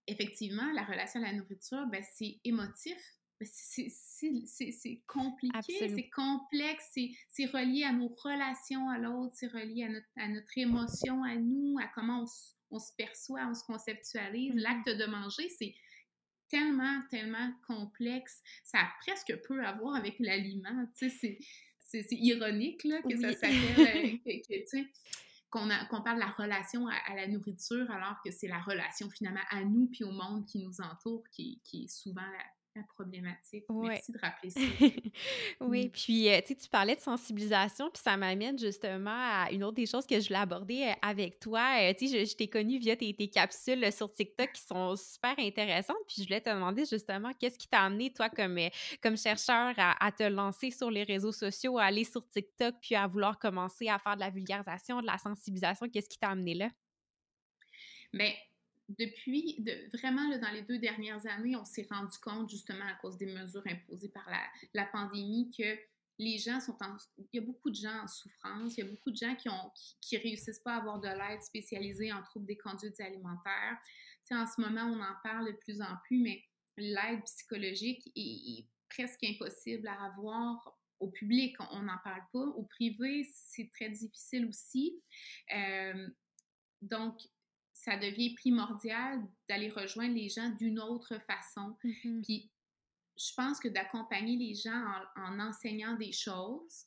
effectivement, la relation à la nourriture, ben, c'est émotif c'est compliqué, c'est complexe, c'est relié à nos relations à l'autre, c'est relié à notre, à notre, émotion, à nous, à comment on, se perçoit, on se conceptualise. Mm-hmm. L'acte de manger, c'est tellement, tellement complexe. Ça a presque peu à voir avec l'aliment. Tu sais, c'est ironique là, que ça s'appelle, euh, qu'on parle de la relation à, la nourriture alors que c'est la relation finalement à nous puis au monde qui nous entoure qui, qui est souvent la, la problématique. Merci de rappeler ça. oui, mmh. puis euh, tu parlais de sensibilisation, puis ça m'amène justement à une autre des choses que je voulais aborder euh, avec toi. Euh, tu sais, je, t'ai connu via tes, capsules sur TikTok qui sont super intéressantes, puis je voulais te demander justement qu'est-ce qui t'a amené, toi, comme, comme chercheur, à, te lancer sur les réseaux sociaux, à aller sur TikTok, puis à vouloir commencer à faire de la vulgarisation, de la sensibilisation? Qu'est-ce qui t'a amené là? Mais depuis, vraiment, dans les deux dernières années, on s'est rendu compte, justement, à cause des mesures imposées par la, pandémie, que les gens sont en... Il y a beaucoup de gens en souffrance, il y a beaucoup de gens qui ont qui, réussissent pas à avoir de l'aide spécialisée en troubles des conduites alimentaires. en ce moment, on en parle de plus en plus, mais l'aide psychologique est, presque impossible à avoir au public, on n'en parle pas. Au privé, c'est très difficile aussi. Euh, donc, ça devient primordial d'aller rejoindre les gens d'une autre façon. Mm-hmm. Puis, je pense que d'accompagner les gens en, enseignant des choses,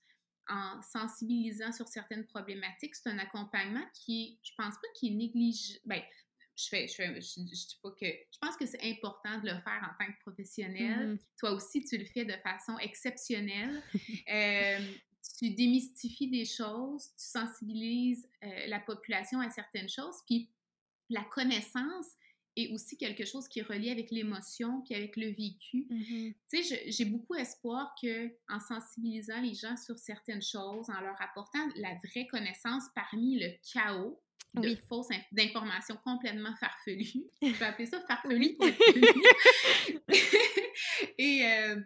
en sensibilisant sur certaines problématiques, c'est un accompagnement qui, je pense pas qu'il est négligé. Ben, je fais, je, fais, je, dis pas que. Je pense que c'est important de le faire en tant que professionnel. Mm-hmm. Toi aussi, tu le fais de façon exceptionnelle. Euh, tu démystifies des choses, tu sensibilises euh, la population à certaines choses, puis la connaissance est aussi quelque chose qui est relié avec l'émotion puis avec le vécu. Mm-hmm. Tu sais, j'ai beaucoup espoir que en sensibilisant les gens sur certaines choses, en leur apportant la vraie connaissance parmi le chaos de fausses d'informations complètement farfelues. Je vais appeler ça farfelu. Et euh,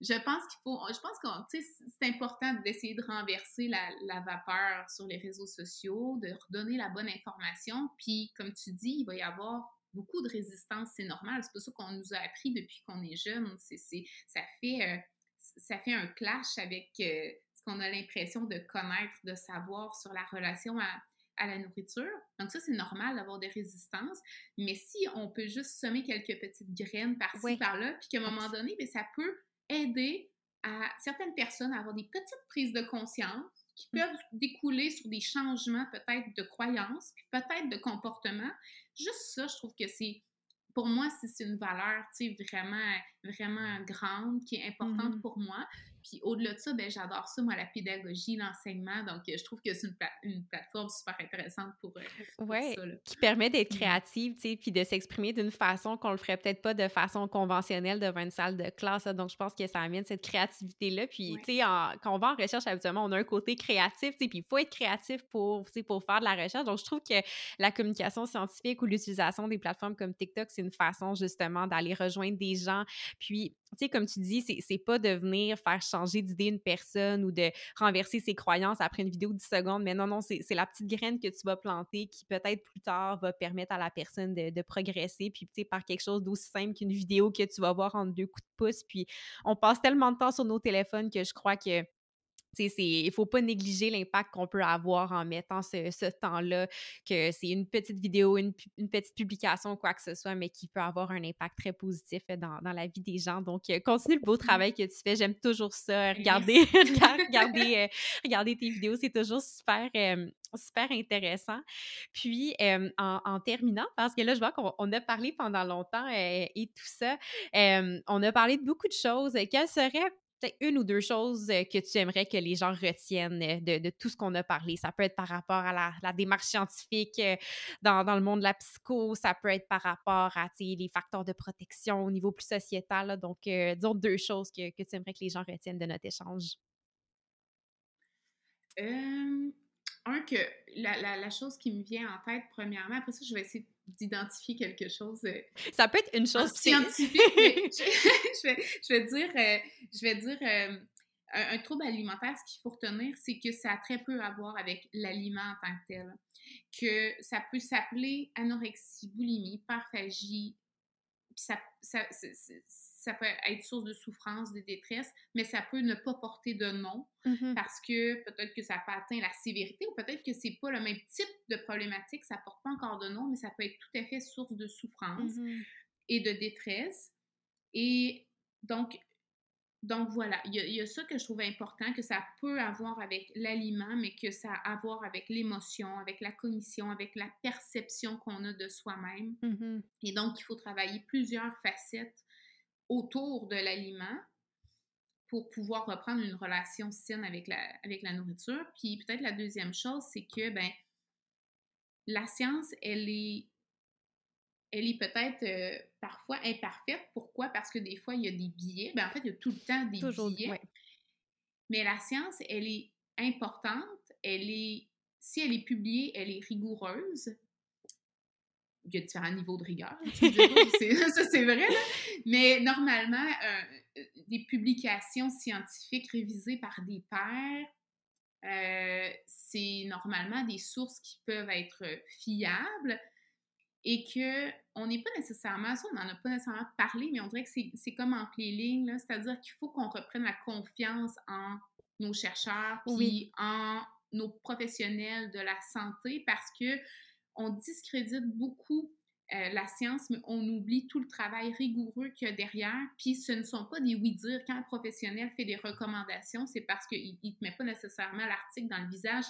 je pense qu'il faut, je pense que c'est important d'essayer de renverser la, vapeur sur les réseaux sociaux, de redonner la bonne information. Puis, comme tu dis, il va y avoir beaucoup de résistance, c'est normal. C'est pas ça qu'on nous a appris depuis qu'on est jeune. C'est, ça, fait, euh, ça fait un clash avec euh, ce qu'on a l'impression de connaître, de savoir sur la relation à, la nourriture. Donc ça, c'est normal d'avoir des résistances. Mais si on peut juste semer quelques petites graines par-ci, par-là, puis qu'à un moment donné, bien, ça peut aider à certaines personnes à avoir des petites prises de conscience qui mmh. peuvent découler sur des changements peut-être de croyances, puis peut-être de comportement. Juste ça, je trouve que c'est, pour moi, c'est une valeur, tu sais, vraiment, vraiment grande, qui est importante mmh pour moi. Puis au-delà de ça, ben, j'adore ça, moi, la pédagogie, l'enseignement. Donc, je trouve que c'est une, plateforme super intéressante pour, euh, ça. Qui permet d'être mmh. créative, tu sais, puis de s'exprimer d'une façon qu'on le ferait peut-être pas de façon conventionnelle devant une salle de classe. Donc, je pense que ça amène cette créativité-là. Puis, tu sais, quand on va en recherche, habituellement, on a un côté créatif, tu sais, puis il faut être créatif pour, pour faire de la recherche. Donc, je trouve que la communication scientifique ou l'utilisation des plateformes comme TikTok, c'est une façon justement d'aller rejoindre des gens. Puis, comme tu dis, c'est pas de venir faire changer d'idée une personne ou de renverser ses croyances après une vidéo de 10 secondes, mais non, non, c'est la petite graine que tu vas planter qui peut-être plus tard va permettre à la personne de, progresser, puis tu sais, par quelque chose d'aussi simple qu'une vidéo que tu vas voir en deux coups de pouce. Puis on passe tellement de temps sur nos téléphones que je crois que il ne faut pas négliger l'impact qu'on peut avoir en mettant ce, temps-là, que c'est une petite vidéo, une, petite publication, quoi que ce soit, mais qui peut avoir un impact très positif dans, la vie des gens. Donc, euh, continue le beau travail que tu fais. J'aime toujours ça. Regardez, regarder, euh, regarder tes vidéos, c'est toujours super, euh, super intéressant. Puis, en, terminant, parce que là, je vois qu'on a parlé pendant longtemps et tout ça, on a parlé de beaucoup de choses. Quelles seraient peut-être une ou deux choses que tu aimerais que les gens retiennent de, tout ce qu'on a parlé. Ça peut être par rapport à la, démarche scientifique dans, le monde de la psycho, ça peut être par rapport à les facteurs de protection au niveau plus sociétal. Donc, disons deux choses que, tu aimerais que les gens retiennent de notre échange. un, que la, chose qui me vient en tête, premièrement, après ça, je vais essayer d'identifier quelque chose. Euh, ça peut être une chose scientifique, mais je, vais, dire, je vais dire euh, euh, un, trouble alimentaire, ce qu'il faut retenir, c'est que ça a très peu à voir avec l'aliment en tant que tel. Que ça peut s'appeler anorexie, boulimie, parphagie, ça, ça, ça peut être source de souffrance, de détresse, mais ça peut ne pas porter de nom mmh parce que peut-être que ça n'a pas atteint la sévérité ou peut-être que c'est pas le même type de problématique, ça porte pas encore de nom, mais ça peut être tout à fait source de souffrance mmh et de détresse. Et donc, donc voilà, il y, a, ça que je trouve important, que ça peut avoir avec l'aliment, mais que ça a à voir avec l'émotion, avec la cognition, avec la perception qu'on a de soi-même. Mmh et donc, il faut travailler plusieurs facettes autour de l'aliment pour pouvoir reprendre une relation saine avec la, avec la nourriture. Puis peut-être la deuxième chose, c'est que ben, la science, elle est, elle est peut-être euh, parfois imparfaite. Pourquoi? Parce que des fois, il y a des billets. Ben, en fait, il y a tout le temps des billets. Mais la science, elle est importante. Elle est, si elle est publiée, elle est rigoureuse il y a différents niveaux de rigueur. ça, c'est vrai. Mais normalement, euh, des publications scientifiques révisées par des pairs, euh, c'est normalement des sources qui peuvent être fiables et que on n'est pas nécessairement, ça on n'en a pas nécessairement parlé, mais on dirait que c'est comme en les lignes, c'est-à-dire qu'il faut qu'on reprenne la confiance en nos chercheurs, puis en nos professionnels de la santé, parce que on discrédite beaucoup euh, la science, mais on oublie tout le travail rigoureux qu'il y a derrière. Puis ce ne sont pas des oui-dire. Quand un professionnel fait des recommandations, c'est parce qu'il ne te met pas nécessairement l'article dans le visage,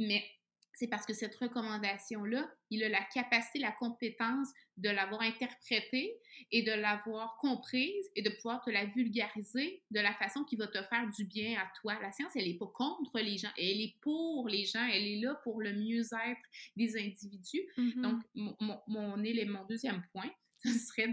mais c'est parce que cette recommandation-là, il a la capacité, la compétence de l'avoir interprétée et de l'avoir comprise et de pouvoir te la vulgariser de la façon qui va te faire du bien à toi. La science, elle n'est pas contre les gens, elle est pour les gens, elle est là pour le mieux-être des individus. Mm-hmm. Donc, mon, mon, mon, deuxième point, ce serait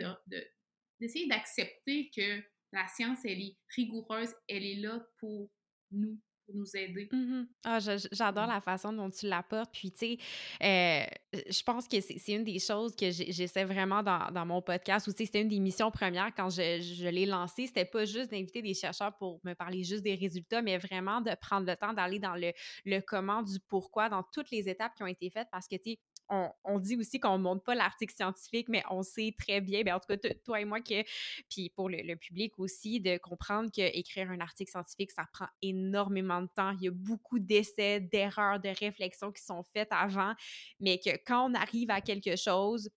d'essayer de, d'accepter que la science, elle est rigoureuse, elle est là pour nous, nous aider. Mmh ah, j'adore la façon dont tu l'apportes. Puis, tu sais, euh, je pense que c'est une des choses que j'essaie vraiment dans, dans, mon podcast, ou tu sais, c'était une des missions premières quand je, je l'ai lancé. C'était pas juste d'inviter des chercheurs pour me parler juste des résultats, mais vraiment de prendre le temps d'aller dans le, le comment, du pourquoi, dans toutes les étapes qui ont été faites, parce que, tu on, dit aussi qu'on ne montre pas l'article scientifique, mais on sait très bien, bien en tout cas, toi et moi, que, puis pour le, public aussi, de comprendre qu'écrire un article scientifique, ça prend énormément de temps. Il y a beaucoup d'essais, d'erreurs, de réflexions qui sont faites avant, mais que quand on arrive à quelque chose,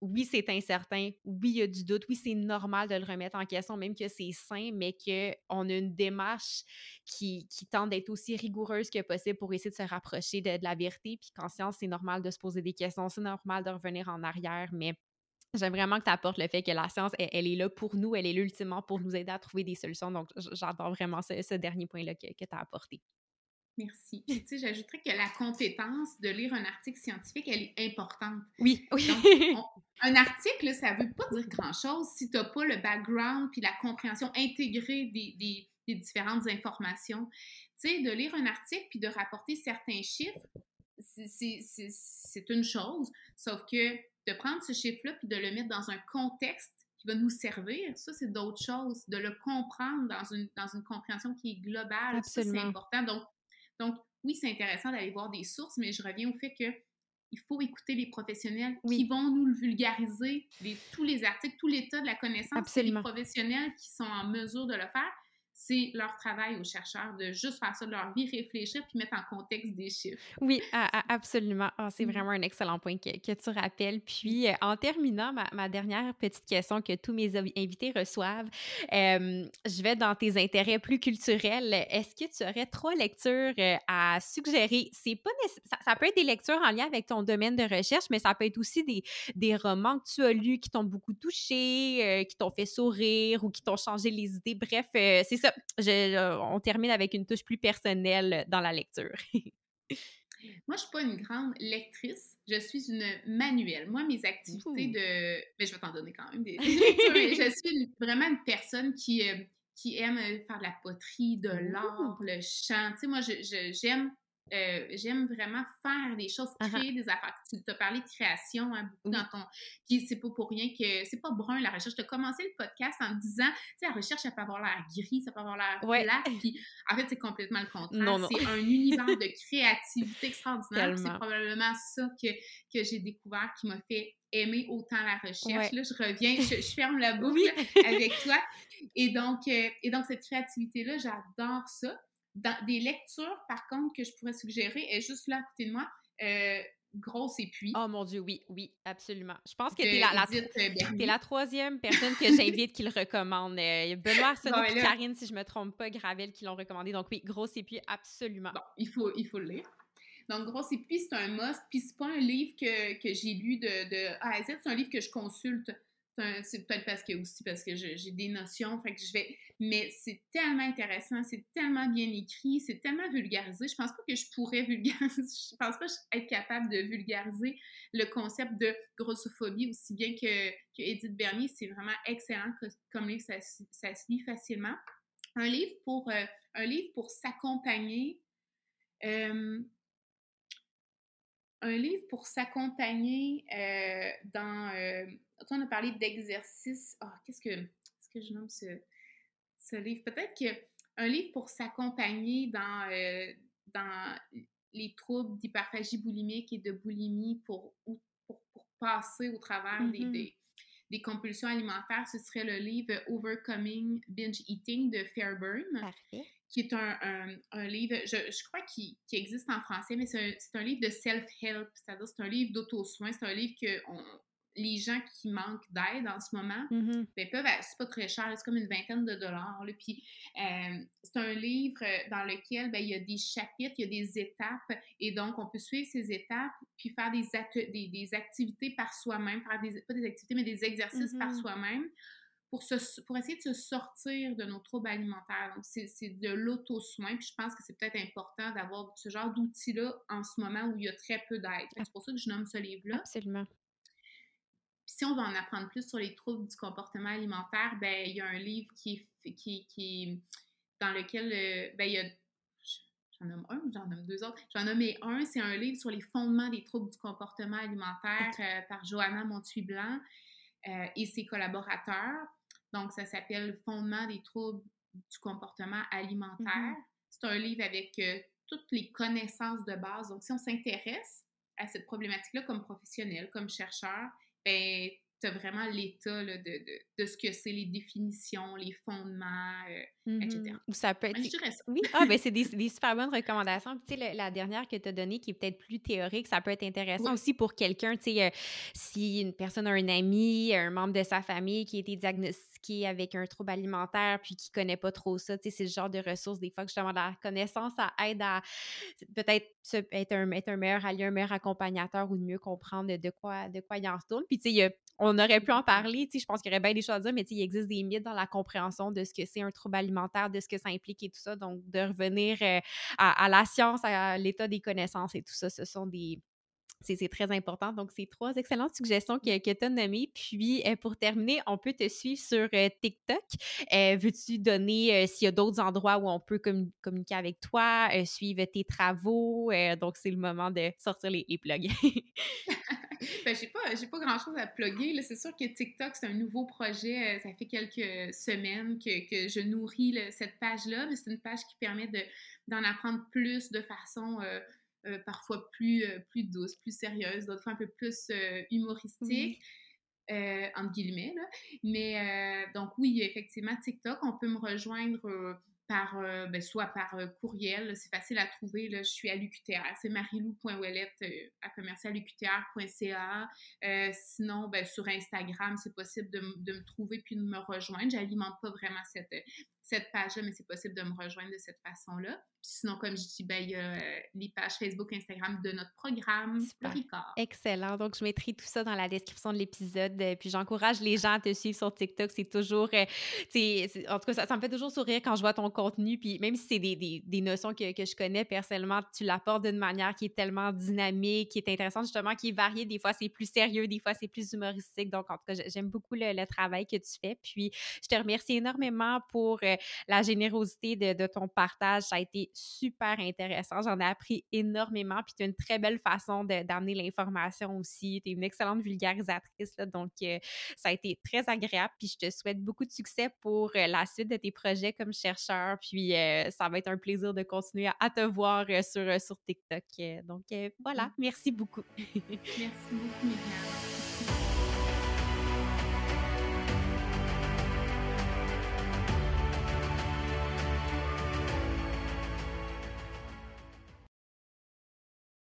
oui, c'est incertain, oui, il y a du doute, oui, c'est normal de le remettre en question, même que c'est sain, mais qu'on a une démarche qui, tente d'être aussi rigoureuse que possible pour essayer de se rapprocher de, la vérité. Puis qu'en science, c'est normal de se poser des questions, c'est normal de revenir en arrière, mais J'aime vraiment que tu apportes le fait que la science, elle, est là pour nous, elle est là ultimement pour nous aider à trouver des solutions. Donc, j'adore vraiment ce, dernier point-là que, que tu as apporté. Merci. tu sais, j'ajouterais que la compétence de lire un article scientifique, elle est importante. Oui, oui. un article, ça ne veut pas dire grand-chose si tu n'as pas le background puis la compréhension intégrée des, différentes informations. Tu sais, de lire un article puis de rapporter certains chiffres, c'est une chose, sauf que de prendre ce chiffre-là puis de le mettre dans un contexte qui va nous servir, ça, c'est d'autres choses. De le comprendre dans une, dans une compréhension qui est globale, c'est important. Donc, donc, oui, c'est intéressant d'aller voir des sources, mais je reviens au fait que il faut écouter les professionnels qui vont nous le vulgariser, tous les articles, tout l'état de la connaissance. C'est les professionnels qui sont en mesure de le faire. C'est leur travail aux chercheurs de juste faire ça de leur vie, réfléchir puis mettre en contexte des chiffres. Oui, absolument. Ah, c'est mmh. vraiment un excellent point que, que tu rappelles. Puis, euh, en terminant, ma, ma, dernière petite question que tous mes invités reçoivent, euh, je vais dans tes intérêts plus culturels. Est-ce que tu aurais trois lectures euh, à suggérer? C'est pas ça, ça, peut être des lectures en lien avec ton domaine de recherche, mais ça peut être aussi des, des romans que tu as lus qui t'ont beaucoup touché, qui t'ont fait sourire ou qui t'ont changé les idées. Bref, c'est ça on termine avec une touche plus personnelle dans la lecture. Moi, je suis pas une grande lectrice. Je suis une manuelle. Moi, mes activités de... Mais je vais t'en donner quand même des, je suis vraiment une personne qui, euh, qui aime faire de la poterie, de l'art, le chant. Tu sais, moi, j'aime euh, j'aime vraiment faire des choses, uh-huh. créer des affaires. Tu as parlé de création hein, beaucoup dans ton. Puis c'est pas pour rien que c'est pas brun la recherche. Tu as commencé le podcast en disant, tu sais, la recherche, ça peut avoir l'air gris, ça peut avoir l'air ouais. plat. Puis en fait, c'est complètement le contraire. C'est un univers de créativité extraordinaire. C'est probablement ça que, que j'ai découvert qui m'a fait aimer autant la recherche. Là, je reviens, je, ferme la boucle avec toi. Et donc, euh, et donc cette créativité-là, j'adore ça. Dans des lectures, par contre, que je pourrais suggérer, est juste là à côté de moi. Euh, Grosse et puis. Oh mon Dieu, oui, oui, absolument. Je pense que tu es, la, la troisième personne que j'invite qui le recommande. Euh, Benoît Arsenault et Karine, si je me trompe pas, Gravel qui l'ont recommandé. Donc oui, Grosse et puis, absolument. Bon, il faut, il faut le lire. Donc, Grosse et puis, c'est un must. Puis, c'est pas un livre que, que j'ai lu de, de A à Z, c'est un livre que je consulte c'est peut-être parce que aussi parce que j'ai des notions, fait que je vais. Mais c'est tellement intéressant, c'est tellement bien écrit, c'est tellement vulgarisé. Je pense pas que je pourrais vulgariser, je pense pas être capable de vulgariser le concept de grossophobie aussi bien que, que Edith Bernier. C'est vraiment excellent comme livre, ça, ça, se lit facilement. Un livre pour, euh, un livre pour s'accompagner. Euh, un livre pour s'accompagner euh, dans. On a parlé d'exercice. Ah, qu'est-ce que, je nomme ce, ce livre? Peut-être qu'un livre pour s'accompagner dans, euh, dans les troubles d'hyperphagie boulimique et de boulimie pour, pour, pour passer au travers des, mm-hmm. des, des, compulsions alimentaires, ce serait le livre Overcoming Binge Eating de Fairburn. Parfait qui est un, un, livre, je, je crois qu'il existe en français, mais c'est un, un, livre de self-help, c'est-à-dire c'est un livre d'auto-soin, c'est un livre que on, les gens qui manquent d'aide en ce moment, mm-hmm. ben, peuvent, c'est pas très cher, c'est comme une vingtaine de dollars. Là, puis euh, c'est un livre dans lequel ben, il y a des chapitres, il y a des étapes, et donc on peut suivre ces étapes, puis faire des, des, des activités par soi-même, faire des, pas des activités, mais des exercices par mm-hmm. soi-même pour, pour essayer de se sortir de nos troubles alimentaires. Donc, c'est de l'auto-soin. Puis je pense que c'est peut-être important d'avoir ce genre d'outils-là en ce moment où il y a très peu d'aide. C'est pour ça que je nomme ce livre-là. Absolument. Si on va en apprendre plus sur les troubles du comportement alimentaire, ben il y a un livre qui qui, qui dans lequel euh, ben, il y a j'en nomme un j'en nomme deux autres? J'en nommé un, c'est un livre sur les fondements des troubles du comportement alimentaire euh, par Johanna Montuy-Blanc euh, et ses collaborateurs. Donc, ça s'appelle Fondement des troubles du comportement alimentaire. Mm-hmm. C'est un livre avec euh, toutes les connaissances de base. Donc, si on s'intéresse à cette problématique-là comme professionnel, comme chercheur, ben, tu as vraiment l'état de, de, de, ce que c'est, les définitions, les fondements, euh, etc. Mm-hmm. Ça peut être. Oui, ah, ben, c'est des, des, super bonnes recommandations. tu sais, la, dernière que tu as donnée, qui est peut-être plus théorique, ça peut être intéressant aussi pour quelqu'un, tu sais, euh, si une personne a un ami, un membre de sa famille qui a été diagnostiqué avec un trouble alimentaire puis qui connaît pas trop ça, tu sais, c'est le genre de ressources, des fois, que justement, la connaissance, ça aide à peut-être être un, être un meilleur allié, un meilleur accompagnateur ou de mieux comprendre de quoi, de quoi il en retourne. Puis, tu sais, on aurait pu en parler, tu sais, je pense qu'il y aurait bien des choses à dire, mais tu sais, il existe des mythes dans la compréhension de ce que c'est un trouble alimentaire, de ce que ça implique et tout ça. Donc, de revenir euh, à, la science, à l'état des connaissances et tout ça, ce sont des, c'est très important. Donc, c'est trois excellentes suggestions que, que tu as nommées. Puis, euh, pour terminer, on peut te suivre sur euh, TikTok. Veux-tu donner s'il y a d'autres endroits où on peut communiquer avec toi, suivre tes travaux? donc, c'est le moment de sortir les, les plugs. ben, j'ai pas, j'ai pas grand chose à plugger. C'est sûr que TikTok, c'est un nouveau projet. Euh, ça fait quelques semaines que, que je nourris cette page-là, mais c'est une page qui permet de, d'en apprendre plus de façon euh, euh, parfois plus, plus douce, plus sérieuse, d'autres fois un peu plus humoristique. entre guillemets. Mais donc oui, effectivement, TikTok, on peut me rejoindre par, euh, ben, soit par euh, courriel, c'est facile à trouver, là, je suis à l'UQTR, c'est marilou.ouellette euh, à commercialuqtr.ca. sinon, ben, sur Instagram, c'est possible de, de, me trouver puis de me rejoindre. J'alimente pas vraiment cette, cette page-là, mais c'est possible de me rejoindre de cette façon-là. Sinon, comme je dis, ben, il y a les pages Facebook, Instagram de notre programme, Ricard. Excellent. Donc, je mettrai tout ça dans la description de l'épisode. Puis, j'encourage les gens à te suivre sur TikTok. C'est toujours, en tout cas, ça, ça, me fait toujours sourire quand je vois ton contenu. Puis, même si c'est des, des, des, notions que, que, je connais personnellement, tu l'apportes d'une manière qui est tellement dynamique, qui est intéressante, justement, qui est variée. Des fois, c'est plus sérieux, des fois, c'est plus humoristique. Donc, en tout cas, j'aime beaucoup le, le, travail que tu fais. Puis, je te remercie énormément pour la générosité de, ton partage. Ça a été super intéressant. J'en ai appris énormément. Puis tu as une très belle façon d'amener l'information aussi. Tu es une excellente vulgarisatrice. donc, euh, ça a été très agréable. Puis je te souhaite beaucoup de succès pour euh, la suite de tes projets comme chercheur. Puis euh, ça va être un plaisir de continuer à, te voir sur, sur TikTok. donc voilà, merci beaucoup. merci beaucoup, Myriam.